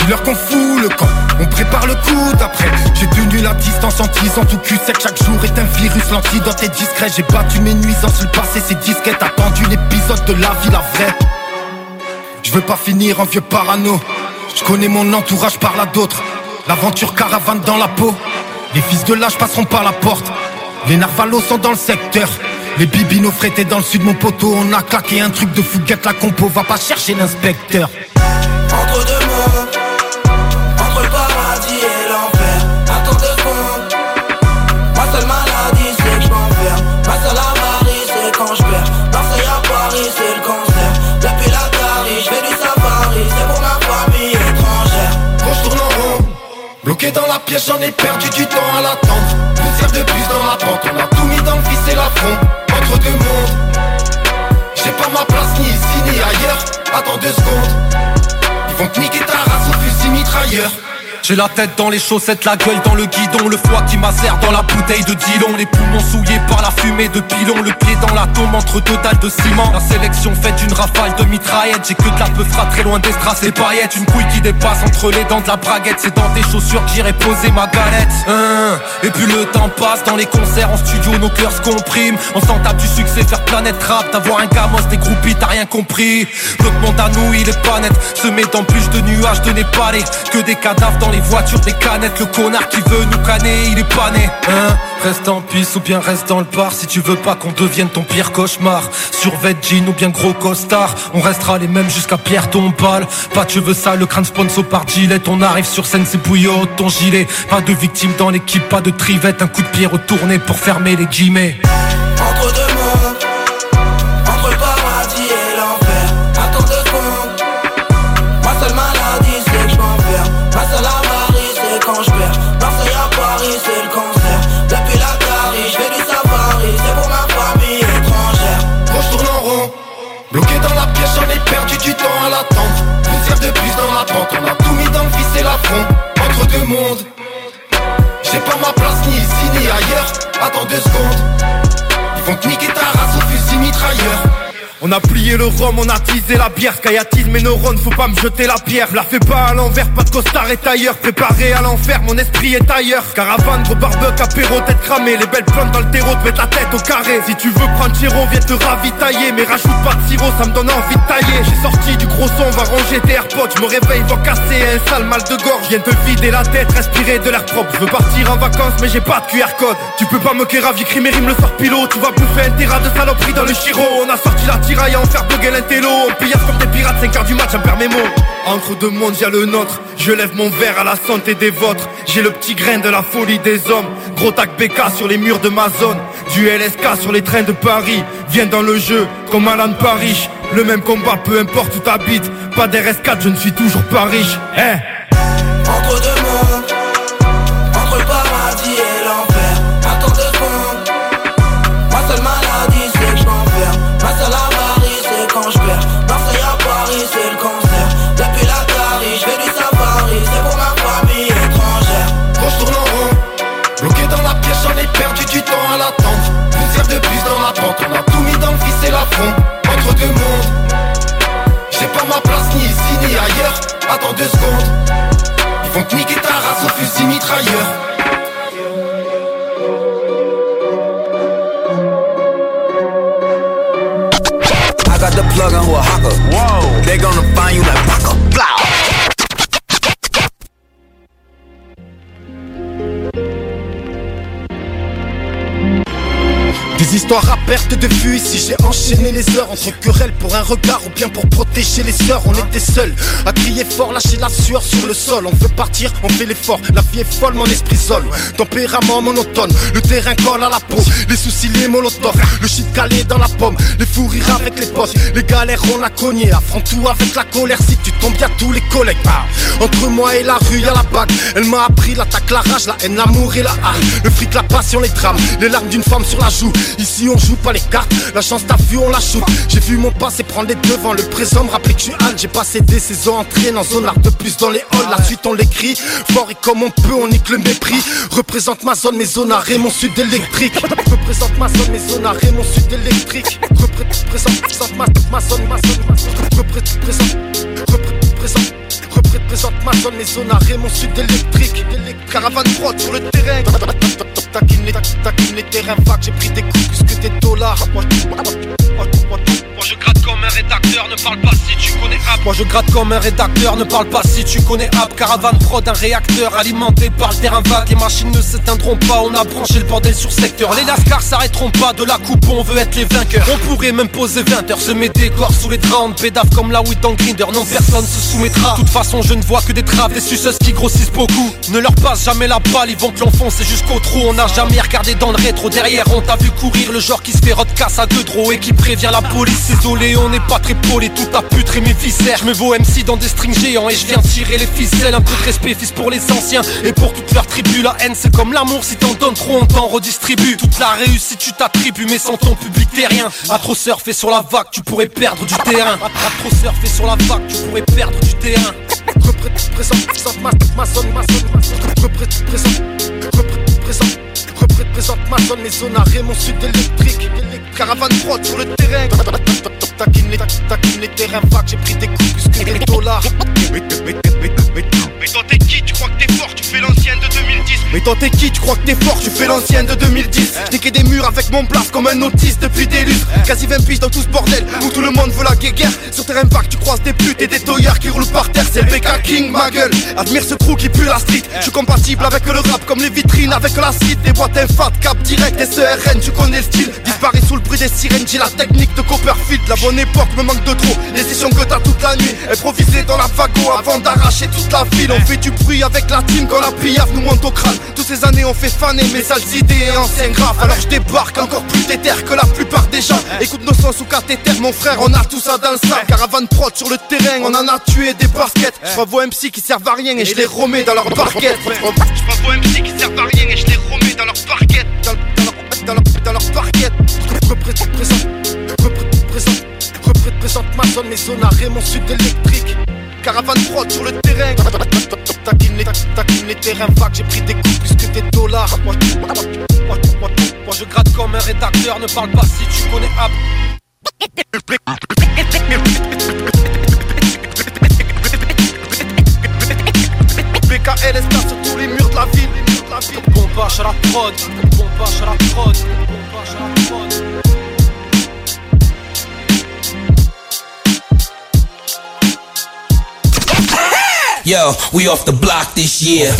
Dis-leur qu'on fout le camp, on prépare le coup d'après. J'ai tenu la distance en disant tout cul. Chaque jour est un virus, l'antidote est discret. J'ai battu mes nuisances, le passé c'est disquette. Attendu l'épisode de la vie, la vraie. Je veux pas finir en vieux parano. Je connais mon entourage par là d'autres. L'aventure caravane dans la peau. Les fils de l'âge passeront par la porte. Les narvalos sont dans le secteur. Les bibinos frétés dans le sud, mon poteau. On a claqué un truc de fouguette, la compo. Va pas chercher l'inspecteur. Bloqué dans la pièce, j'en ai perdu du temps à l'attente. Une serre de plus dans la pente, on a tout mis dans le vice et la front. Entre deux mondes, j'ai pas ma place ni ici ni ailleurs. Attends deux secondes, ils vont te niquer ta race au fusil mitrailleur. J'ai la tête dans les chaussettes, la gueule dans le guidon, le foie qui macère dans la bouteille de Dillon, les poumons souillés par la fumée de pilon, le pied dans la tombe entre deux dalles de ciment. La sélection faite d'une rafale de mitraillette, j'ai que de la peufra très loin des strass et paillettes, une couille qui dépasse entre les dents de la braguette, c'est dans tes chaussures que j'irai poser ma galette. Hein. Et puis le temps passe dans les concerts en studio, nos cœurs se compriment, on s'en tape du succès, faire planète rap, d'avoir un gamos, des groupies, t'as rien compris. Notre monde à nous, il est pas net, se met dans plus de nuages de népalais que des cadavres dans les Ferrari, voiture, des canettes, le connard qui veut nous canner, il est pas né, hein Reste en piste ou bien reste dans le bar si tu veux pas qu'on devienne ton pire cauchemar. Survêt jean ou bien gros costard, on restera les mêmes jusqu'à Pierre Tombal. Pas tu veux ça, le crâne sponsor par gilet, on arrive sur scène, c'est bouillot, ton gilet. Pas de victimes dans l'équipe, pas de trivette, un coup de pied retourné pour fermer les guillemets. Attends deux secondes, ils vont te niquer ta race au fusil mitrailleur. On a plié le rhum, on a teasé la bière, Skyatise mes neurones, faut pas me jeter la pierre. La fais pas à l'envers, pas de costard et tailleur. Préparé à l'enfer, mon esprit est ailleurs. Caravane, gros barbecue, apéro, tête cramée. Les belles plantes dans le terreau, te mettent la tête au carré. Si tu veux prendre Giro, viens te ravitailler. Mais rajoute pas de sirop, ça me donne envie de tailler. J'ai sorti du gros son, va ranger tes AirPods. Je me réveille, va casser un sale mal de gorge. Viens te vider la tête, respirer de l'air propre. Je veux partir en vacances, mais j'ai pas de QR code. Tu peux pas me kéra, j'écris mes rimes, le sort pilote. Tu vas bouffer un terrain de saloperie dans le chiro. On a sorti la tiraille à en faire bugger l'intello. On pillasse comme des pirates, 5 heures du match, j'en perds mes mots. Entre deux mondes, y'a le nôtre. Je lève mon verre à la santé des vôtres. J'ai le petit grain de la folie des hommes. Gros tac BK sur les murs de ma zone. Du LSK sur les trains de Paris. Viens dans le jeu, comme Alan Paris. Le même combat, peu importe où t'habites. Pas d'RS4, je ne suis toujours pas riche. Hein? Attends deux secondes, ils vont te niquer ta race au fusil mitrailleur. I got the plug on a hawker. Whoa. They gonna find you like Paco. Des histoires à perte de vue ici j'ai enchaîné les heures Entre querelles pour un regard ou bien pour protéger les sœurs. On était seuls à crier fort, lâcher la sueur sur le sol. On veut partir, on fait l'effort, la vie est folle, mon esprit sol Tempérament monotone, le terrain colle à la peau Les soucis, les molotovs, le shit calé dans la pomme Les fous rires avec les potes, les galères on a cogné. Affronte tout avec la colère si tu tombes y'a tous les collègues Entre moi et la rue y'a la bague Elle m'a appris l'attaque, la rage, la haine, l'amour et la haine Le fric, la passion, les drames, les larmes d'une femme sur la joue Ici on joue pas les cartes, la chance t'as vu on la shoot J'ai vu mon passé prendre les devants, le présent me rappeler que suis Al J'ai passé des saisons entrées dans zone art de plus dans les halls. La suite on l'écrit, fort et comme on peut on nique le mépris. Représente ma zone, mes zones arrêts, mon sud électrique. Représente ma zone, mes zones arrêts, mon sud électrique. Représente ma, ma zone, ma zone, ma zone. Représente, représente Représente ma zone, zones arrêts, mon sud électrique. Caravane prod sur le terrain. Taquine les, terrains vagues, j'ai pris des coups plus que des dollars. Moi, je gratte ne parle pas si tu connais. Moi je gratte comme un rédacteur, ne parle pas si tu connais App. Caravane prod, un réacteur alimenté par le terrain vague. Les machines ne s'éteindront pas, on a branché le bordel sur secteur. Les lascars s'arrêteront pas de la coupe, on veut être les vainqueurs. On pourrait même poser 20 heures, semer des corps sous les draps. Pédave comme la weed dans Grinder, non personne se soumettra. De toute façon, je ne vois que des traves, des suceuses qui grossissent beaucoup. Ne leur passe jamais la balle, ils vont te l'enfoncer jusqu'au trou. On n'a jamais regardé dans le rétro derrière, on t'a vu courir le genre qui se fait casse à deux et qui prévient la police. Désolé, on pas très poli, tout a putré mes viscères. Je me vaux MC dans des strings géants et je viens tirer les ficelles. Un peu de respect, fils pour les anciens et pour toute leur tribu. La haine, c'est comme l'amour, si t'en donnes trop, on t'en redistribue. Toute la réussite, tu t'attribues, mais sans ton public, t'es rien. À trop surfer sur la vague, tu pourrais perdre du terrain. À trop surfer sur la vague, tu pourrais perdre du terrain. Représente ma, ma zone, ma ma Représente ma zone, mes zones arrêts, mon sud électrique Caravane prod sur le terrain. Taquine les, taquine les terrains vagues, j'ai pris des coups plus que des dollars. Mais toi t'es qui? Tu crois que t'es fort? Tu fais l'ancienne de 2010 Mais toi t'es qui? Tu crois que t'es fort? Tu fais l'ancienne de 2010 Niquer des murs avec mon blast comme un autiste depuis des lustres. Quasi 20 piges dans tout ce bordel Où tout le monde veut la guéguerre. Sur terrain vague tu croises des putes et des toyards qui roulent par terre. C'est le BK King ma gueule. Admire ce crew qui pue la street. Je suis compatible avec le rap comme les vitrines avec l'acide Des boîtes infat, cap direct, SERN Tu connais le style. Disparaît sous le bruit des sirènes J'ai la technique de Copperfield. La bonne époque me manque de trop. Les sessions que t'as toute la nuit Improvisé dans la fago avant d'arracher toute la ville. On fait du bruit avec la team quand la pillave nous monte au crâne. Toutes ces années on fait faner mes sales idées et anciens graphes Alors je débarque encore plus déter que la plupart des gens. Écoute nos sons sous cathéter mon frère on a tout ça dans le sac. Caravane prod sur le terrain on en a tué des baskets. Je vois MC qui servent à rien et je les remets dans leur barquette. Je vois MC qui servent à rien et je les remets dans leur barquette Dans, dans leur, dans leur, dans leur barquette Représente, représente, représente, ma zone, mes et mon sud électrique. Caravane prod sur le terrain. Taquine les, taquine les terrains vagues J'ai pris des coups plus que des dollars. Moi, moi, moi, moi, je gratte comme un rédacteur Ne parle pas si tu connais App BKL est sur tous les murs de la ville Pompage à la prod Pompage à la prod Pompage à la prod Yo, we off the block this year.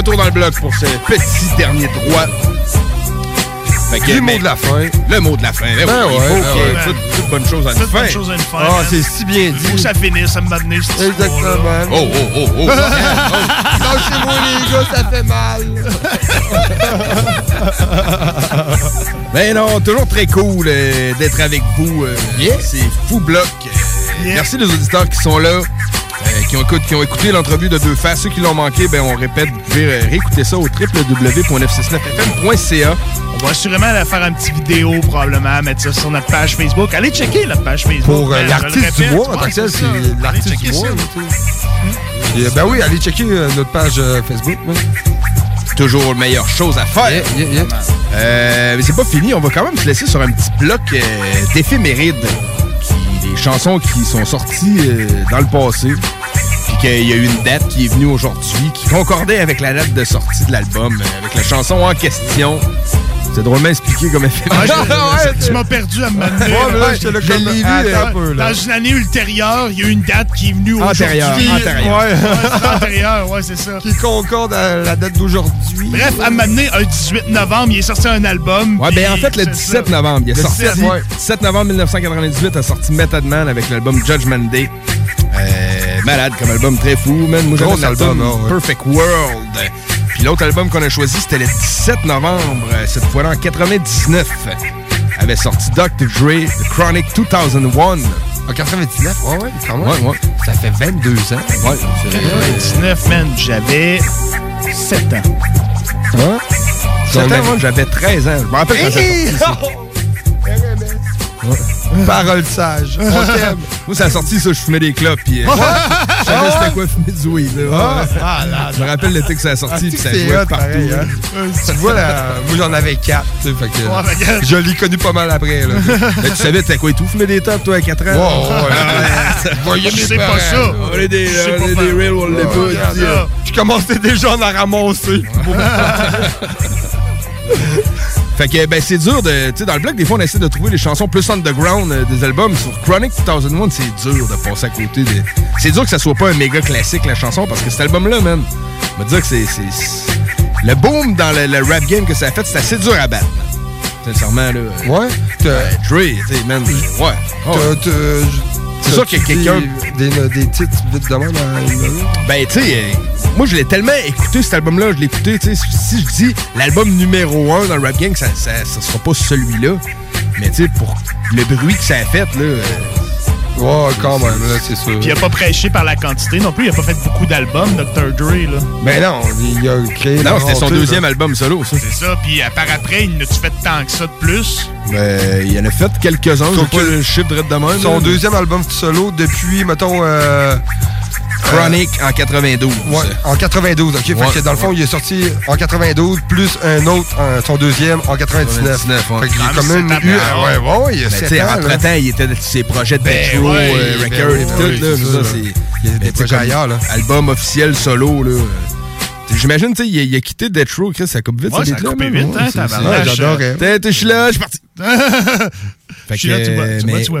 De retour dans le bloc pour ce petit dernier droit. Fait que, Le mot de la fin. Le mot de la fin. Ben Ben oui, il ouais, faut ben qu'il y ait ouais. toute, toute bonne chose à une fin. bonne chose à une fin. Ah, man. c'est si bien Faut que dit. ça finisse, ça me donné cette Exactement. Oh, oh, oh, *laughs* oh. Lâchez-moi les gars, ça fait mal. *laughs* Ben non, toujours très cool euh, d'être avec vous. euh, C'est fou bloc. Euh, Merci les auditeurs qui sont là, euh, qui, ont, écoute- qui ont écouté l'entrevue de Deux Faces. Ceux qui l'ont manqué, ben on répète, vous pouvez euh, réécouter ça au www.969fm.ca. On va sûrement faire une petite vidéo, probablement, mettre ça sur notre page Facebook. Allez checker notre page Facebook. Pour euh, je le l'artiste du mois, en tant que c'est l'artiste du. Et, euh, ben oui, allez checker euh, notre page euh, Facebook. man. Toujours meilleure chose à faire. Euh, mais c'est pas fini, on va quand même se laisser sur un petit bloc euh, d'éphémérides. Des chansons qui sont sorties euh, dans le passé. Puis qu'il y a eu une date qui est venue aujourd'hui, qui concordait avec la date de sortie de l'album, euh, avec la chanson en question. C'est drôlement expliqué comme Ah, éphéméride. *laughs* je- tu m'as perdu à me mener. Ouais, Je l'ai vu. Euh, un peu, là. Dans une année ultérieure, il y a eu une date qui est venue aujourd'hui. Antérieure, antérieure. Ouais, c'est antérieure, ouais, c'est ça. Qui concorde à la date d'aujourd'hui. Bref, à m'amener un 18 novembre, il est sorti un album. Ouais, ben en fait, le c'est 17 ça. novembre, il est Le sorti. 17, ouais. 17 novembre 1998 a sorti Method Man avec l'album Judgment Day. Euh, malade comme album, très fou, man. Moi, j'avais Gros la album, tune hein, ouais. Perfect World. Puis l'autre album qu'on a choisi, c'était le 17 novembre, euh, cette fois-là en 99. Avait sorti Dr. Dre, The Chronic 2001. En 99, ouais, ouais, quand même. Ouais, ouais. Ça fait 22 ans. Ouais, c'est 99, man, j'avais 7 ans. Hein? Sept ans, moi, j'avais 13 ans. Je me rappelle quand ça. Parole sage. On t'aime. Moi, ça a sorti ça, je fumais des clopes. Puis, euh, savais Ah c'était quoi fumer du weed. là? Ah, ah, là, je me rappelle l'été que ça a sorti. Ah, puis ça jouait partout. pareil, hein. Tu vois, là, moi j'en avais 4. Fait que, que- je l'ai connu pas mal après. Là. *laughs* Ben, tu savais, t'as quoi et tout, fumer des tops, toi, à 4 ans? Wow, ouais. Ah, ouais. *laughs* Voyez Je sais pas ça. On est des, on est des real, on l'est pas. Je commençais déjà à en ramasser. *laughs* *laughs* Fait que ben c'est dur de. Tu sais, dans le blog, des fois, on essaie de trouver les chansons plus underground euh, des albums. Sur Chronic 2001, c'est dur de passer à côté. De... C'est dur que ça soit pas un méga classique, la chanson, parce que cet album-là, man, on va dire que c'est. Le boom dans le, le rap game que ça a fait, c'est assez dur à battre. man. Sincèrement, là. Ouais. Euh, Dre, tu sais, man. Ouais. Ouais. C'est sûr qu'il y a t'as-tu quelqu'un. Des, des, des titres vite de même à une Ben, tu sais, euh, moi, je l'ai tellement écouté, cet album-là. Je l'ai écouté, tu sais. Si je dis l'album numéro 1 dans le rap game, ça, ça, ça sera pas celui-là. Mais, tu sais, pour le bruit que ça a fait, là. euh, Ouais, quand même, là, c'est sûr. Puis il a pas prêché par la quantité non plus, il a pas fait beaucoup d'albums, Dr. Dre, là. Ben non, il a créé. Non, c'était son deuxième là. album solo, ça. C'est ça, puis à part après, il n'a-tu fait tant que ça de plus? Ben, il en a fait quelques-uns. Pas le chiffre direct de même. Son là. deuxième album solo depuis, mettons, euh, Chronic en 92. Ouais, en 92, OK. Fait que dans le fond, ouais. il est sorti en 92, plus un autre, un- son deuxième, en 99. 99, ouais. Fait qu'il Ah, quand même eu... Ouais, ouais, ouais, il y a Ben, 7 tu sais, ans. là. Entre-temps, il était dans ses projets de Ben euh, ben et tout. ouais, là, c'est je veux ça, dire, là. c'est- Il y a des ben, projets ailleurs, là. Album officiel solo, là. J'imagine, tu sais, il, a- il a quitté Death Row, Chris, ça coupe vite, Ouais, ça a beat-là, coupé man. vite, hein, Ouais. T'es- t'es- Je suis là, je suis parti. *laughs* Je suis là, tu vois, tu vois, mais- tu vois.